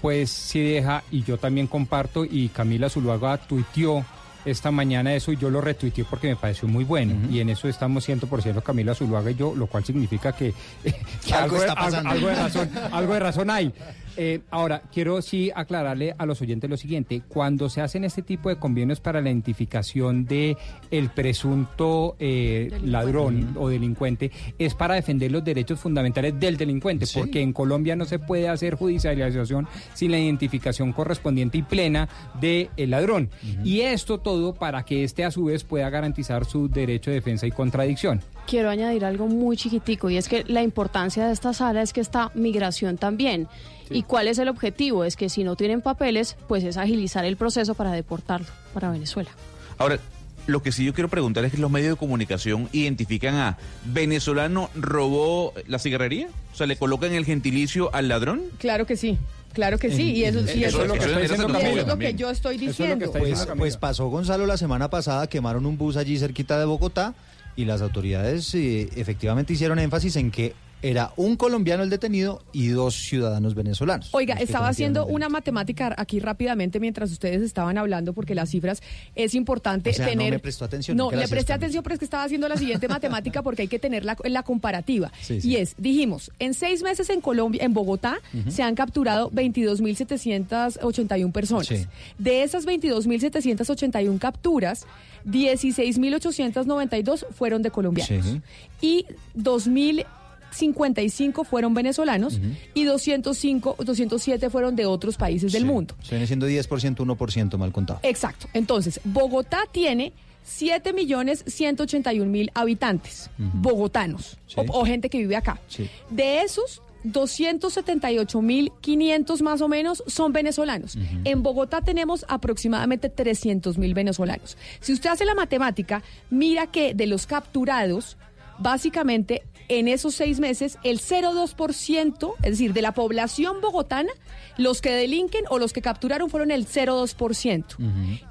pues sí deja, y yo también comparto, y Camila Zuluaga tuiteó esta mañana eso y yo lo retuiteé porque me pareció muy bueno. Y en eso estamos 100% Camila Zuluaga y yo, lo cual significa que, que Algo está algo, pasando. algo de razón, algo de razón hay. Eh, ahora, quiero sí aclararle a los oyentes lo siguiente. Cuando se hacen este tipo de convenios para la identificación de el presunto eh, ladrón o delincuente, es para defender los derechos fundamentales del delincuente, porque en Colombia no se puede hacer judicialización sin la identificación correspondiente y plena del ladrón. Y esto todo para que éste a su vez pueda garantizar su derecho de defensa y contradicción. Quiero añadir algo muy chiquitico y es que la importancia de esta sala es que está migración también. ¿Y cuál es el objetivo? Es que si no tienen papeles, pues es agilizar el proceso para deportarlo para Venezuela. Ahora, lo que sí yo quiero preguntar es que los medios de comunicación identifican a venezolano robó la cigarrería, o sea, le colocan el gentilicio al ladrón. Claro que sí. Claro que sí, y eso, y eso- Eso es lo que eso diciendo es lo que yo estoy diciendo. Pues, pues pasó Gonzalo la semana pasada, quemaron un bus allí cerquita de Bogotá y las autoridades eh, efectivamente hicieron énfasis en que era un colombiano el detenido y dos ciudadanos venezolanos. Oiga, estaba haciendo una matemática aquí rápidamente mientras ustedes estaban hablando, porque las cifras es importante O sea, no tener. me prestó atención. No, le presté atención, pero es que estaba haciendo la siguiente matemática porque hay que tener la, la comparativa. Sí, sí. Y es, dijimos, en seis meses en Colombia, en Bogotá, se han capturado 22.781 personas. Sí. De esas 22.781 capturas, 16.892 fueron de colombianos. Sí. Y 2.055 fueron venezolanos y 205, 207 fueron de otros países del Sí. mundo. Viene siendo 10%, 1% mal contado. Exacto. Entonces, Bogotá tiene 7 millones 181 mil habitantes bogotanos Sí. o, o gente que vive acá. Sí. De esos, 278 mil 500 más o menos son venezolanos. En Bogotá tenemos aproximadamente 300 mil venezolanos. Si usted hace la matemática, mira que de los capturados, básicamente en esos seis meses, el 0,2%, es decir, de la población bogotana, los que delinquen o los que capturaron fueron el 0,2%.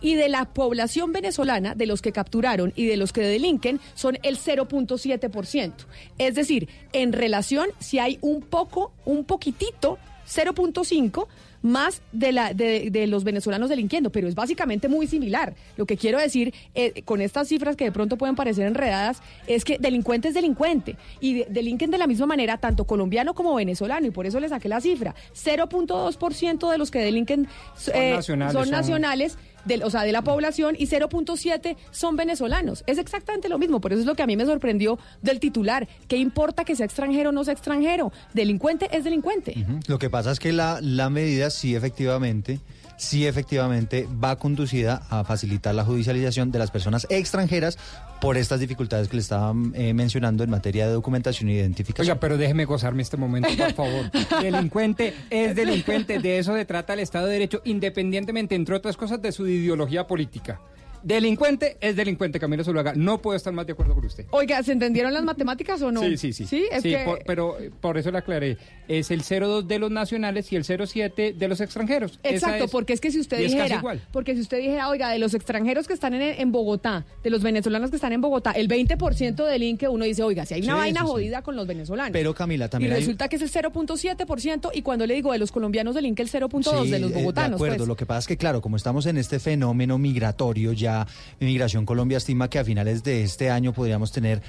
Y de la población venezolana, de los que capturaron y de los que delinquen, son el 0.7%. Es decir, en relación, si hay un poco, un poquitito, 0.5 más de, la, de, de los venezolanos delinquiendo, pero es básicamente muy similar. Lo que quiero decir eh, con estas cifras que de pronto pueden parecer enredadas es que delincuente es delincuente y de- delinquen de la misma manera tanto colombiano como venezolano y por eso le saqué la cifra. 0.2% de los que delinquen Son eh, nacionales, son son- nacionales del- o sea, de la población y 0.7 son venezolanos. Es exactamente lo mismo, por eso es lo que a mí me sorprendió del titular. ¿Qué importa que sea extranjero o no sea extranjero? Delincuente es delincuente. Lo que pasa es que la, la medida sí efectivamente, sí efectivamente va conducida a facilitar la judicialización de las personas extranjeras por estas dificultades que le estaba eh, mencionando en materia de documentación y identificación. Oiga, pero déjeme gozarme este momento, por favor. delincuente es delincuente, de eso se trata el Estado de Derecho, independientemente, entre otras cosas, de su ideología política. Delincuente es delincuente, Camilo Zuluaga. No puedo estar más de acuerdo con usted. Oiga, ¿se entendieron las matemáticas o no? Sí, sí, sí. Sí, es que... por- pero eh, por eso le aclaré. Es el 0,2 de los nacionales y el 0,7 de los extranjeros. Exacto, es- porque es que si usted y dijera, porque si usted dijera, oiga, de los extranjeros que están en, en Bogotá, de los venezolanos que están en Bogotá, el 20% delinque, uno dice, oiga, si hay una Sí, vaina sí, sí. jodida con los venezolanos. Pero Camila, y también hay- resulta que es el 0.7% y cuando le digo de los colombianos delinque el 0.2 Sí, de los eh, bogotanos. De acuerdo, pues. lo que pasa es que, claro, como estamos en este fenómeno migratorio, ya Migración Colombia estima que a finales de este año podríamos tener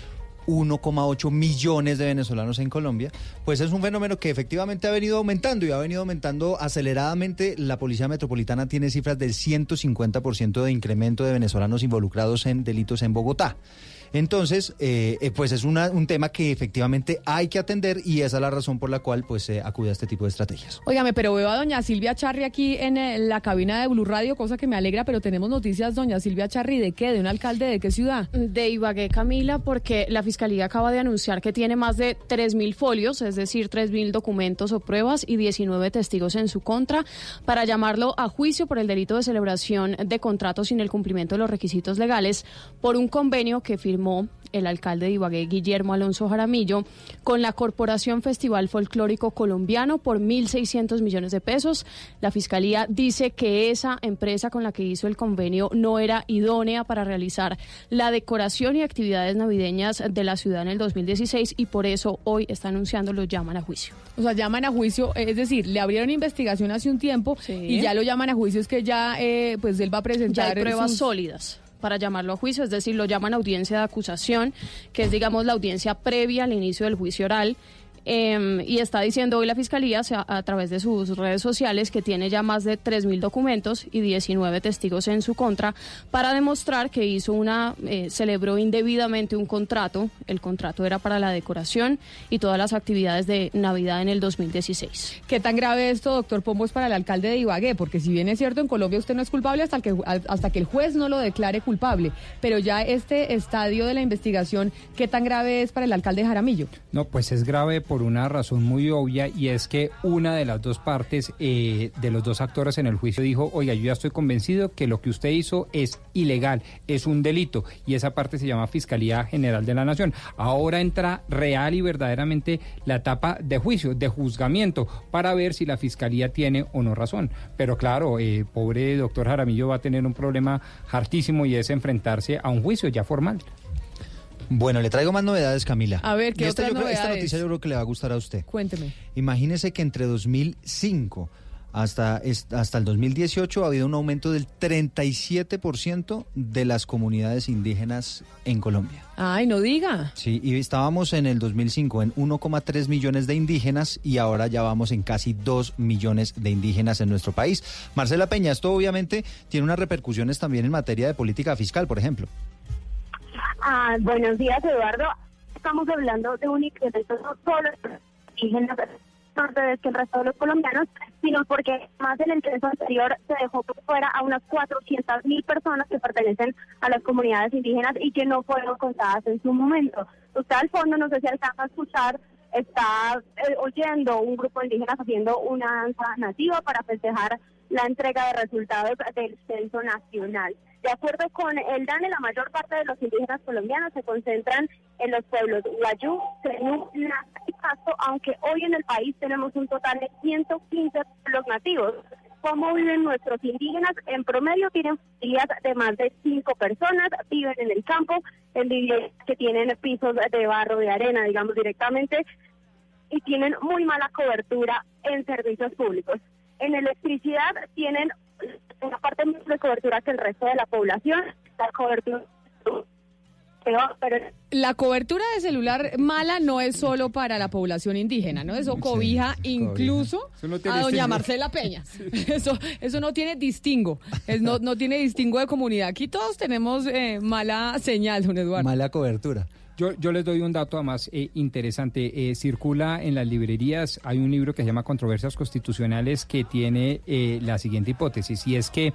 1,8 millones de venezolanos en Colombia, pues es un fenómeno que efectivamente ha venido aumentando y ha venido aumentando aceleradamente. La Policía Metropolitana tiene cifras del 150% de incremento de venezolanos involucrados en delitos en Bogotá. Entonces, eh, eh, pues es una- un tema que efectivamente hay que atender y esa es la razón por la cual pues se acude a este tipo de estrategias. Óigame, pero veo a doña Silvia Charri aquí en eh, la cabina de Blue Radio, cosa que me alegra, pero tenemos noticias, doña Silvia Charri, ¿de qué? ¿De un alcalde de qué ciudad? De Ibagué, Camila, porque la Fiscalía acaba de anunciar que tiene más de 3.000 folios, es decir, 3.000 documentos o pruebas y 19 testigos en su contra, para llamarlo a juicio por el delito de celebración de contratos sin el cumplimiento de los requisitos legales por un convenio que firmó firmó el alcalde de Ibagué, Guillermo Alonso Jaramillo, con la Corporación Festival Folclórico Colombiano por 1.600 millones de pesos. La Fiscalía dice que esa empresa con la que hizo el convenio no era idónea para realizar la decoración y actividades navideñas de la ciudad en el 2016 y por eso hoy está anunciando lo llaman a juicio. O sea, llaman a juicio, es decir, le abrieron investigación hace un tiempo y ya lo llaman a juicio, es que ya eh, pues él va a Ya presentar hay pruebas sus- sólidas para llamarlo a juicio, es decir, lo llaman audiencia de acusación, que es, digamos, la audiencia previa al inicio del juicio oral. Eh, y está diciendo hoy la Fiscalía o sea, a través de sus redes sociales que tiene ya más de 3.000 documentos y 19 testigos en su contra para demostrar que hizo una, eh, celebró indebidamente un contrato. El contrato era para la decoración y todas las actividades de Navidad en el 2016. ¿Qué tan grave esto, doctor Pombo, es para el alcalde de Ibagué? Porque si bien es cierto, en Colombia usted no es culpable hasta que, hasta que el juez no lo declare culpable. Pero ya este estadio de la investigación, ¿qué tan grave es para el alcalde Jaramillo? No, pues es grave por una razón muy obvia y es que una de las dos partes eh, de los dos actores en el juicio dijo, oiga, yo ya estoy convencido que lo que usted hizo es ilegal, es un delito y esa parte se llama Fiscalía General de la Nación. Ahora entra real y verdaderamente la etapa de juicio, de juzgamiento, para ver si la Fiscalía tiene o no razón. Pero claro, eh, pobre doctor Jaramillo va a tener un problema hartísimo y es enfrentarse a un juicio ya formal. Bueno, le traigo más novedades, Camila. A ver, ¿qué esta, otras yo creo- esta noticia yo creo que le va a gustar a usted. Cuénteme. Imagínese que entre 2005 hasta, hasta el 2018 ha habido un aumento del 37% de las comunidades indígenas en Colombia. Ay, no diga. Sí, y estábamos en el 2005 en 1,3 millones de indígenas y ahora ya vamos en casi 2 millones de indígenas en nuestro país. Marcela Peña, esto obviamente tiene unas repercusiones también en materia de política fiscal, por ejemplo. Ah, buenos días, Eduardo. Estamos hablando de un incremento no solo indígenas que el resto de los colombianos, sino porque más del ingreso anterior se dejó fuera a unas 400 mil personas que pertenecen a las comunidades indígenas y que no fueron contadas en su momento. Usted al fondo, no sé si alcanza a escuchar, está eh, oyendo un grupo de indígenas haciendo una danza nativa para festejar la entrega de resultados del censo nacional. De acuerdo con el DANE, la mayor parte de los indígenas colombianos se concentran en los pueblos Guayú, Trenú, Nasa y Pasto, aunque hoy en el país tenemos un total de 115 pueblos nativos. ¿Cómo viven nuestros indígenas? En promedio tienen familias de más de cinco personas, viven en el campo, en viviendas que tienen pisos de barro, de arena, digamos directamente, y tienen muy mala cobertura en servicios públicos. En electricidad tienen una parte menos de cobertura que el resto de la población. La cobertura La cobertura de celular mala no es solo para la población indígena, ¿no? Eso cobija incluso Eso no tiene a doña distingo. Marcela Peña. Eso, eso no tiene distingo, es, no, no tiene distingo de comunidad. Aquí todos tenemos eh, mala señal, don Eduardo. Mala cobertura. Yo, yo les doy un dato además eh, interesante. Eh, circula en las librerías, hay un libro que se llama Controversias Constitucionales que tiene eh, la siguiente hipótesis y es que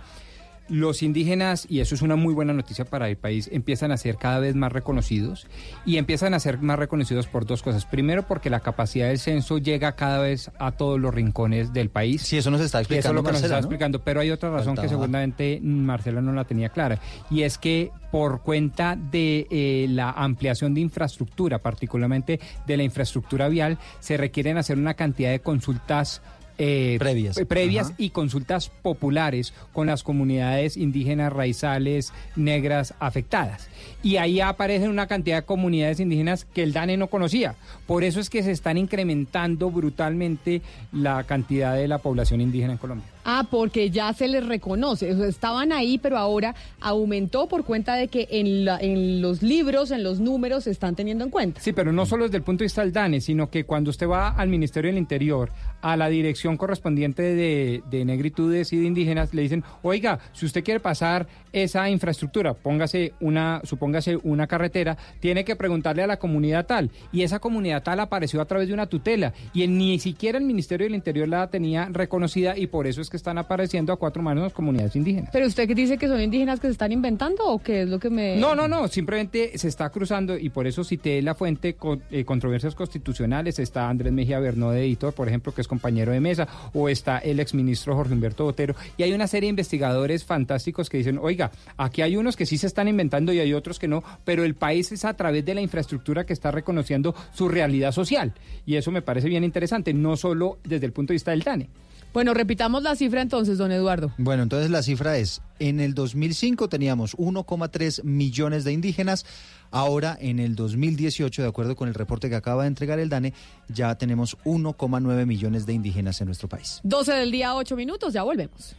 los indígenas, y eso es una muy buena noticia para el país, empiezan a ser cada vez más reconocidos y empiezan a ser más reconocidos por dos cosas. Primero, porque la capacidad del censo llega cada vez a todos los rincones del país. Sí, eso nos está Eso es explicando lo que nos está ¿no? explicando, pero hay otra razón que seguramente Marcela no la tenía clara, y es que por cuenta de eh, la ampliación de infraestructura, particularmente de la infraestructura vial, se requieren hacer una cantidad de consultas eh, Previas. previas Ajá. y consultas populares con las comunidades indígenas, raizales, negras afectadas. Y ahí aparecen una cantidad de comunidades indígenas que el DANE no conocía. Por eso es que se están incrementando brutalmente la cantidad de la población indígena en Colombia. Ah, porque ya se les reconoce. Estaban ahí, pero ahora aumentó por cuenta de que en, la- en los libros, en los números, se están teniendo en cuenta. Sí, pero no solo desde el punto de vista del DANE, sino que cuando usted va al Ministerio del Interior, a la dirección correspondiente de, de negritudes y de indígenas, le dicen, oiga, si usted quiere pasar esa infraestructura, póngase una, supóngase una carretera, tiene que preguntarle a la comunidad tal. Y esa comunidad tal apareció a través de una tutela. Y en- ni siquiera el Ministerio del Interior la tenía reconocida y por eso es que están apareciendo a cuatro manos en las comunidades indígenas. ¿Pero usted que dice que son indígenas que se están inventando o qué es lo que me...? No, no, no, simplemente se está cruzando y por eso cité la fuente con, eh, controversias constitucionales. Está Andrés Mejía Bernó de editor, por ejemplo, que es compañero de mesa, o está el exministro Jorge Humberto Botero. Y hay una serie de investigadores fantásticos que dicen, oiga, aquí hay unos que sí se están inventando y hay otros que no, pero el país es a través de la infraestructura que está reconociendo su realidad social. Y eso me parece bien interesante, no solo desde el punto de vista del TANE. Bueno, repitamos la cifra entonces, don Eduardo. Bueno, entonces la cifra es, en el 2005 teníamos 1,3 millones de indígenas, ahora en el 2018, de acuerdo con el reporte que acaba de entregar el DANE, ya tenemos 1,9 millones de indígenas en nuestro país. 12 del día, 8 minutos, ya volvemos.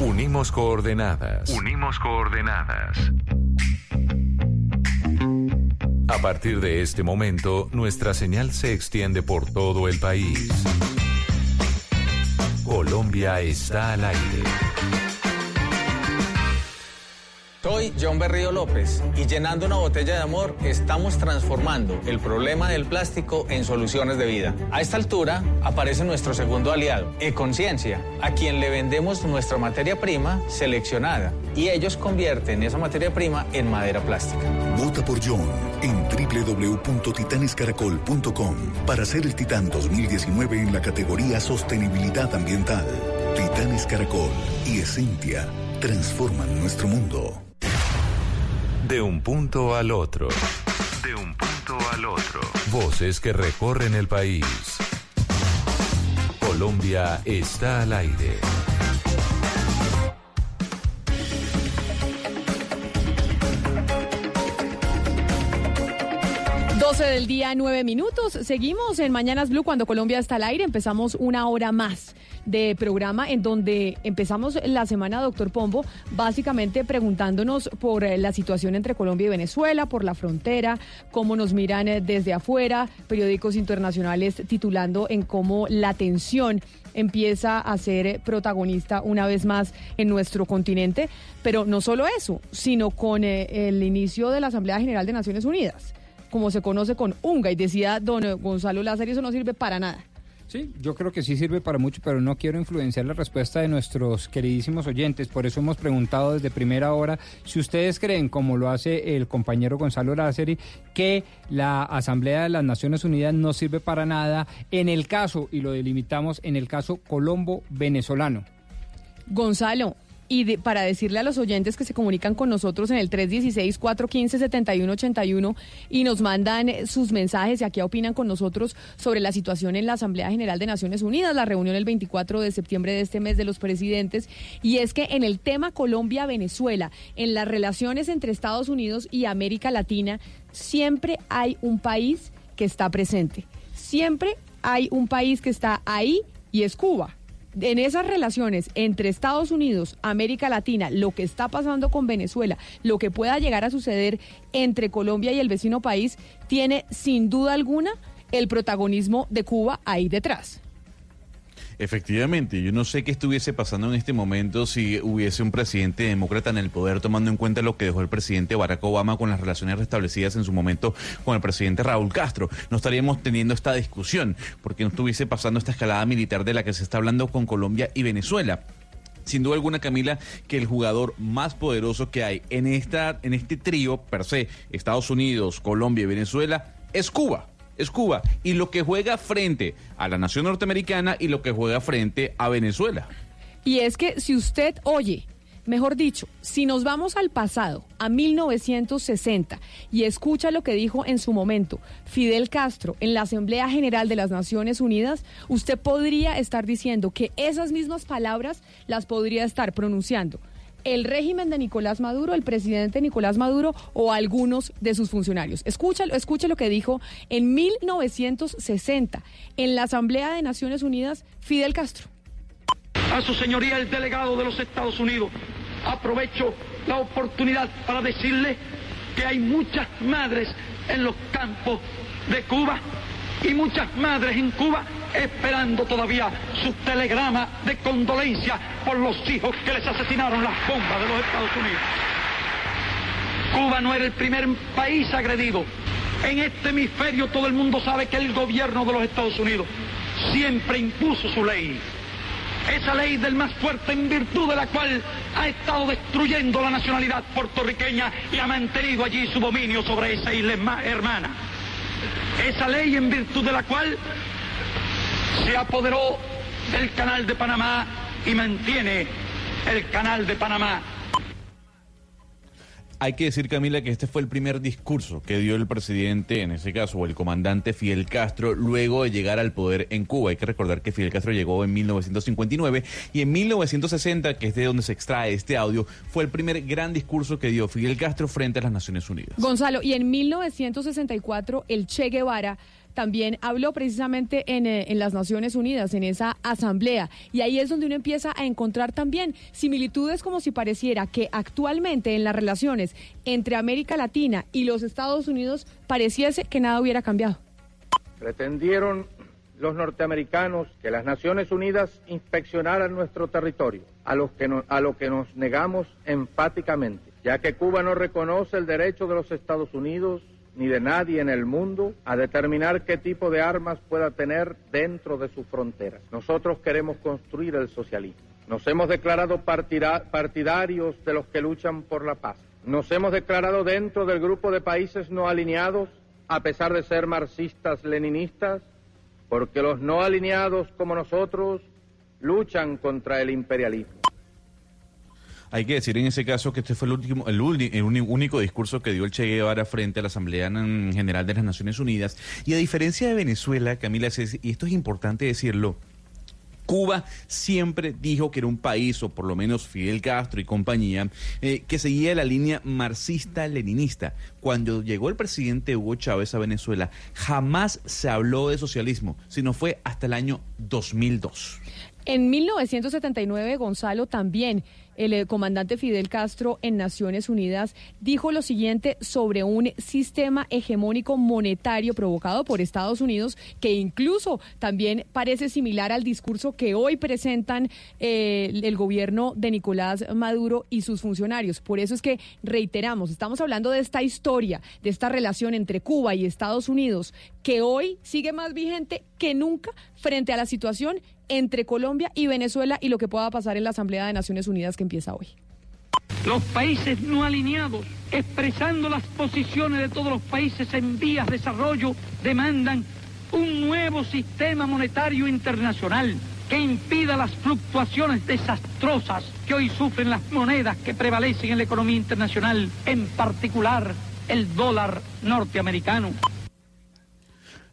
Unimos coordenadas. Unimos coordenadas. A partir de este momento, nuestra señal se extiende por todo el país. Colombia está al aire. Soy John Berrío López y llenando una botella de amor estamos transformando el problema del plástico en soluciones de vida. A esta altura aparece nuestro segundo aliado, Econciencia, a quien le vendemos nuestra materia prima seleccionada y ellos convierten esa materia prima en madera plástica. Vota por John en www.titanescaracol.com para ser el Titán 2019 en la categoría Sostenibilidad Ambiental. Titanes Caracol y Esencia transforman nuestro mundo. De un punto al otro. De un punto al otro. Voces que recorren el país. Colombia está al aire. Doce del día, nueve minutos. Seguimos en Mañanas Blue cuando Colombia está al aire. Empezamos una hora más de programa en donde empezamos la semana, doctor Pombo, básicamente preguntándonos por eh, la situación entre Colombia y Venezuela, por la frontera, cómo nos miran eh, desde afuera, periódicos internacionales titulando en cómo la tensión empieza a ser protagonista una vez más en nuestro continente, pero no solo eso, sino con eh, el inicio de la Asamblea General de Naciones Unidas, como se conoce con UNGA, y decía don Gonzalo Lázaro, eso no sirve para nada. Sí, yo creo que sí sirve para mucho, pero no quiero influenciar la respuesta de nuestros queridísimos oyentes. Por eso hemos preguntado desde primera hora si ustedes creen, como lo hace el compañero Gonzalo Lázari, que la Asamblea de las Naciones Unidas no sirve para nada en el caso, y lo delimitamos, en el caso colombo-venezolano. Gonzalo, y de- para decirle a los oyentes que se comunican con nosotros en el 316-415-7181 y nos mandan sus mensajes y aquí opinan con nosotros sobre la situación en la Asamblea General de Naciones Unidas, la reunión el 24 de septiembre de este mes de los presidentes, y es que en el tema Colombia-Venezuela, en las relaciones entre Estados Unidos y América Latina, siempre hay un país que está presente. Siempre hay un país que está ahí y es Cuba en esas relaciones entre Estados Unidos, América Latina, lo que está pasando con Venezuela, lo que pueda llegar a suceder entre Colombia y el vecino país, tiene sin duda alguna el protagonismo de Cuba ahí detrás. Efectivamente, yo no sé qué estuviese pasando en este momento si hubiese un presidente demócrata en el poder, tomando en cuenta lo que dejó el presidente Barack Obama con las relaciones restablecidas en su momento con el presidente Raúl Castro. No estaríamos teniendo esta discusión, porque no estuviese pasando esta escalada militar de la que se está hablando con Colombia y Venezuela sin duda alguna, Camila, que el jugador más poderoso que hay en, esta, en este trío, per se, Estados Unidos, Colombia y Venezuela, es Cuba. Es Cuba. Y lo que juega frente a la nación norteamericana y lo que juega frente a Venezuela. Y es que si usted oye, mejor dicho, si nos vamos al pasado, a 1960, y escucha lo que dijo en su momento Fidel Castro en la Asamblea General de las Naciones Unidas, usted podría estar diciendo que esas mismas palabras las podría estar pronunciando el régimen de Nicolás Maduro, el presidente Nicolás Maduro o algunos de sus funcionarios. Escúchalo, escuche lo que dijo en 1960 en la Asamblea de Naciones Unidas Fidel Castro. A su señoría el delegado de los Estados Unidos, aprovecho la oportunidad para decirle que hay muchas madres en los campos de Cuba y muchas madres en Cuba esperando todavía su telegrama de condolencia por los hijos que les asesinaron las bombas de los Estados Unidos. Cuba no era el primer país agredido. En este hemisferio todo el mundo sabe que el gobierno de los Estados Unidos siempre impuso su ley. Esa ley del más fuerte en virtud de la cual ha estado destruyendo la nacionalidad puertorriqueña y ha mantenido allí su dominio sobre esa isla herma- hermana. Esa ley en virtud de la cual se apoderó del canal de Panamá y mantiene el canal de Panamá. Hay que decir, Camila, que este fue el primer discurso que dio el presidente, en ese caso, o el comandante Fidel Castro, luego de llegar al poder en Cuba. Hay que recordar que Fidel Castro llegó en 1959 y en 1960, que es de donde se extrae este audio, fue el primer gran discurso que dio Fidel Castro frente a las Naciones Unidas. Gonzalo, y en 1964 el Che Guevara también habló precisamente en, eh, en las Naciones Unidas, en esa asamblea. Y ahí es donde uno empieza a encontrar también similitudes como si pareciera que actualmente en las relaciones entre América Latina y los Estados Unidos pareciese que nada hubiera cambiado. Pretendieron los norteamericanos que las Naciones Unidas inspeccionaran nuestro territorio, a, los que no- a lo que nos negamos enfáticamente, ya que Cuba no reconoce el derecho de los Estados Unidos ni de nadie en el mundo a determinar qué tipo de armas pueda tener dentro de sus fronteras. Nosotros queremos construir el socialismo. Nos hemos declarado partida- partidarios de los que luchan por la paz. Nos hemos declarado dentro del grupo de países no alineados, a pesar de ser marxistas-leninistas, porque los no alineados como nosotros luchan contra el imperialismo. Hay que decir en ese caso que este fue el último, el, único discurso que dio el Che Guevara frente a la Asamblea General de las Naciones Unidas. Y a diferencia de Venezuela, Camila, y esto es importante decirlo, Cuba siempre dijo que era un país, o por lo menos Fidel Castro y compañía, eh, que seguía la línea marxista-leninista. Cuando llegó el presidente Hugo Chávez a Venezuela, jamás se habló de socialismo, sino fue hasta el año 2002. En 1979, Gonzalo también, el eh, comandante Fidel Castro en Naciones Unidas dijo lo siguiente sobre un sistema hegemónico monetario provocado por Estados Unidos que incluso también parece similar al discurso que hoy presentan eh, el gobierno de Nicolás Maduro y sus funcionarios. Por eso es que reiteramos, estamos hablando de esta historia, de esta relación entre Cuba y Estados Unidos que hoy sigue más vigente que nunca frente a la situación entre Colombia y Venezuela y lo que pueda pasar en la Asamblea de Naciones Unidas que empieza hoy. Los países no alineados, expresando las posiciones de todos los países en vías de desarrollo, demandan un nuevo sistema monetario internacional que impida las fluctuaciones desastrosas que hoy sufren las monedas que prevalecen en la economía internacional, en particular el dólar norteamericano.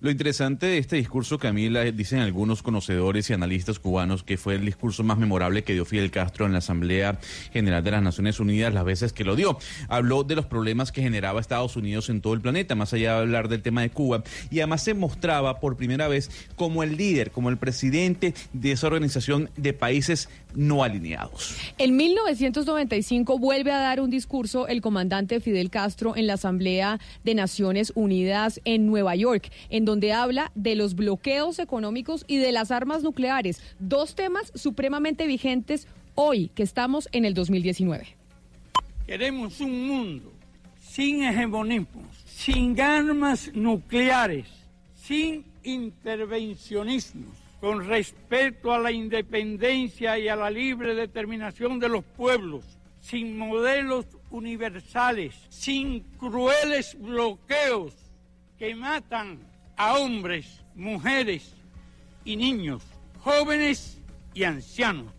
Lo interesante de este discurso, Camila, dicen algunos conocedores y analistas cubanos que fue el discurso más memorable que dio Fidel Castro en la Asamblea General de las Naciones Unidas las veces que lo dio. Habló de los problemas que generaba Estados Unidos en todo el planeta, más allá de hablar del tema de Cuba, y además se mostraba por primera vez como el líder, como el presidente de esa organización de países no alineados. En 1995 vuelve a dar un discurso el comandante Fidel Castro en la Asamblea de Naciones Unidas en Nueva York, en donde habla de los bloqueos económicos y de las armas nucleares, dos temas supremamente vigentes hoy que estamos en el 2019. Queremos un mundo sin hegemonismos, sin armas nucleares, sin intervencionismos, con respeto a la independencia y a la libre determinación de los pueblos, sin modelos universales, sin crueles bloqueos que matan a hombres, mujeres y niños, jóvenes y ancianos.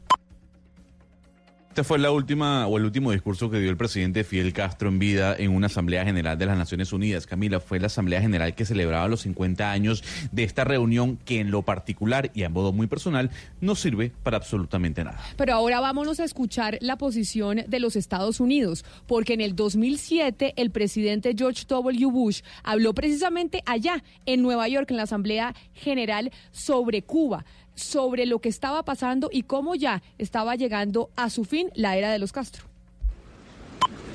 Esta fue la última o el último discurso que dio el presidente Fidel Castro en vida en una Asamblea General de las Naciones Unidas. Camila, fue la Asamblea General que celebraba los 50 años de esta reunión que en lo particular y a modo muy personal no sirve para absolutamente nada. Pero ahora vámonos a escuchar la posición de los Estados Unidos, porque en el 2007 el presidente George W. Bush habló precisamente allá, en Nueva York, en la Asamblea General, sobre Cuba sobre lo que estaba pasando y cómo ya estaba llegando a su fin la era de los Castro.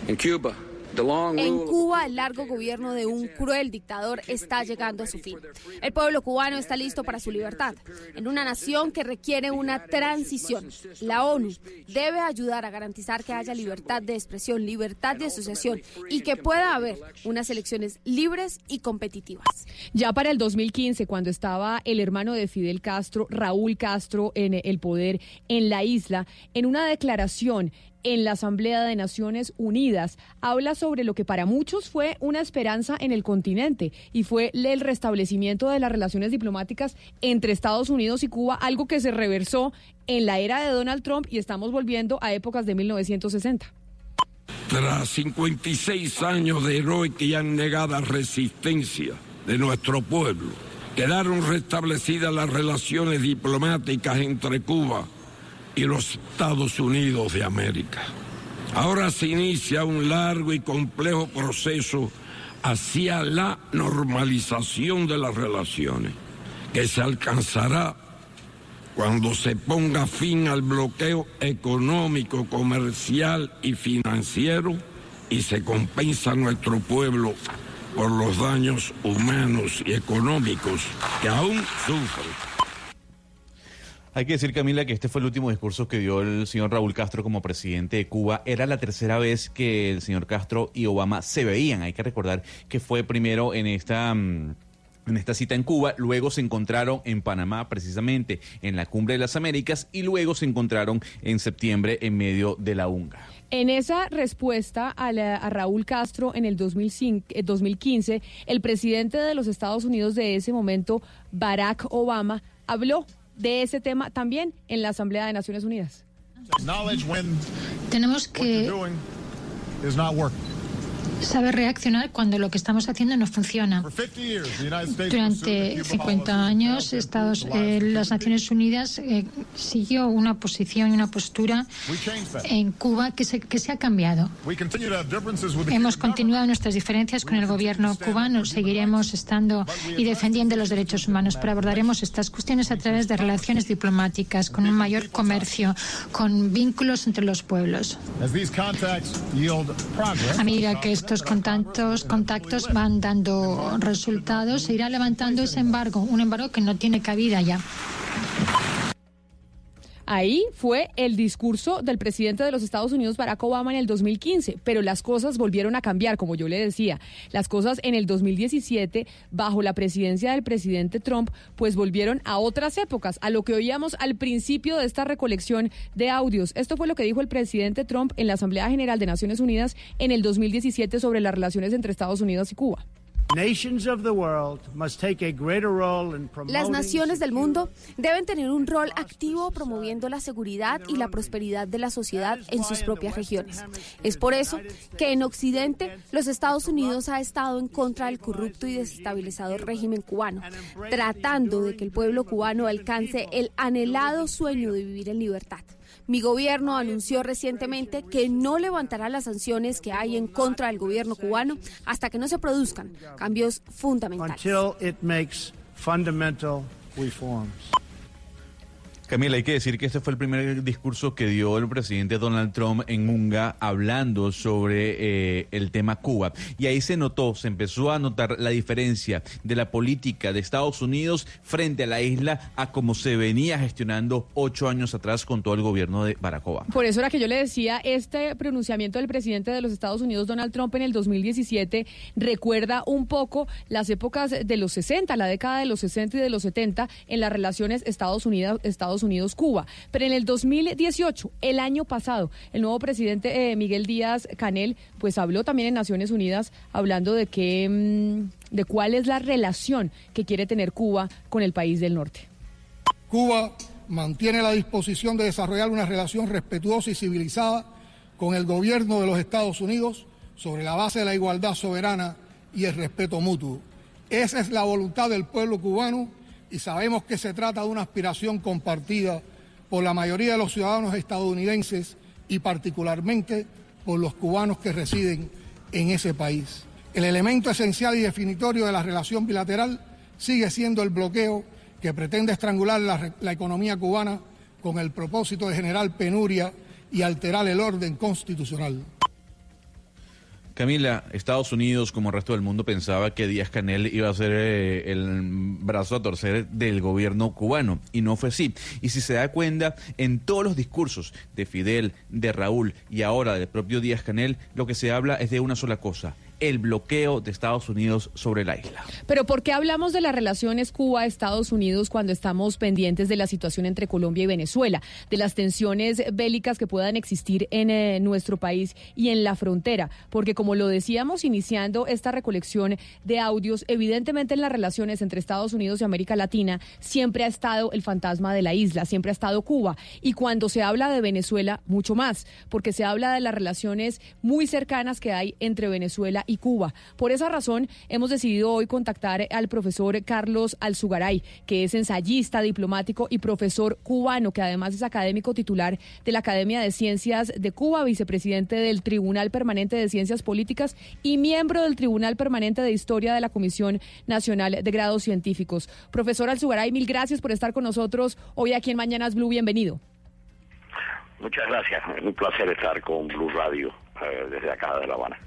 In Cuba, En Cuba, el largo gobierno de un cruel dictador está llegando a su fin. El pueblo cubano está listo para su libertad. En una nación que requiere una transición, la ONU debe ayudar a garantizar que haya libertad de expresión, libertad de asociación y que pueda haber unas elecciones libres y competitivas. Ya para el 2015, cuando estaba el hermano de Fidel Castro, Raúl Castro, en el poder en la isla, en una declaración en la Asamblea de Naciones Unidas. Habla sobre lo que para muchos fue una esperanza en el continente y fue el restablecimiento de las relaciones diplomáticas entre Estados Unidos y Cuba, algo que se reversó en la era de Donald Trump y estamos volviendo a épocas de 1960. Tras 56 años de heroica y negada resistencia de nuestro pueblo, quedaron restablecidas las relaciones diplomáticas entre Cuba y los Estados Unidos de América. Ahora se inicia un largo y complejo proceso hacia la normalización de las relaciones, que se alcanzará cuando se ponga fin al bloqueo económico, comercial y financiero y se compensa a nuestro pueblo por los daños humanos y económicos que aún sufre. Hay que decir, Camila, que este fue el último discurso que dio el señor Raúl Castro como presidente de Cuba. Era la tercera vez que el señor Castro y Obama se veían. Hay que recordar que fue primero en esta... Mm, en esta cita en Cuba, luego se encontraron en Panamá, precisamente en la Cumbre de las Américas, y luego se encontraron en septiembre en medio de la UNGA. En esa respuesta a, a, Raúl Castro en el 2005, 2015, eh, el presidente de los Estados Unidos de ese momento, Barack Obama, habló de ese tema también en la Asamblea de Naciones Unidas. Tenemos que saber reaccionar cuando lo que estamos haciendo no funciona. Durante 50 años, Estados, eh, las Naciones Unidas eh, siguió una posición y una postura en Cuba que se, que se ha cambiado. Hemos continuado nuestras diferencias con el gobierno cubano, seguiremos estando y defendiendo los derechos humanos, pero abordaremos estas cuestiones a través de relaciones diplomáticas, con un mayor comercio, con vínculos entre los pueblos. A medida que esto estos contactos, contactos van dando resultados, se irá levantando ese embargo, un embargo que no tiene cabida ya. Ahí fue el discurso del presidente de los Estados Unidos, Barack Obama, en el 2015, pero las cosas volvieron a cambiar, como yo le decía. Las cosas en el 2017, bajo la presidencia del presidente Trump, pues volvieron a otras épocas, a lo que oíamos al principio de esta recolección de audios. Esto fue lo que dijo el presidente Trump en la Asamblea General de Naciones Unidas en el 2017 sobre las relaciones entre Estados Unidos y Cuba. Las naciones del mundo deben tener un rol activo promoviendo la seguridad y la prosperidad de la sociedad en sus propias regiones. Es por eso que en Occidente los Estados Unidos ha estado en contra del corrupto y desestabilizador régimen cubano, tratando de que el pueblo cubano alcance el anhelado sueño de vivir en libertad. Mi gobierno anunció recientemente que no levantará las sanciones que hay en contra del gobierno cubano hasta que no se produzcan cambios fundamentales. Camila, hay que decir que este fue el primer discurso que dio el presidente Donald Trump en Unga hablando sobre eh, el tema Cuba. Y ahí se notó, se empezó a notar la diferencia de la política de Estados Unidos frente a la isla a como se venía gestionando ocho años atrás con todo el gobierno de Barack Obama. Por eso era que yo le decía, este pronunciamiento del presidente de los Estados Unidos, Donald Trump, en el 2017, recuerda un poco las épocas de los 60, la década de los 60 y de los 70 en las relaciones Estados Unidos-Estados Unidos-Cuba. Pero en el 2018, el año pasado, el nuevo presidente eh, Miguel Díaz Canel, pues habló también en Naciones Unidas hablando de que, mm, de cuál es la relación que quiere tener Cuba con el país del norte. Cuba mantiene la disposición de desarrollar una relación respetuosa y civilizada con el gobierno de los Estados Unidos sobre la base de la igualdad soberana y el respeto mutuo. Esa es la voluntad del pueblo cubano y sabemos que se trata de una aspiración compartida por la mayoría de los ciudadanos estadounidenses y particularmente por los cubanos que residen en ese país. El elemento esencial y definitorio de la relación bilateral sigue siendo el bloqueo que pretende estrangular la, economía cubana con el propósito de generar penuria y alterar el orden constitucional. Camila, Estados Unidos, como el resto del mundo, pensaba que Díaz Canel iba a ser eh, el brazo a torcer del gobierno cubano, y no fue así. Y si se da cuenta, en todos los discursos de Fidel, de Raúl y ahora del propio Díaz Canel, lo que se habla es de una sola cosa, el bloqueo de Estados Unidos sobre la isla. Pero ¿por qué hablamos de las relaciones Cuba-Estados Unidos cuando estamos pendientes de la situación entre Colombia y Venezuela, de las tensiones bélicas que puedan existir en eh, nuestro país y en la frontera? Porque como lo decíamos iniciando esta recolección de audios, evidentemente en las relaciones entre Estados Unidos y América Latina siempre ha estado el fantasma de la isla, siempre ha estado Cuba. Y cuando se habla de Venezuela, mucho más, porque se habla de las relaciones muy cercanas que hay entre Venezuela y Cuba. Por esa razón, hemos decidido hoy contactar al profesor Carlos Alzugaray, que es ensayista, diplomático y profesor cubano, que además es académico titular de la Academia de Ciencias de Cuba, vicepresidente del Tribunal Permanente de Ciencias Políticas y miembro del Tribunal Permanente de Historia de la Comisión Nacional de Grados Científicos. Profesor Alzugaray, mil gracias por estar con nosotros hoy aquí en Mañanas Blue. Bienvenido. Muchas gracias. Un placer estar con Blue Radio eh, desde acá de La Habana.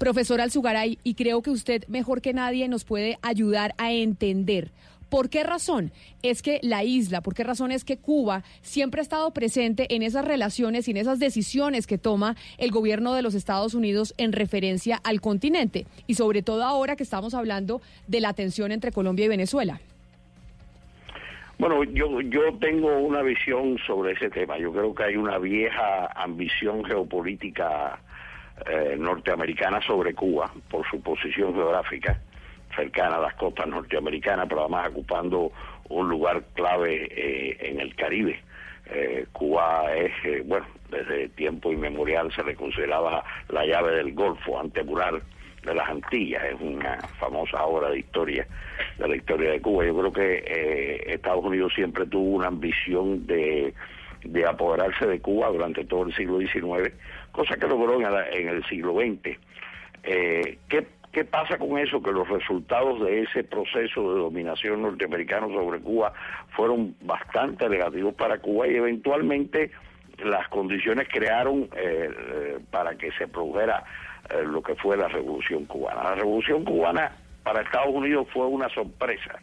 Profesor Alzugaray, y creo que usted mejor que nadie nos puede ayudar a entender ¿Por qué razón es que la isla, por qué razón es que Cuba siempre ha estado presente en esas relaciones y en esas decisiones que toma el gobierno de los Estados Unidos en referencia al continente? Y sobre todo ahora que estamos hablando de la tensión entre Colombia y Venezuela. Bueno, yo, yo tengo una visión sobre ese tema. Yo creo que hay una vieja ambición geopolítica eh, norteamericana sobre Cuba por su posición geográfica cercana a las costas norteamericanas, pero además ocupando un lugar clave eh, en el Caribe. Eh, Cuba es, bueno, desde tiempo inmemorial se le consideraba la llave del Golfo, antemural de las Antillas, es una famosa obra de historia de la historia de Cuba. Yo creo que Estados Unidos siempre tuvo una ambición de, de apoderarse de Cuba durante todo el siglo XIX cosa que logró en, el siglo XX. Eh, ¿qué, ¿Qué pasa con eso? Que los resultados de ese proceso de dominación norteamericano sobre Cuba fueron bastante negativos para Cuba y eventualmente las condiciones crearon eh, eh, para que se produjera lo que fue la revolución cubana. La revolución cubana para Estados Unidos fue una sorpresa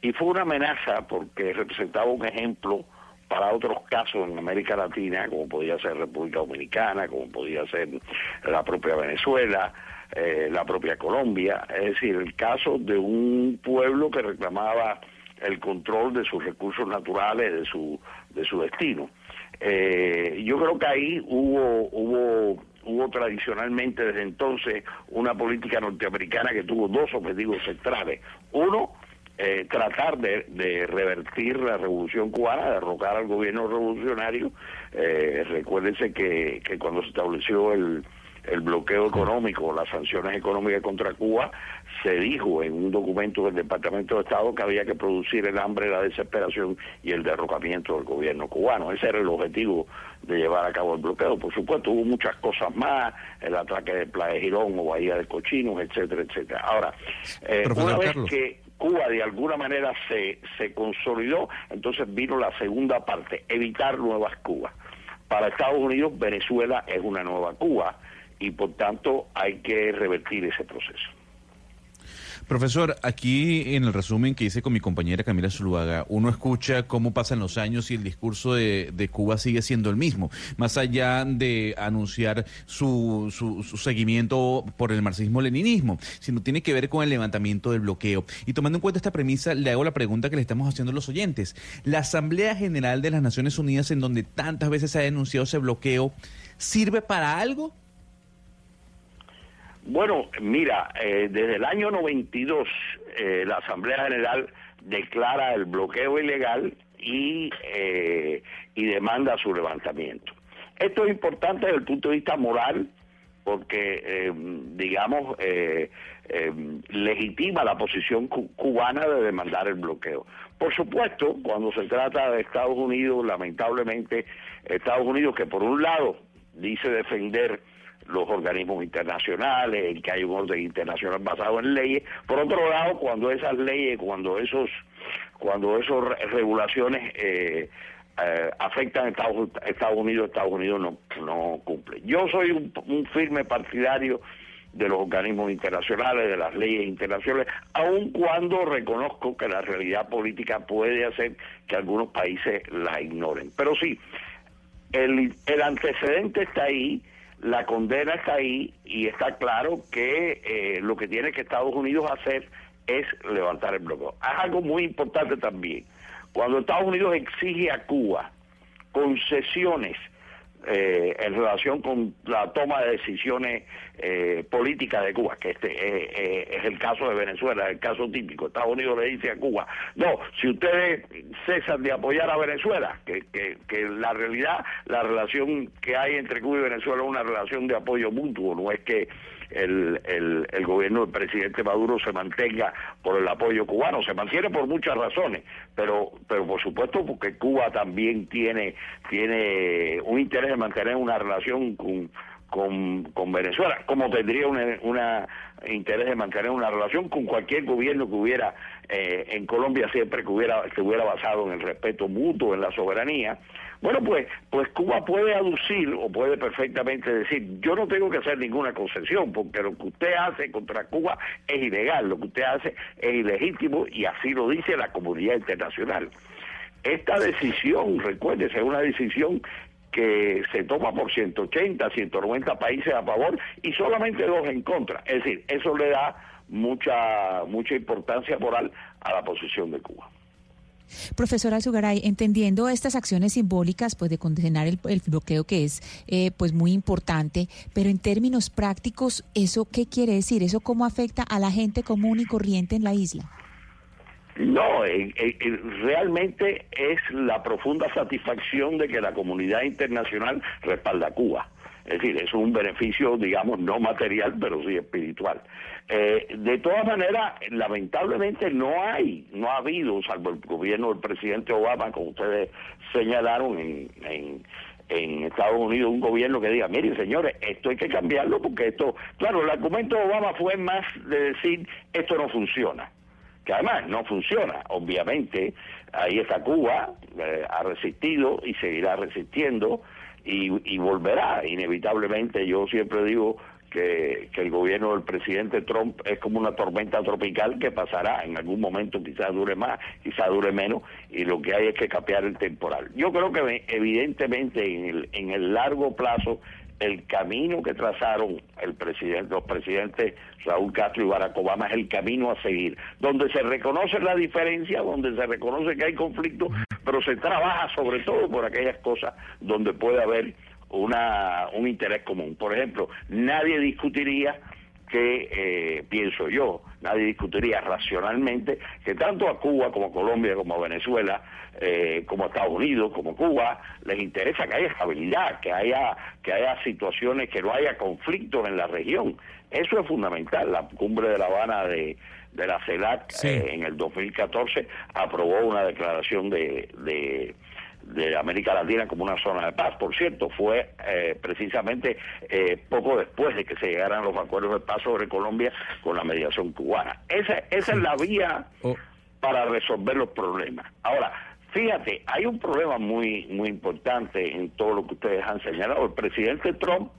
y fue una amenaza porque representaba un ejemplo para otros casos en América Latina, como podía ser República Dominicana, como podía ser la propia Venezuela, eh, la propia Colombia, es decir, el caso de un pueblo que reclamaba el control de sus recursos naturales, de su, de su destino. Eh, yo creo que ahí hubo, hubo, hubo tradicionalmente desde entonces una política norteamericana que tuvo dos objetivos centrales. Uno, eh, tratar de, revertir la revolución cubana, derrocar al gobierno revolucionario. Eh, recuérdense que, que cuando se estableció el, el bloqueo económico, las sanciones económicas contra Cuba, se dijo en un documento del Departamento de Estado que había que producir el hambre, la desesperación y el derrocamiento del gobierno cubano. Ese era el objetivo de llevar a cabo el bloqueo. Por supuesto, hubo muchas cosas más, el ataque de Playa Girón o Bahía de Cochinos, etcétera, etcétera. Ahora, eh, una vez que Cuba de alguna manera se, se consolidó, entonces vino la segunda parte, evitar nuevas Cubas. Para Estados Unidos, Venezuela es una nueva Cuba y por tanto hay que revertir ese proceso. Profesor, aquí en el resumen que hice con mi compañera Camila Zuluaga, uno escucha cómo pasan los años y el discurso de, Cuba sigue siendo el mismo, más allá de anunciar su, su, seguimiento por el marxismo-leninismo, sino tiene que ver con el levantamiento del bloqueo. Y tomando en cuenta esta premisa, le hago la pregunta que le estamos haciendo a los oyentes. La Asamblea General de las Naciones Unidas, en donde tantas veces se ha denunciado ese bloqueo, ¿sirve para algo? Bueno, mira, eh, desde el año 92 eh, la Asamblea General declara el bloqueo ilegal y, eh, y demanda su levantamiento. Esto es importante desde el punto de vista moral porque, digamos, legitima la posición cubana de demandar el bloqueo. Por supuesto, cuando se trata de Estados Unidos, lamentablemente, Estados Unidos que por un lado dice defender los organismos internacionales, el que hay un orden internacional basado en leyes. Por otro lado, cuando esas leyes, cuando esos, cuando esas regulaciones eh, eh, afectan a Estados, Estados Unidos, Estados Unidos no, no cumple. Yo soy un, firme partidario de los organismos internacionales, de las leyes internacionales, aun cuando reconozco que la realidad política puede hacer que algunos países la ignoren. Pero sí, el, el antecedente está ahí, la condena está ahí y está claro que eh, lo que tiene que Estados Unidos hacer es levantar el bloqueo. Es algo muy importante también. Cuando Estados Unidos exige a Cuba concesiones eh, en relación con la toma de decisiones eh, políticas de Cuba, que este eh, es el caso de Venezuela, el caso típico. Estados Unidos le dice a Cuba, no, si ustedes cesan de apoyar a Venezuela, que, que, que la realidad, la relación que hay entre Cuba y Venezuela es una relación de apoyo mutuo, no es que el, el, el, gobierno del presidente Maduro se mantenga por el apoyo cubano. Se mantiene por muchas razones, pero, pero por supuesto porque Cuba también tiene, tiene un interés en mantener una relación con, con, con Venezuela, como tendría un una interés de mantener una relación con cualquier gobierno que hubiera eh, en Colombia siempre que hubiera que hubiera basado en el respeto mutuo, en la soberanía. Bueno, pues, pues Cuba puede aducir o puede perfectamente decir, yo no tengo que hacer ninguna concesión, porque lo que usted hace contra Cuba es ilegal, lo que usted hace es ilegítimo y así lo dice la comunidad internacional. Esta decisión, recuérdese, es una decisión que se toma por 180, 190 países a favor y solamente dos en contra. Es decir, eso le da mucha mucha importancia moral a la posición de Cuba. Profesor Alzugaray, entendiendo estas acciones simbólicas pues de condenar el, bloqueo que es eh, pues muy importante, pero en términos prácticos, ¿eso qué quiere decir? ¿Eso cómo afecta a la gente común y corriente en la isla? No, eh, eh, realmente es la profunda satisfacción de que la comunidad internacional respalda a Cuba. Es decir, es un beneficio, digamos, no material, pero sí espiritual. Eh, de todas maneras, lamentablemente no hay, no ha habido, salvo el gobierno del presidente Obama, como ustedes señalaron en, en, en Estados Unidos, un gobierno que diga, miren señores, esto hay que cambiarlo porque esto, claro, el argumento de Obama fue más de decir, esto no funciona que además no funciona. Obviamente, ahí está Cuba, eh, ha resistido y seguirá resistiendo y, volverá. Inevitablemente, yo siempre digo que, que, el gobierno del presidente Trump es como una tormenta tropical que pasará en algún momento, quizás dure más, quizás dure menos, y lo que hay es que capear el temporal. Yo creo que evidentemente en el, en el largo plazo el camino que trazaron el presidente, los presidentes Raúl Castro y Barack Obama es el camino a seguir, donde se reconoce la diferencia, donde se reconoce que hay conflicto, pero se trabaja sobre todo por aquellas cosas donde puede haber una, un interés común. Por ejemplo, nadie discutiría que, eh, pienso yo, nadie discutiría racionalmente que tanto a Cuba como a Colombia como a Venezuela, eh, como a Estados Unidos, como Cuba, les interesa que haya estabilidad, que haya, que haya situaciones, que no haya conflictos en la región. Eso es fundamental. La cumbre de La Habana de, de la CELAC eh, en el 2014 aprobó una declaración de, de de América Latina como una zona de paz. Por cierto, fue eh, precisamente eh, poco después de que se llegaran los acuerdos de paz sobre Colombia con la mediación cubana. Esa, esa es la vía oh. para resolver los problemas. Ahora, fíjate, hay un problema muy, muy importante en todo lo que ustedes han señalado. El presidente Trump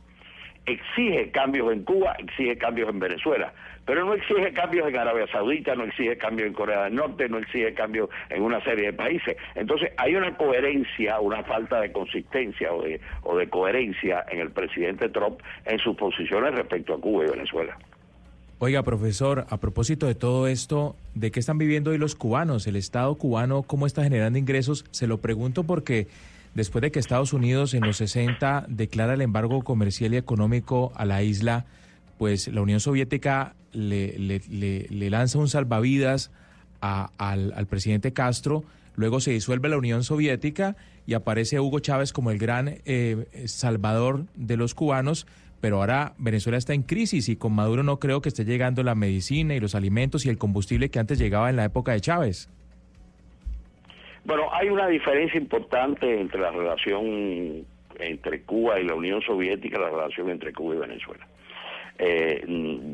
exige cambios en Cuba, exige cambios en Venezuela, pero no exige cambios en Arabia Saudita, no exige cambios en Corea del Norte, no exige cambios en una serie de países. Entonces hay una coherencia, una falta de consistencia o de, o de coherencia en el presidente Trump en sus posiciones respecto a Cuba y Venezuela. Oiga, profesor, a propósito de todo esto, ¿de qué están viviendo hoy los cubanos? ¿El Estado cubano cómo está generando ingresos? Se lo pregunto porque después de que Estados Unidos en los 60 declara el embargo comercial y económico a la isla, pues la Unión Soviética le, le, lanza un salvavidas al, presidente Castro, luego se disuelve la Unión Soviética y aparece Hugo Chávez como el gran eh, salvador de los cubanos, pero ahora Venezuela está en crisis y con Maduro no creo que esté llegando la medicina y los alimentos y el combustible que antes llegaba en la época de Chávez. Bueno, hay una diferencia importante entre la relación entre Cuba y la Unión Soviética, la relación entre Cuba y Venezuela. Eh,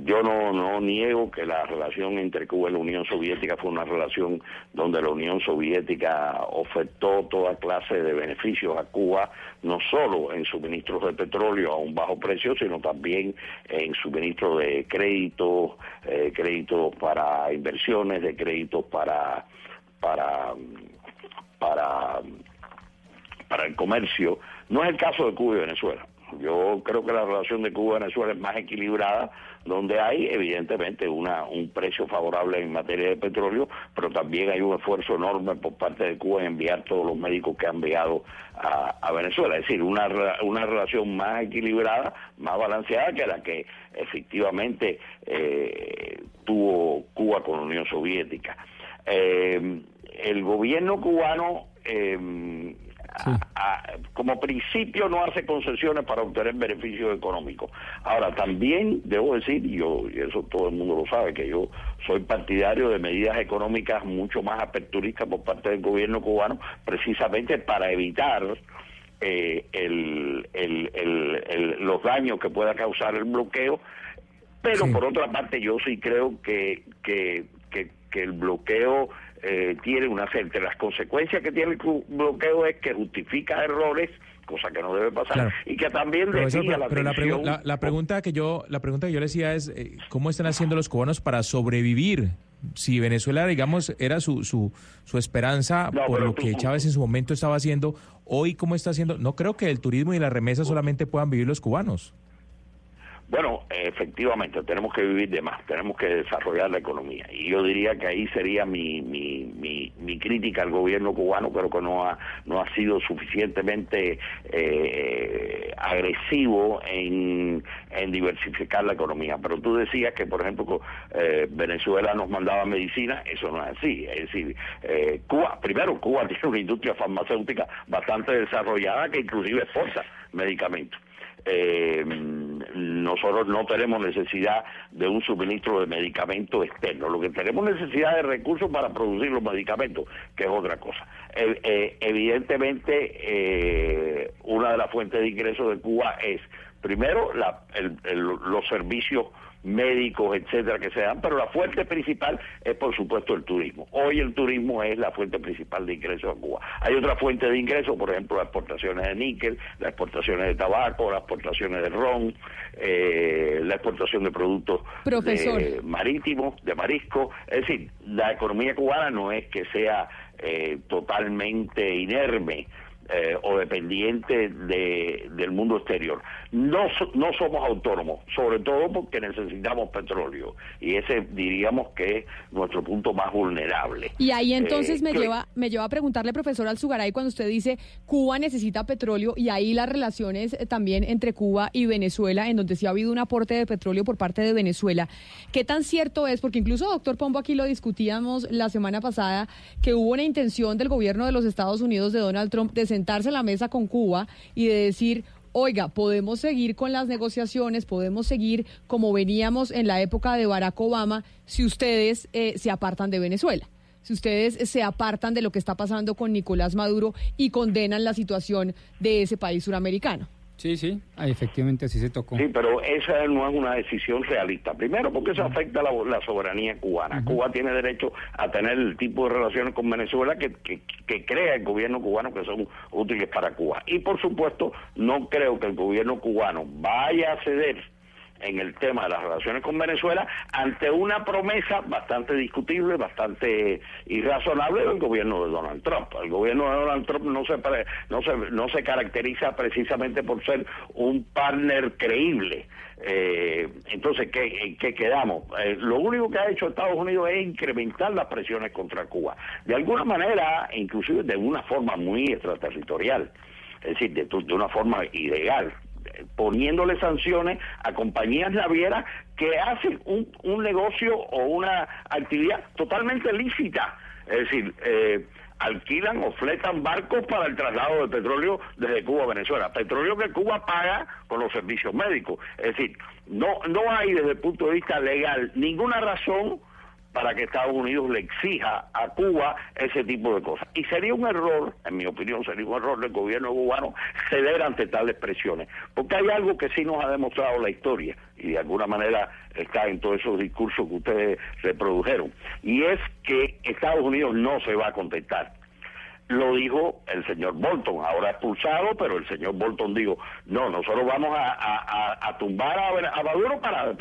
yo no, no niego que la relación entre Cuba y la Unión Soviética fue una relación donde la Unión Soviética ofertó toda clase de beneficios a Cuba, no solo en suministros de petróleo a un bajo precio, sino también en suministro de créditos, eh, créditos para inversiones, de créditos para para para para el comercio. No es el caso de Cuba y Venezuela. Yo creo que la relación de Cuba y Venezuela es más equilibrada, donde hay evidentemente una, un precio favorable en materia de petróleo, pero también hay un esfuerzo enorme por parte de Cuba en enviar todos los médicos que han enviado a, Venezuela. Es decir, una, una relación más equilibrada, más balanceada que la que efectivamente eh, tuvo Cuba con la Unión Soviética. Eh, el gobierno cubano eh, como principio no hace concesiones para obtener beneficios económicos. Ahora, también debo decir, y, yo, y eso todo el mundo lo sabe, que yo soy partidario de medidas económicas mucho más aperturistas por parte del gobierno cubano, precisamente para evitar eh, el, los daños que pueda causar el bloqueo. Pero por otra parte, yo sí creo que, que, que el bloqueo eh, tiene una serie. Las consecuencias que tiene el bloqueo es que justifica errores cosa que no debe pasar y que también desvía la pero la, pregunta que yo la pregunta que yo le decía es eh, cómo están haciendo los cubanos para sobrevivir si Venezuela digamos era su su, su esperanza por lo que Chávez en su momento estaba haciendo hoy cómo está haciendo no creo que el turismo y la remesa solamente puedan vivir los cubanos bueno, efectivamente, tenemos que vivir de más, tenemos que desarrollar la economía. Y yo diría que ahí sería mi, mi, mi, crítica al gobierno cubano, creo que no ha, no ha sido suficientemente eh, agresivo en, en, diversificar la economía. Pero tú decías que, por ejemplo, eh, Venezuela nos mandaba medicina, eso no es así. Es decir, eh, Cuba, primero, Cuba tiene una industria farmacéutica bastante desarrollada que inclusive exporta medicamentos eh, nosotros no tenemos necesidad de un suministro de medicamentos externo, lo que tenemos necesidad de recursos para producir los medicamentos, que es otra cosa. Eh, eh, evidentemente, eh, una de las fuentes de ingresos de Cuba es, primero, la, los servicios médicos, etcétera, que se dan, pero la fuente principal es, por supuesto, el turismo. Hoy el turismo es la fuente principal de ingresos a Cuba. Hay otra fuente de ingresos, por ejemplo, las exportaciones de níquel, las exportaciones de tabaco, las exportaciones de ron, eh, la exportación de productos marítimos, de marisco. Es decir, la economía cubana no es que sea eh, totalmente inerme eh, o dependiente de, del mundo exterior. No, no somos autónomos, sobre todo porque necesitamos petróleo y ese diríamos que es nuestro punto más vulnerable. Y ahí entonces eh, me, lleva, me lleva a preguntarle, profesor Alzugaray, cuando usted dice Cuba necesita petróleo y ahí las relaciones eh, también entre Cuba y Venezuela, en donde sí ha habido un aporte de petróleo por parte de Venezuela, ¿qué tan cierto es? Porque incluso, doctor Pombo, aquí lo discutíamos la semana pasada, que hubo una intención del gobierno de los Estados Unidos de Donald Trump de sentarse a la mesa con Cuba y de decir, oiga, podemos seguir con las negociaciones, podemos seguir como veníamos en la época de Barack Obama si ustedes eh, se apartan de Venezuela. Si ustedes se apartan de lo que está pasando con Nicolás Maduro y condenan la situación de ese país suramericano. Sí, sí, ah, efectivamente así se tocó. Sí, pero esa no es una decisión realista. Primero porque eso afecta a la, soberanía cubana. Cuba tiene derecho a tener el tipo de relaciones con Venezuela que, que, crea el gobierno cubano que son útiles para Cuba. Y por supuesto, no creo que el gobierno cubano vaya a ceder en el tema de las relaciones con Venezuela ante una promesa bastante discutible, bastante irrazonable del gobierno de Donald Trump. El gobierno de Donald Trump no se, no se, no se caracteriza precisamente por ser un partner creíble. Eh, entonces, ¿qué, qué quedamos? Eh, lo único que ha hecho Estados Unidos es incrementar las presiones contra Cuba. De alguna manera, inclusive de una forma muy extraterritorial, es decir, de, de una forma ilegal poniéndole sanciones a compañías navieras que hacen un, un negocio o una actividad totalmente lícita. Es decir, eh, alquilan o fletan barcos para el traslado de petróleo desde Cuba a Venezuela. Petróleo que Cuba paga con los servicios médicos. Es decir, no, no hay desde el punto de vista legal ninguna razón para que Estados Unidos le exija a Cuba ese tipo de cosas. Y sería un error, en mi opinión, sería un error del gobierno cubano ceder ante tales presiones, porque hay algo que sí nos ha demostrado la historia y de alguna manera está en todos esos discursos que ustedes reprodujeron, y es que Estados Unidos no se va a contestar lo dijo el señor Bolton, ahora expulsado, pero el señor Bolton dijo, no, nosotros vamos a, tumbar a, a Maduro para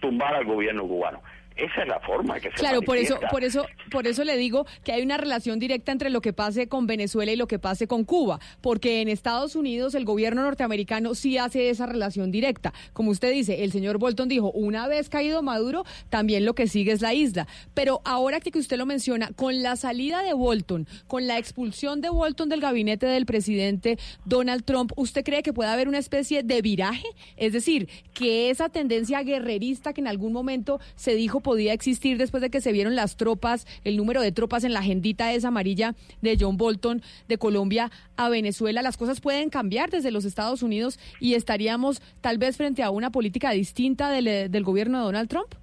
tumbar al gobierno cubano. Esa es la forma que se Claro, por eso, por eso, por eso le digo que hay una relación directa entre lo que pase con Venezuela y lo que pase con Cuba, porque en Estados Unidos el gobierno norteamericano sí hace esa relación directa. Como usted dice, el señor Bolton dijo, una vez caído Maduro, también lo que sigue es la isla. Pero ahora que usted lo menciona, con la salida de Bolton, con la expulsión de Bolton del gabinete del presidente Donald Trump, ¿usted cree que puede haber una especie de viraje? Es decir, que esa tendencia guerrerista que en algún momento se dijo podía existir después de que se vieron las tropas, el número de tropas en la agendita esa amarilla de John Bolton de Colombia a Venezuela. Las cosas pueden cambiar desde los Estados Unidos y estaríamos tal vez frente a una política distinta del, eh, gobierno de Donald Trump.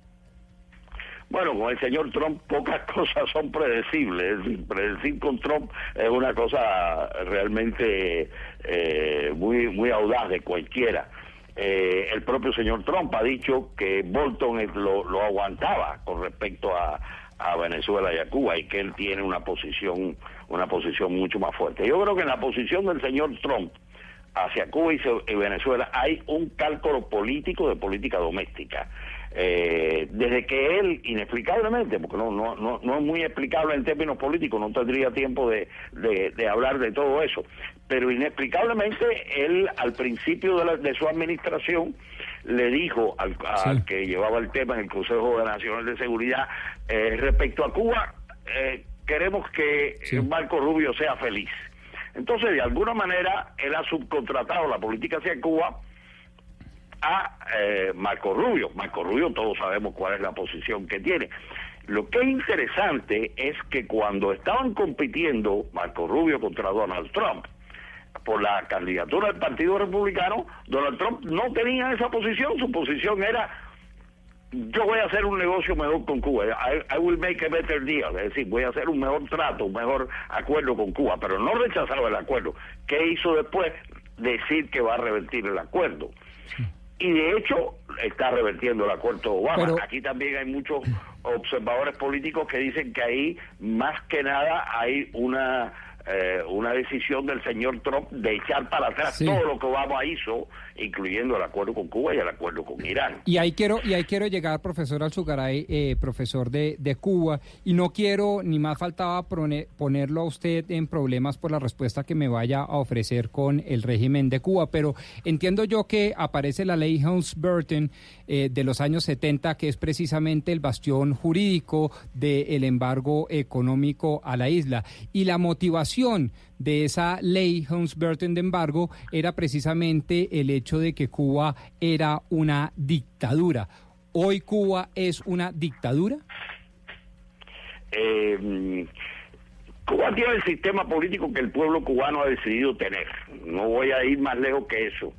Bueno, con el señor Trump pocas cosas son predecibles. Predecir con Trump es una cosa realmente eh, muy muy audaz de cualquiera. Eh, el propio señor Trump ha dicho que Bolton lo, lo aguantaba con respecto a, a, Venezuela y a Cuba y que él tiene una posición una posición mucho más fuerte. Yo creo que en la posición del señor Trump hacia Cuba y Venezuela hay un cálculo político de política doméstica. Eh, desde que él, inexplicablemente, porque no, no, no, no, es muy explicable en términos políticos, no tendría tiempo de, de, hablar de todo eso, pero inexplicablemente él al principio de, de su administración le dijo al, que llevaba el tema en el Consejo de Naciones de Seguridad eh, respecto a Cuba, eh, queremos que Marco Rubio sea feliz. Entonces, de alguna manera, él ha subcontratado la política hacia Cuba a eh, Marco Rubio. Marco Rubio todos sabemos cuál es la posición que tiene. Lo que es interesante es que cuando estaban compitiendo Marco Rubio contra Donald Trump por la candidatura del Partido Republicano, Donald Trump no tenía esa posición, su posición era yo voy a hacer un negocio mejor con Cuba, I, will make a better deal, es decir, voy a hacer un mejor trato, un mejor acuerdo con Cuba, pero no rechazaba el acuerdo. ¿Qué hizo después? Decir que va a revertir el acuerdo y de hecho está revertiendo el acuerdo Obama. Aquí también hay muchos observadores políticos que dicen que ahí más que nada hay una eh, una decisión del señor Trump de echar para atrás todo lo que Obama hizo, incluyendo el acuerdo con Cuba y el acuerdo con Irán. Y ahí quiero, y ahí quiero llegar, profesor Alzugaray, eh, profesor de, de, Cuba, y no quiero, ni más faltaba ponerlo a usted en problemas por la respuesta que me vaya a ofrecer con el régimen de Cuba, pero entiendo yo que aparece la ley Helms-Burton eh, de los años 70, que es precisamente el bastión jurídico del embargo económico a la isla, y la motivación de esa ley Helms-Burton de embargo era precisamente el hecho de que Cuba era una dictadura. ¿Hoy Cuba es una dictadura? Eh, Cuba tiene el sistema político que el pueblo cubano ha decidido tener. No voy a ir más lejos que eso.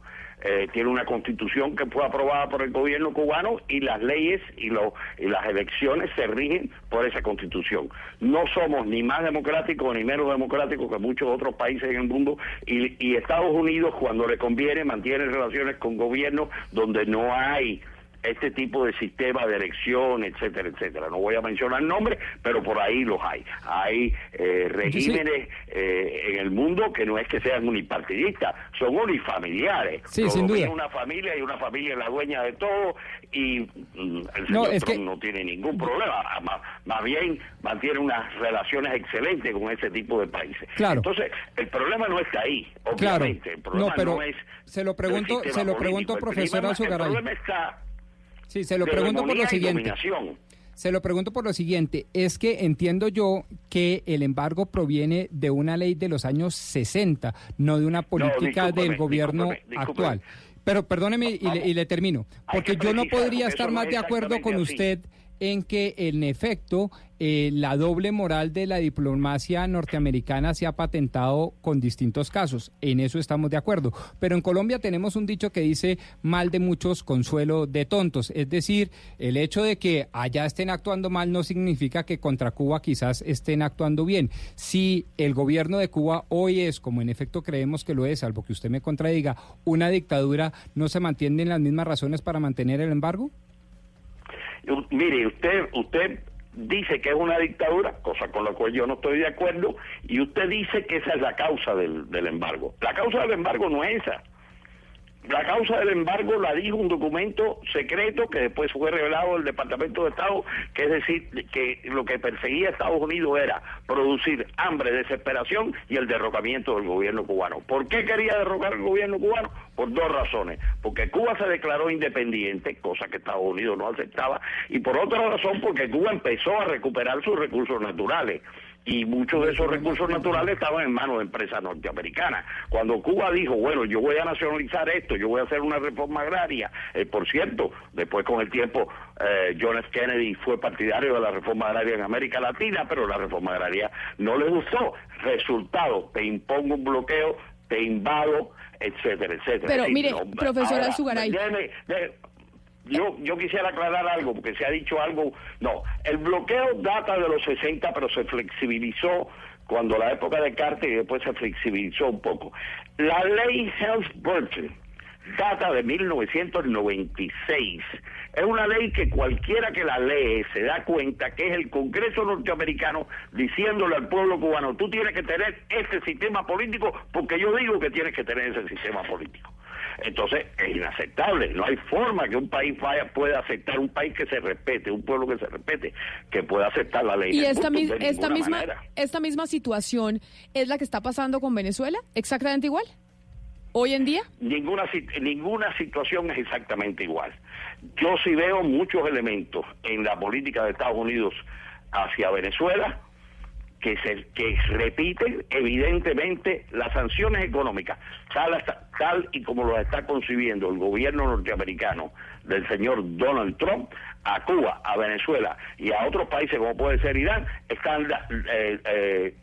Eh, tiene una constitución que fue aprobada por el gobierno cubano y las leyes y, y las elecciones se rigen por esa constitución. No somos ni más democráticos ni menos democráticos que muchos otros países en el mundo y, y Estados Unidos cuando le conviene mantiene relaciones con gobiernos donde no hay este tipo de sistema de elección, etcétera, etcétera. No voy a mencionar nombres, pero por ahí los hay. Hay eh, regímenes eh, en el mundo que no es que sean unipartidistas, son unifamiliares. Sí, sin duda. una familia y una familia es la dueña de todo y mm, el señor no, Trump no tiene ningún problema. Más, bien mantiene unas relaciones excelentes con ese tipo de países. Claro. Entonces, el problema no está ahí, obviamente. El problema no, pero no es... Se lo pregunto, se lo pregunto, profesor Azugaray. El problema está Sí, se lo pregunto por lo siguiente. Se lo pregunto por lo siguiente, es que entiendo yo que el embargo proviene de una ley de los años 60, no de una política del gobierno actual. Pero perdóneme y le, termino, porque yo no podría estar más de acuerdo con usted en que en efecto eh, la doble moral de la diplomacia norteamericana se ha patentado con distintos casos. En eso estamos de acuerdo. Pero en Colombia tenemos un dicho que dice mal de muchos, consuelo de tontos. Es decir, el hecho de que allá estén actuando mal no significa que contra Cuba quizás estén actuando bien. Si el gobierno de Cuba hoy es, como en efecto creemos que lo es, salvo que usted me contradiga, una dictadura, ¿no se mantienen las mismas razones para mantener el embargo? Mire, usted, usted dice que es una dictadura, cosa con la cual yo no estoy de acuerdo, y usted dice que esa es la causa del, del embargo. La causa del embargo no es esa. La causa del embargo la dijo un documento secreto que después fue revelado del Departamento de Estado, que es decir, que lo que perseguía Estados Unidos era producir hambre, desesperación y el derrocamiento del gobierno cubano. ¿Por qué quería derrocar el gobierno cubano? Por dos razones. Porque Cuba se declaró independiente, cosa que Estados Unidos no aceptaba, y por otra razón porque Cuba empezó a recuperar sus recursos naturales y muchos de esos recursos naturales estaban en manos de empresas norteamericanas. Cuando Cuba dijo, bueno, yo voy a nacionalizar esto, yo voy a hacer una reforma agraria, eh, por cierto, después con el tiempo eh, John F. Kennedy fue partidario de la reforma agraria en América Latina, pero la reforma agraria no le gustó. Resultado, te impongo un bloqueo, te invado, etcétera, etcétera. Pero mire, profesora Sugaray yo, yo quisiera aclarar algo, porque se ha dicho algo. No, el bloqueo data de los 60, pero se flexibilizó cuando la época de Carter y después se flexibilizó un poco. La ley Helms-Burton data de 1996. Es una ley que cualquiera que la lee se da cuenta que es el Congreso norteamericano diciéndole al pueblo cubano, tú tienes que tener este sistema político porque yo digo que tienes que tener ese sistema político. Entonces es inaceptable, no hay forma que un país vaya, pueda aceptar, un país que se respete, un pueblo que se respete, que pueda aceptar la ley. Y esta, esta misma, esta misma situación es la que está pasando con Venezuela, exactamente igual. ¿Hoy en día? Ninguna, ninguna situación es exactamente igual. Yo sí veo muchos elementos en la política de Estados Unidos hacia Venezuela que se que repiten evidentemente las sanciones económicas tal, tal y como lo está concibiendo el gobierno norteamericano del señor Donald Trump a Cuba, a Venezuela y a otros países como puede ser Irán están eh, eh,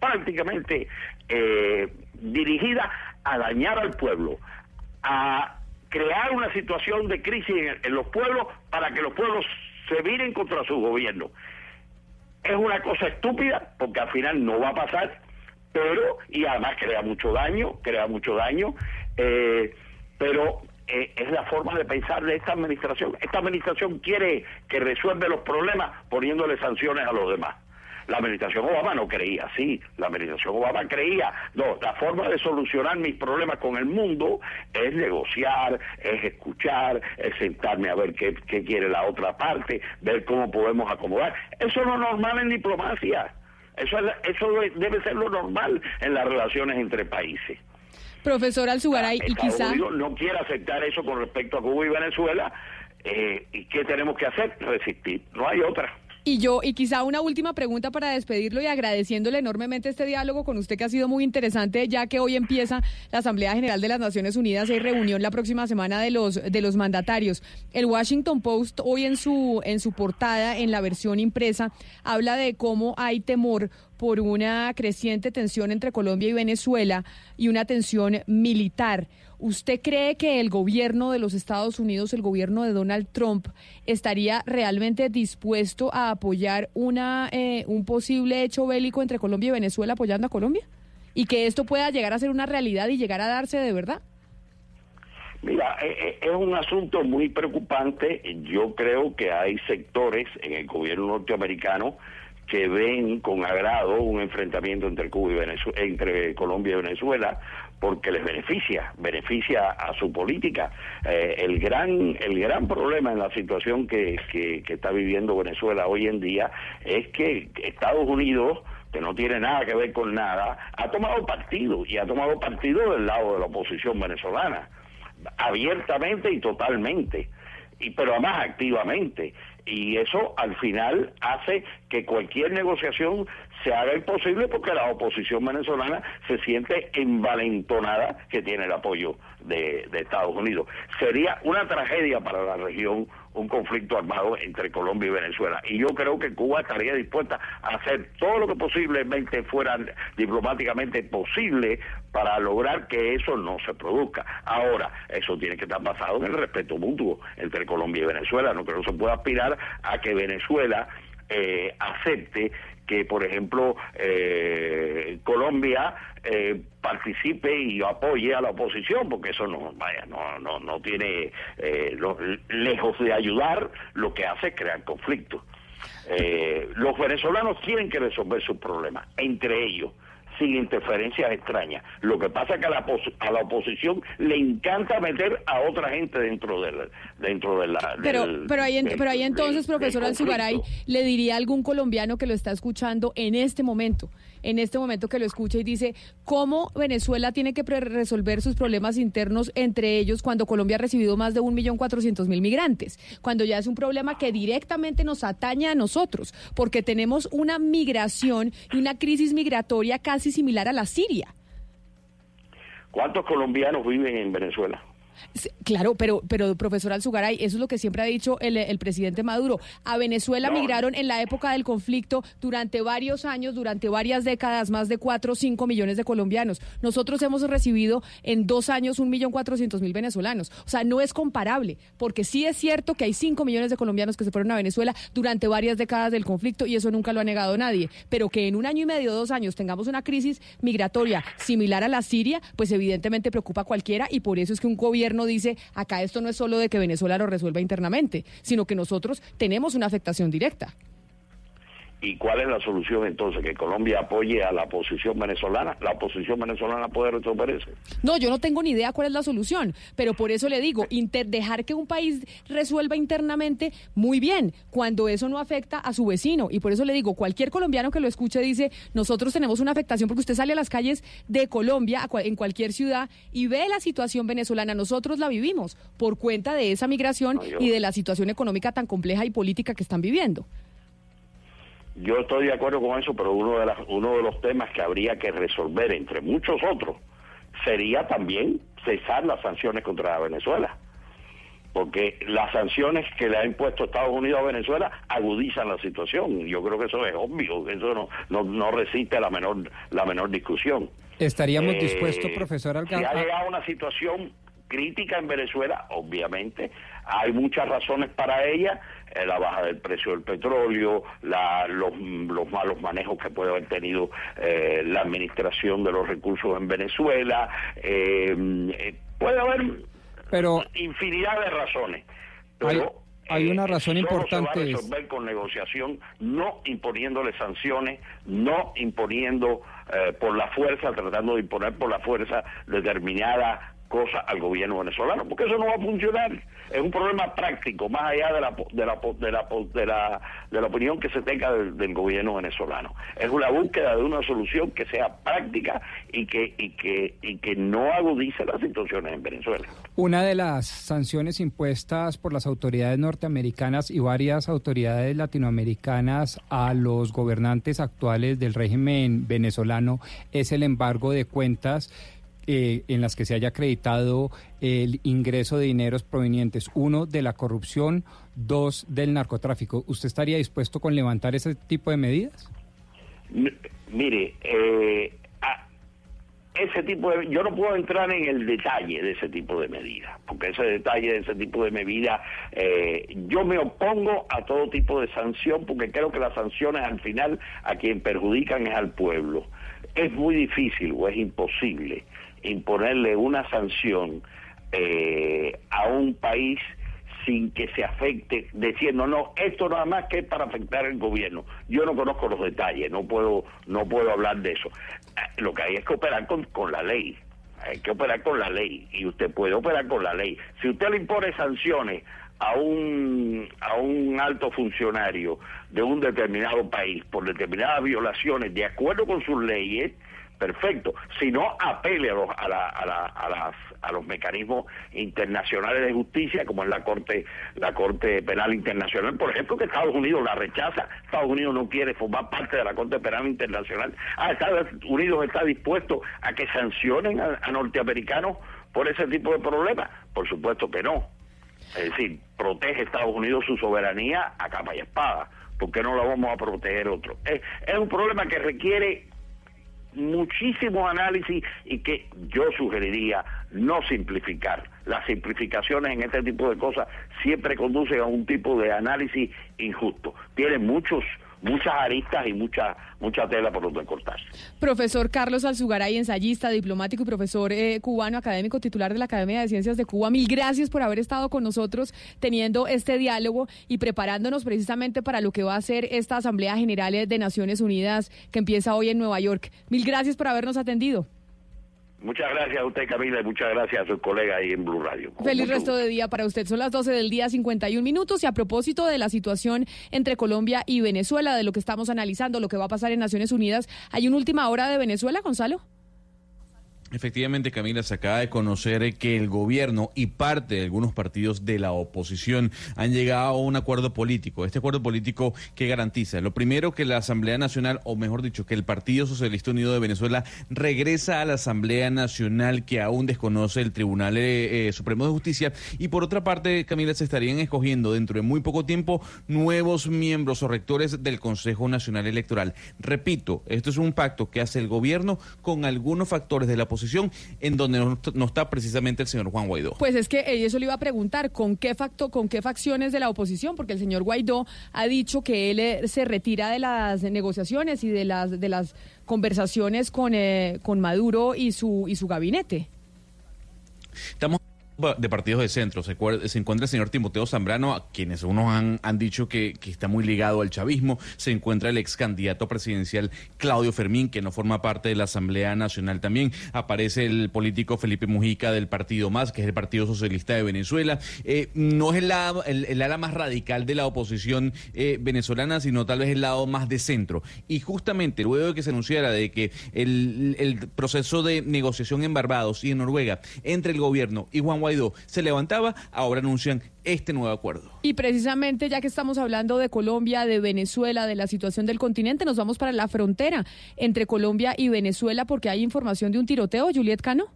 prácticamente eh, dirigidas a dañar al pueblo, a crear una situación de crisis en, los pueblos para que los pueblos se viren contra su gobierno. Es una cosa estúpida porque al final no va a pasar, pero, y además crea mucho daño, crea mucho daño, eh, pero eh, es la forma de pensar de esta administración. Esta administración quiere que resuelva los problemas poniéndole sanciones a los demás. La administración Obama no creía así. La administración Obama creía, no, la forma de solucionar mis problemas con el mundo es negociar, es escuchar, es sentarme a ver qué, quiere la otra parte, ver cómo podemos acomodar. Eso no es normal en diplomacia. Eso, eso debe ser lo normal en las relaciones entre países. Profesor Alzugaray, y quizá... no quiere aceptar eso con respecto a Cuba y Venezuela. Eh, ¿Y qué tenemos que hacer? Resistir. No hay otra. Y yo, y quizá una última pregunta para despedirlo y agradeciéndole enormemente este diálogo con usted que ha sido muy interesante, ya que hoy empieza la Asamblea General de las Naciones Unidas, hay reunión la próxima semana de los de los mandatarios. El Washington Post hoy en su en su portada, en la versión impresa, habla de cómo hay temor por una creciente tensión entre Colombia y Venezuela y una tensión militar. ¿Usted cree que el gobierno de los Estados Unidos, el gobierno de Donald Trump, estaría realmente dispuesto a apoyar una, eh, un posible hecho bélico entre Colombia y Venezuela apoyando a Colombia? Y que esto pueda llegar a ser una realidad y llegar a darse de verdad. Mira, eh, eh, es un asunto muy preocupante. Yo creo que hay sectores en el gobierno norteamericano que ven con agrado un enfrentamiento entre Cuba y Venezuela, entre Colombia y Venezuela, porque les beneficia, beneficia a su política. Eh, el gran el gran problema en la situación que, que, está viviendo Venezuela hoy en día es que Estados Unidos que no tiene nada que ver con nada, ha tomado partido y ha tomado partido del lado de la oposición venezolana, abiertamente y totalmente, y pero además activamente y eso al final hace que cualquier negociación se haga imposible porque la oposición venezolana se siente envalentonada que tiene el apoyo de, Estados Unidos. Sería una tragedia para la región un conflicto armado entre Colombia y Venezuela. Y yo creo que Cuba estaría dispuesta a hacer todo lo que posiblemente fuera diplomáticamente posible para lograr que eso no se produzca. Ahora, eso tiene que estar basado en el respeto mutuo entre Colombia y Venezuela. No creo que se pueda aspirar a que Venezuela eh, acepte que, por ejemplo, eh, Colombia eh, participe y apoye a la oposición, porque eso no, vaya, no, no, no tiene, eh, lejos de ayudar, lo que hace es crear conflictos. los venezolanos tienen que resolver sus problemas, entre ellos sin interferencias extrañas. Lo que pasa es que a la, a la oposición le encanta meter a otra gente dentro de dentro de la pero pero ahí pero ahí entonces profesor Alzugaray le diría a algún colombiano que lo está escuchando en este momento en este momento que lo escucha y dice cómo Venezuela tiene que resolver sus problemas internos, entre ellos cuando Colombia ha recibido más de 1.400.000 migrantes, cuando ya es un problema que directamente nos atañe a nosotros, porque tenemos una migración y una crisis migratoria casi similar a la Siria. ¿Cuántos colombianos viven en Venezuela? Claro, pero, pero profesor Alzugaray, eso es lo que siempre ha dicho el, presidente Maduro. A Venezuela migraron en la época del conflicto durante varios años, durante varias décadas, más de 4 o 5 millones de colombianos. Nosotros hemos recibido en dos años un millón cuatrocientos mil venezolanos. O sea, no es comparable, porque sí es cierto que hay 5 millones de colombianos que se fueron a Venezuela durante varias décadas del conflicto y eso nunca lo ha negado nadie. Pero que en un año y medio, dos años, tengamos una crisis migratoria similar a la Siria, pues evidentemente preocupa a cualquiera y por eso es que un gobierno no dice, acá esto no es solo de que Venezuela lo resuelva internamente, sino que nosotros tenemos una afectación directa. ¿Y cuál es la solución entonces? ¿Que Colombia apoye a la oposición venezolana? ¿La oposición venezolana puede resolver eso? No, yo no tengo ni idea cuál es la solución, pero por eso le digo, dejar que un país resuelva internamente, muy bien, cuando eso no afecta a su vecino. Y por eso le digo, cualquier colombiano que lo escuche dice, nosotros tenemos una afectación porque usted sale a las calles de Colombia, en cualquier ciudad, y ve la situación venezolana. Nosotros la vivimos por cuenta de esa migración y de la situación económica tan compleja y política que están viviendo. Yo estoy de acuerdo con eso, pero uno de, las, uno de los temas que habría que resolver, entre muchos otros, sería también cesar las sanciones contra Venezuela. Porque las sanciones que le ha impuesto Estados Unidos a Venezuela agudizan la situación. Yo creo que eso es obvio, eso no, no, no resiste la menor, la menor discusión. ¿Estaríamos eh, dispuestos, profesor Alcalde? Si ha llegado una situación crítica en Venezuela, obviamente, hay muchas razones para ella, la baja del precio del petróleo, los, malos manejos que puede haber tenido eh, la administración de los recursos en Venezuela, eh, puede haber pero, infinidad de razones. Pero, hay, una razón importante. Se va a resolver con negociación, no imponiéndole sanciones, no imponiendo por la fuerza, tratando de imponer por la fuerza determinada cosa al gobierno venezolano, porque eso no va a funcionar. Es un problema práctico, más allá de la, de la, de la, de la, de la opinión que se tenga del, gobierno venezolano. Es una búsqueda de una solución que sea práctica y que, y que, y que no agudice las situaciones en Venezuela. Una de las sanciones impuestas por las autoridades norteamericanas y varias autoridades latinoamericanas a los gobernantes actuales del régimen venezolano es el embargo de cuentas eh, en las que se haya acreditado el ingreso de dineros provenientes, uno, de la corrupción, dos, del narcotráfico. ¿Usted estaría dispuesto con levantar ese tipo de medidas? mire, eh, ese tipo de, yo no puedo entrar en el detalle de ese tipo de medidas, porque ese detalle de ese tipo de medidas, eh, yo me opongo a todo tipo de sanción, porque creo que las sanciones al final a quien perjudican es al pueblo. Es muy difícil o es imposible imponerle una sanción eh, a un país sin que se afecte, diciendo no, esto nada más que es para afectar al gobierno. Yo no conozco los detalles, no puedo, no puedo hablar de eso. Eh, lo que hay es que operar con, con la ley. Hay que operar con la ley y usted puede operar con la ley. Si usted le impone sanciones a un, a un alto funcionario de un determinado país por determinadas violaciones de acuerdo con sus leyes, perfecto. Si no, apele a los, a, la, a, la, a, las, a los mecanismos internacionales de justicia, como es la Corte, la Corte Penal Internacional, por ejemplo, que Estados Unidos la rechaza. Estados Unidos no quiere formar parte de la Corte Penal Internacional. Ah, Estados Unidos está dispuesto a que sancionen a, norteamericanos por ese tipo de problemas. Por supuesto que no. Es decir, protege Estados Unidos su soberanía a capa y espada. ¿Por qué no la vamos a proteger otro? Es, es un problema que requiere muchísimo análisis y que yo sugeriría no simplificar. Las simplificaciones en este tipo de cosas siempre conducen a un tipo de análisis injusto. Tiene muchos muchas aristas y mucha mucha tela por donde cortar. Profesor Carlos Alzugaray, ensayista, diplomático y profesor eh, cubano, académico titular de la Academia de Ciencias de Cuba, mil gracias por haber estado con nosotros teniendo este diálogo y preparándonos precisamente para lo que va a ser esta Asamblea General de Naciones Unidas que empieza hoy en Nueva York. Mil gracias por habernos atendido. Muchas gracias a usted, Camila, y muchas gracias a su colega ahí en Blue Radio. Feliz resto de día para usted. Son las 12 del día, 51 minutos. Y a propósito de la situación entre Colombia y Venezuela, de lo que estamos analizando, lo que va a pasar en Naciones Unidas, ¿hay una última hora de Venezuela, Gonzalo? Efectivamente, Camila, se acaba de conocer que el gobierno y parte de algunos partidos de la oposición han llegado a un acuerdo político. Este acuerdo político que garantiza, lo primero, que la Asamblea Nacional, o mejor dicho, que el Partido Socialista Unido de Venezuela regresa a la Asamblea Nacional que aún desconoce el Tribunal eh, eh, Supremo de Justicia. Y por otra parte, Camila, se estarían escogiendo dentro de muy poco tiempo nuevos miembros o rectores del Consejo Nacional Electoral. Repito, esto es un pacto que hace el gobierno con algunos factores de la oposición en donde no, está precisamente el señor Juan Guaidó. Pues es que eso le iba a preguntar, ¿con qué, facto, ¿con qué facciones de la oposición? Porque el señor Guaidó ha dicho que él eh, se retira de las negociaciones y de las, de las conversaciones con, eh, con Maduro y su, y su gabinete. Estamos de partidos de centro. Se, encuentra el señor Timoteo Zambrano, a quienes unos han, han dicho que, está muy ligado al chavismo. Se encuentra el ex candidato presidencial Claudio Fermín, que no forma parte de la Asamblea Nacional también. Aparece el político Felipe Mujica del Partido Más, que es el Partido Socialista de Venezuela. Eh, no es el, el, ala más radical de la oposición eh, venezolana, sino tal vez el lado más de centro. Y justamente luego de que se anunciara de que el, el proceso de negociación en Barbados y en Noruega entre el gobierno y Juan Guaidó se levantaba, ahora anuncian este nuevo acuerdo. Y precisamente ya que estamos hablando de Colombia, de Venezuela, de la situación del continente, nos vamos para la frontera entre Colombia y Venezuela porque hay información de un tiroteo. Juliet Cano.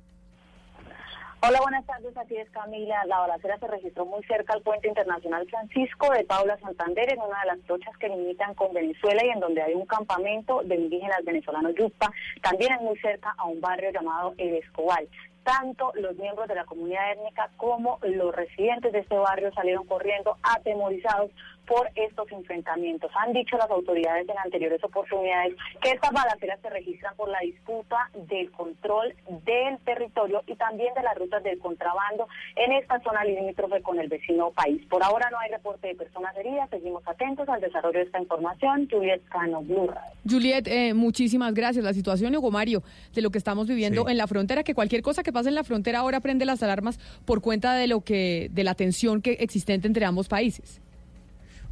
Hola, buenas tardes. Así es, Camila. La balacera se registró muy cerca al puente internacional Francisco de Paula Santander, en una de las trochas que limitan con Venezuela y en donde hay un campamento de indígenas venezolanos Yupa. También es muy cerca a un barrio llamado El Escobal tanto los miembros de la comunidad étnica como los residentes de este barrio salieron corriendo atemorizados por estos enfrentamientos. Han dicho las autoridades en anteriores oportunidades que estas balaceras se registran por la disputa del control del territorio y también de las rutas del contrabando en esta zona limítrofe con el vecino país. Por ahora no hay reporte de personas heridas. Seguimos atentos al desarrollo de esta información. Juliet Cano, Blue Juliet, eh, muchísimas gracias. La situación, Hugo Mario, de lo que estamos viviendo en la frontera, que cualquier cosa que pase en la frontera ahora prende las alarmas por cuenta de lo que, de la tensión que existente entre ambos países.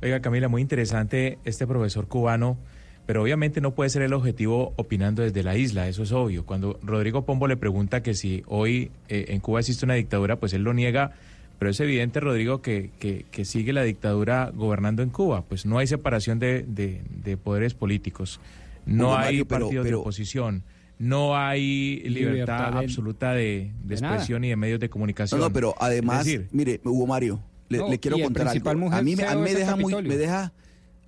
Oiga, Camila, muy interesante este profesor cubano, pero obviamente no puede ser el objetivo opinando desde la isla, eso es obvio. Cuando Rodrigo Pombo le pregunta que si hoy eh, en Cuba existe una dictadura, pues él lo niega, pero es evidente, Rodrigo, que, que, sigue la dictadura gobernando en Cuba. Pues no hay separación de, de, poderes políticos, no hay partidos de oposición no hay libertad, absoluta de, expresión y de medios de comunicación. No, no pero además, mire, Hugo Mario, le, quiero contar algo. A mí, me deja muy, me deja,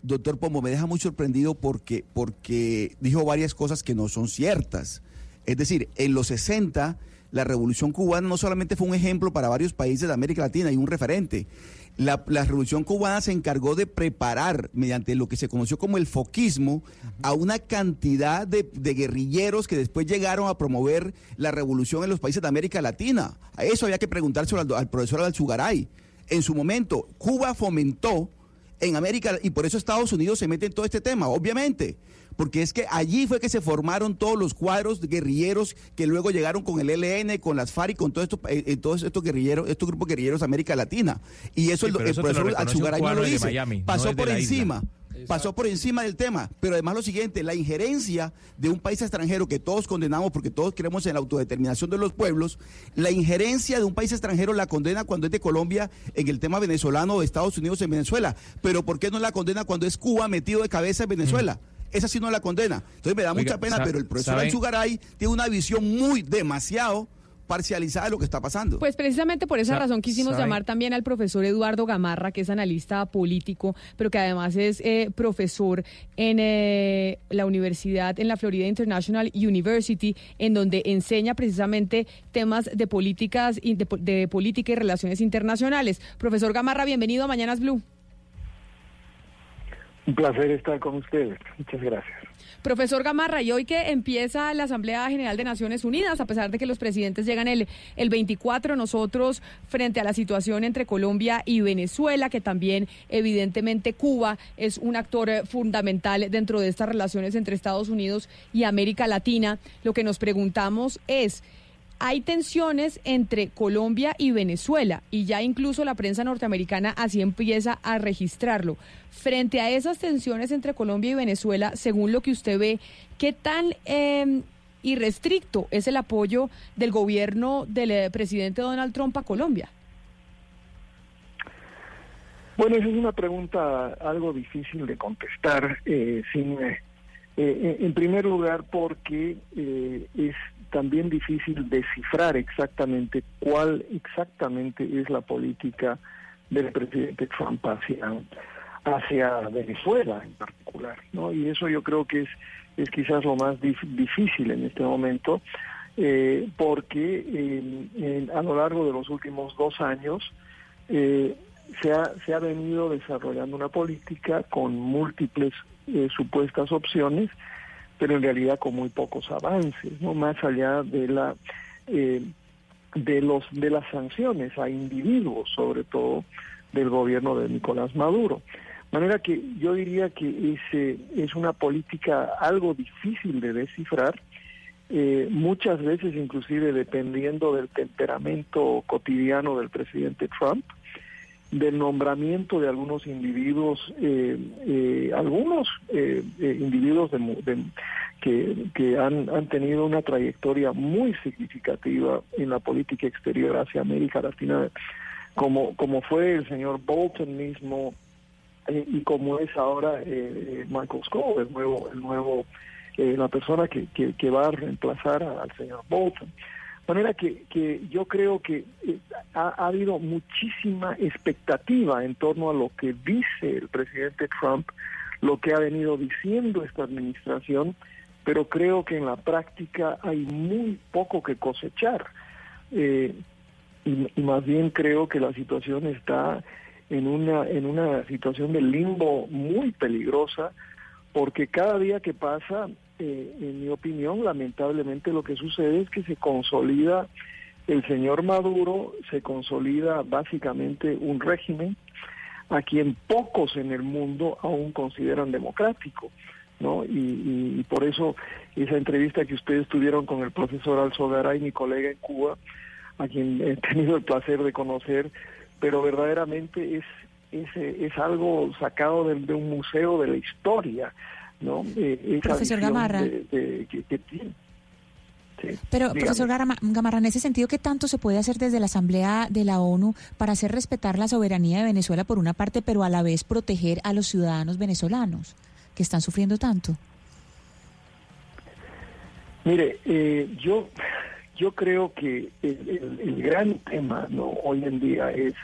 doctor Pombo, me deja muy sorprendido porque, porque dijo varias cosas que no son ciertas. Es decir, en los 60 la revolución cubana no solamente fue un ejemplo para varios países de América Latina y un referente. La, revolución cubana se encargó de preparar, mediante lo que se conoció como el foquismo, a una cantidad de, guerrilleros que después llegaron a promover la revolución en los países de América Latina. A eso había que preguntárselo al, al profesor Alzugaray en su momento Cuba fomentó en América y por eso Estados Unidos se mete en todo este tema, obviamente, porque es que allí fue que se formaron todos los cuadros guerrilleros que luego llegaron con el ELN, con las FARC, con todo esto, eh, eh, todos estos guerrilleros, estos grupos guerrilleros de América Latina. Y eso, el, profesor Alzugaraño lo dice, pasó por encima pasó por encima del tema. Pero además lo siguiente, la injerencia de un país extranjero que todos condenamos porque todos creemos en la autodeterminación de los pueblos, la injerencia de un país extranjero la condena cuando es de Colombia en el tema venezolano o de Estados Unidos en Venezuela. Pero ¿por qué no la condena cuando es Cuba metido de cabeza en Venezuela? Mm. Esa sí no la condena. Entonces me da mucha pena, pero el profesor Alzugaray tiene una visión muy demasiado parcializada de lo que está pasando. Pues precisamente por esa razón quisimos llamar también al profesor Eduardo Gamarra, que es analista político, pero que además es eh, profesor en eh, la universidad, en la Florida International University, en donde enseña precisamente temas de políticas, de, de política y relaciones internacionales. Profesor Gamarra, bienvenido a Mañanas Blue. Un placer estar con ustedes. Muchas gracias. Profesor Gamarra, y hoy que empieza la Asamblea General de Naciones Unidas, a pesar de que los presidentes llegan el, el 24, nosotros frente a la situación entre Colombia y Venezuela, que también evidentemente Cuba es un actor eh, fundamental dentro de estas relaciones entre Estados Unidos y América Latina, lo que nos preguntamos es hay tensiones entre Colombia y Venezuela y ya incluso la prensa norteamericana así empieza a registrarlo. Frente a esas tensiones entre Colombia y Venezuela, según lo que usted ve, ¿qué tan eh, irrestricto es el apoyo del gobierno del eh, presidente Donald Trump a Colombia? Bueno, esa es una pregunta algo difícil de contestar, eh, sin, eh, en primer lugar porque es también difícil descifrar exactamente cuál exactamente es la política del presidente Trump hacia, hacia Venezuela en particular, ¿no? Y eso yo creo que es, es quizás lo más difícil en este momento, eh, porque a lo largo de los últimos dos años eh, se, ha, se ha venido desarrollando una política con múltiples eh, supuestas opciones pero en realidad con muy pocos avances, no más allá de la eh, de los de las sanciones a individuos, sobre todo del gobierno de Nicolás Maduro. De manera que yo diría que es, es una política algo difícil de descifrar, eh, muchas veces inclusive dependiendo del temperamento cotidiano del presidente Trump, del nombramiento de algunos individuos, eh, eh, algunos eh, individuos que, que han, han, tenido una trayectoria muy significativa en la política exterior hacia América Latina, como, como fue el señor Bolton mismo y como es ahora Michael Scott, el nuevo, el nuevo la persona que, que va a reemplazar al señor Bolton. Manera que, que yo creo que eh, ha, habido muchísima expectativa en torno a lo que dice el presidente Trump, lo que ha venido diciendo esta administración, pero creo que en la práctica hay muy poco que cosechar. Eh, y, más bien creo que la situación está en una, en una situación de limbo muy peligrosa, porque cada día que pasa eh, en mi opinión, lamentablemente lo que sucede es que se consolida el señor Maduro, se consolida básicamente un régimen a quien pocos en el mundo aún consideran democrático. ¿no? Y, por eso esa entrevista que ustedes tuvieron con el profesor Alzogaray, mi colega en Cuba, a quien he tenido el placer de conocer, pero verdaderamente es, es, es algo sacado de, de un museo de la historia. ¿No? Eh, profesor Gamarra. Pero, profesor Gamarra, en ese sentido, ¿qué tanto se puede hacer desde la Asamblea de la ONU para hacer respetar la soberanía de Venezuela por una parte, pero a la vez proteger a los ciudadanos venezolanos que están sufriendo tanto? Mire, eh, yo, yo creo que el, gran tema ¿no? hoy en día es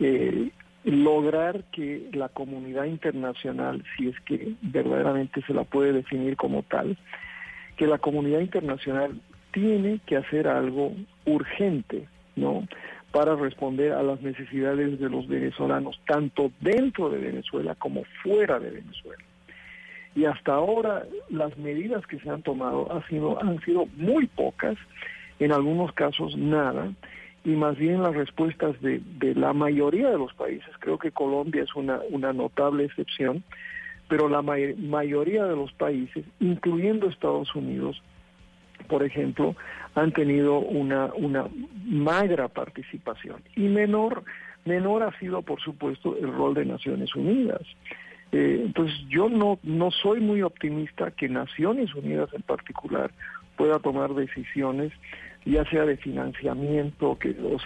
eh, lograr que la comunidad internacional, si es que verdaderamente se la puede definir como tal, que la comunidad internacional tiene que hacer algo urgente, ¿no? Para responder a las necesidades de los venezolanos, tanto dentro de Venezuela como fuera de Venezuela. Y hasta ahora las medidas que se han tomado han sido, han sido muy pocas, en algunos casos nada, y más bien las respuestas de, de la mayoría de los países, creo que Colombia es una, una notable excepción, pero la mayoría de los países, incluyendo Estados Unidos, por ejemplo, han tenido una, una magra participación. Y menor, menor ha sido, por supuesto, el rol de Naciones Unidas. Eh, entonces, yo no, no soy muy optimista que Naciones Unidas en particular pueda tomar decisiones ya sea de financiamiento, que, o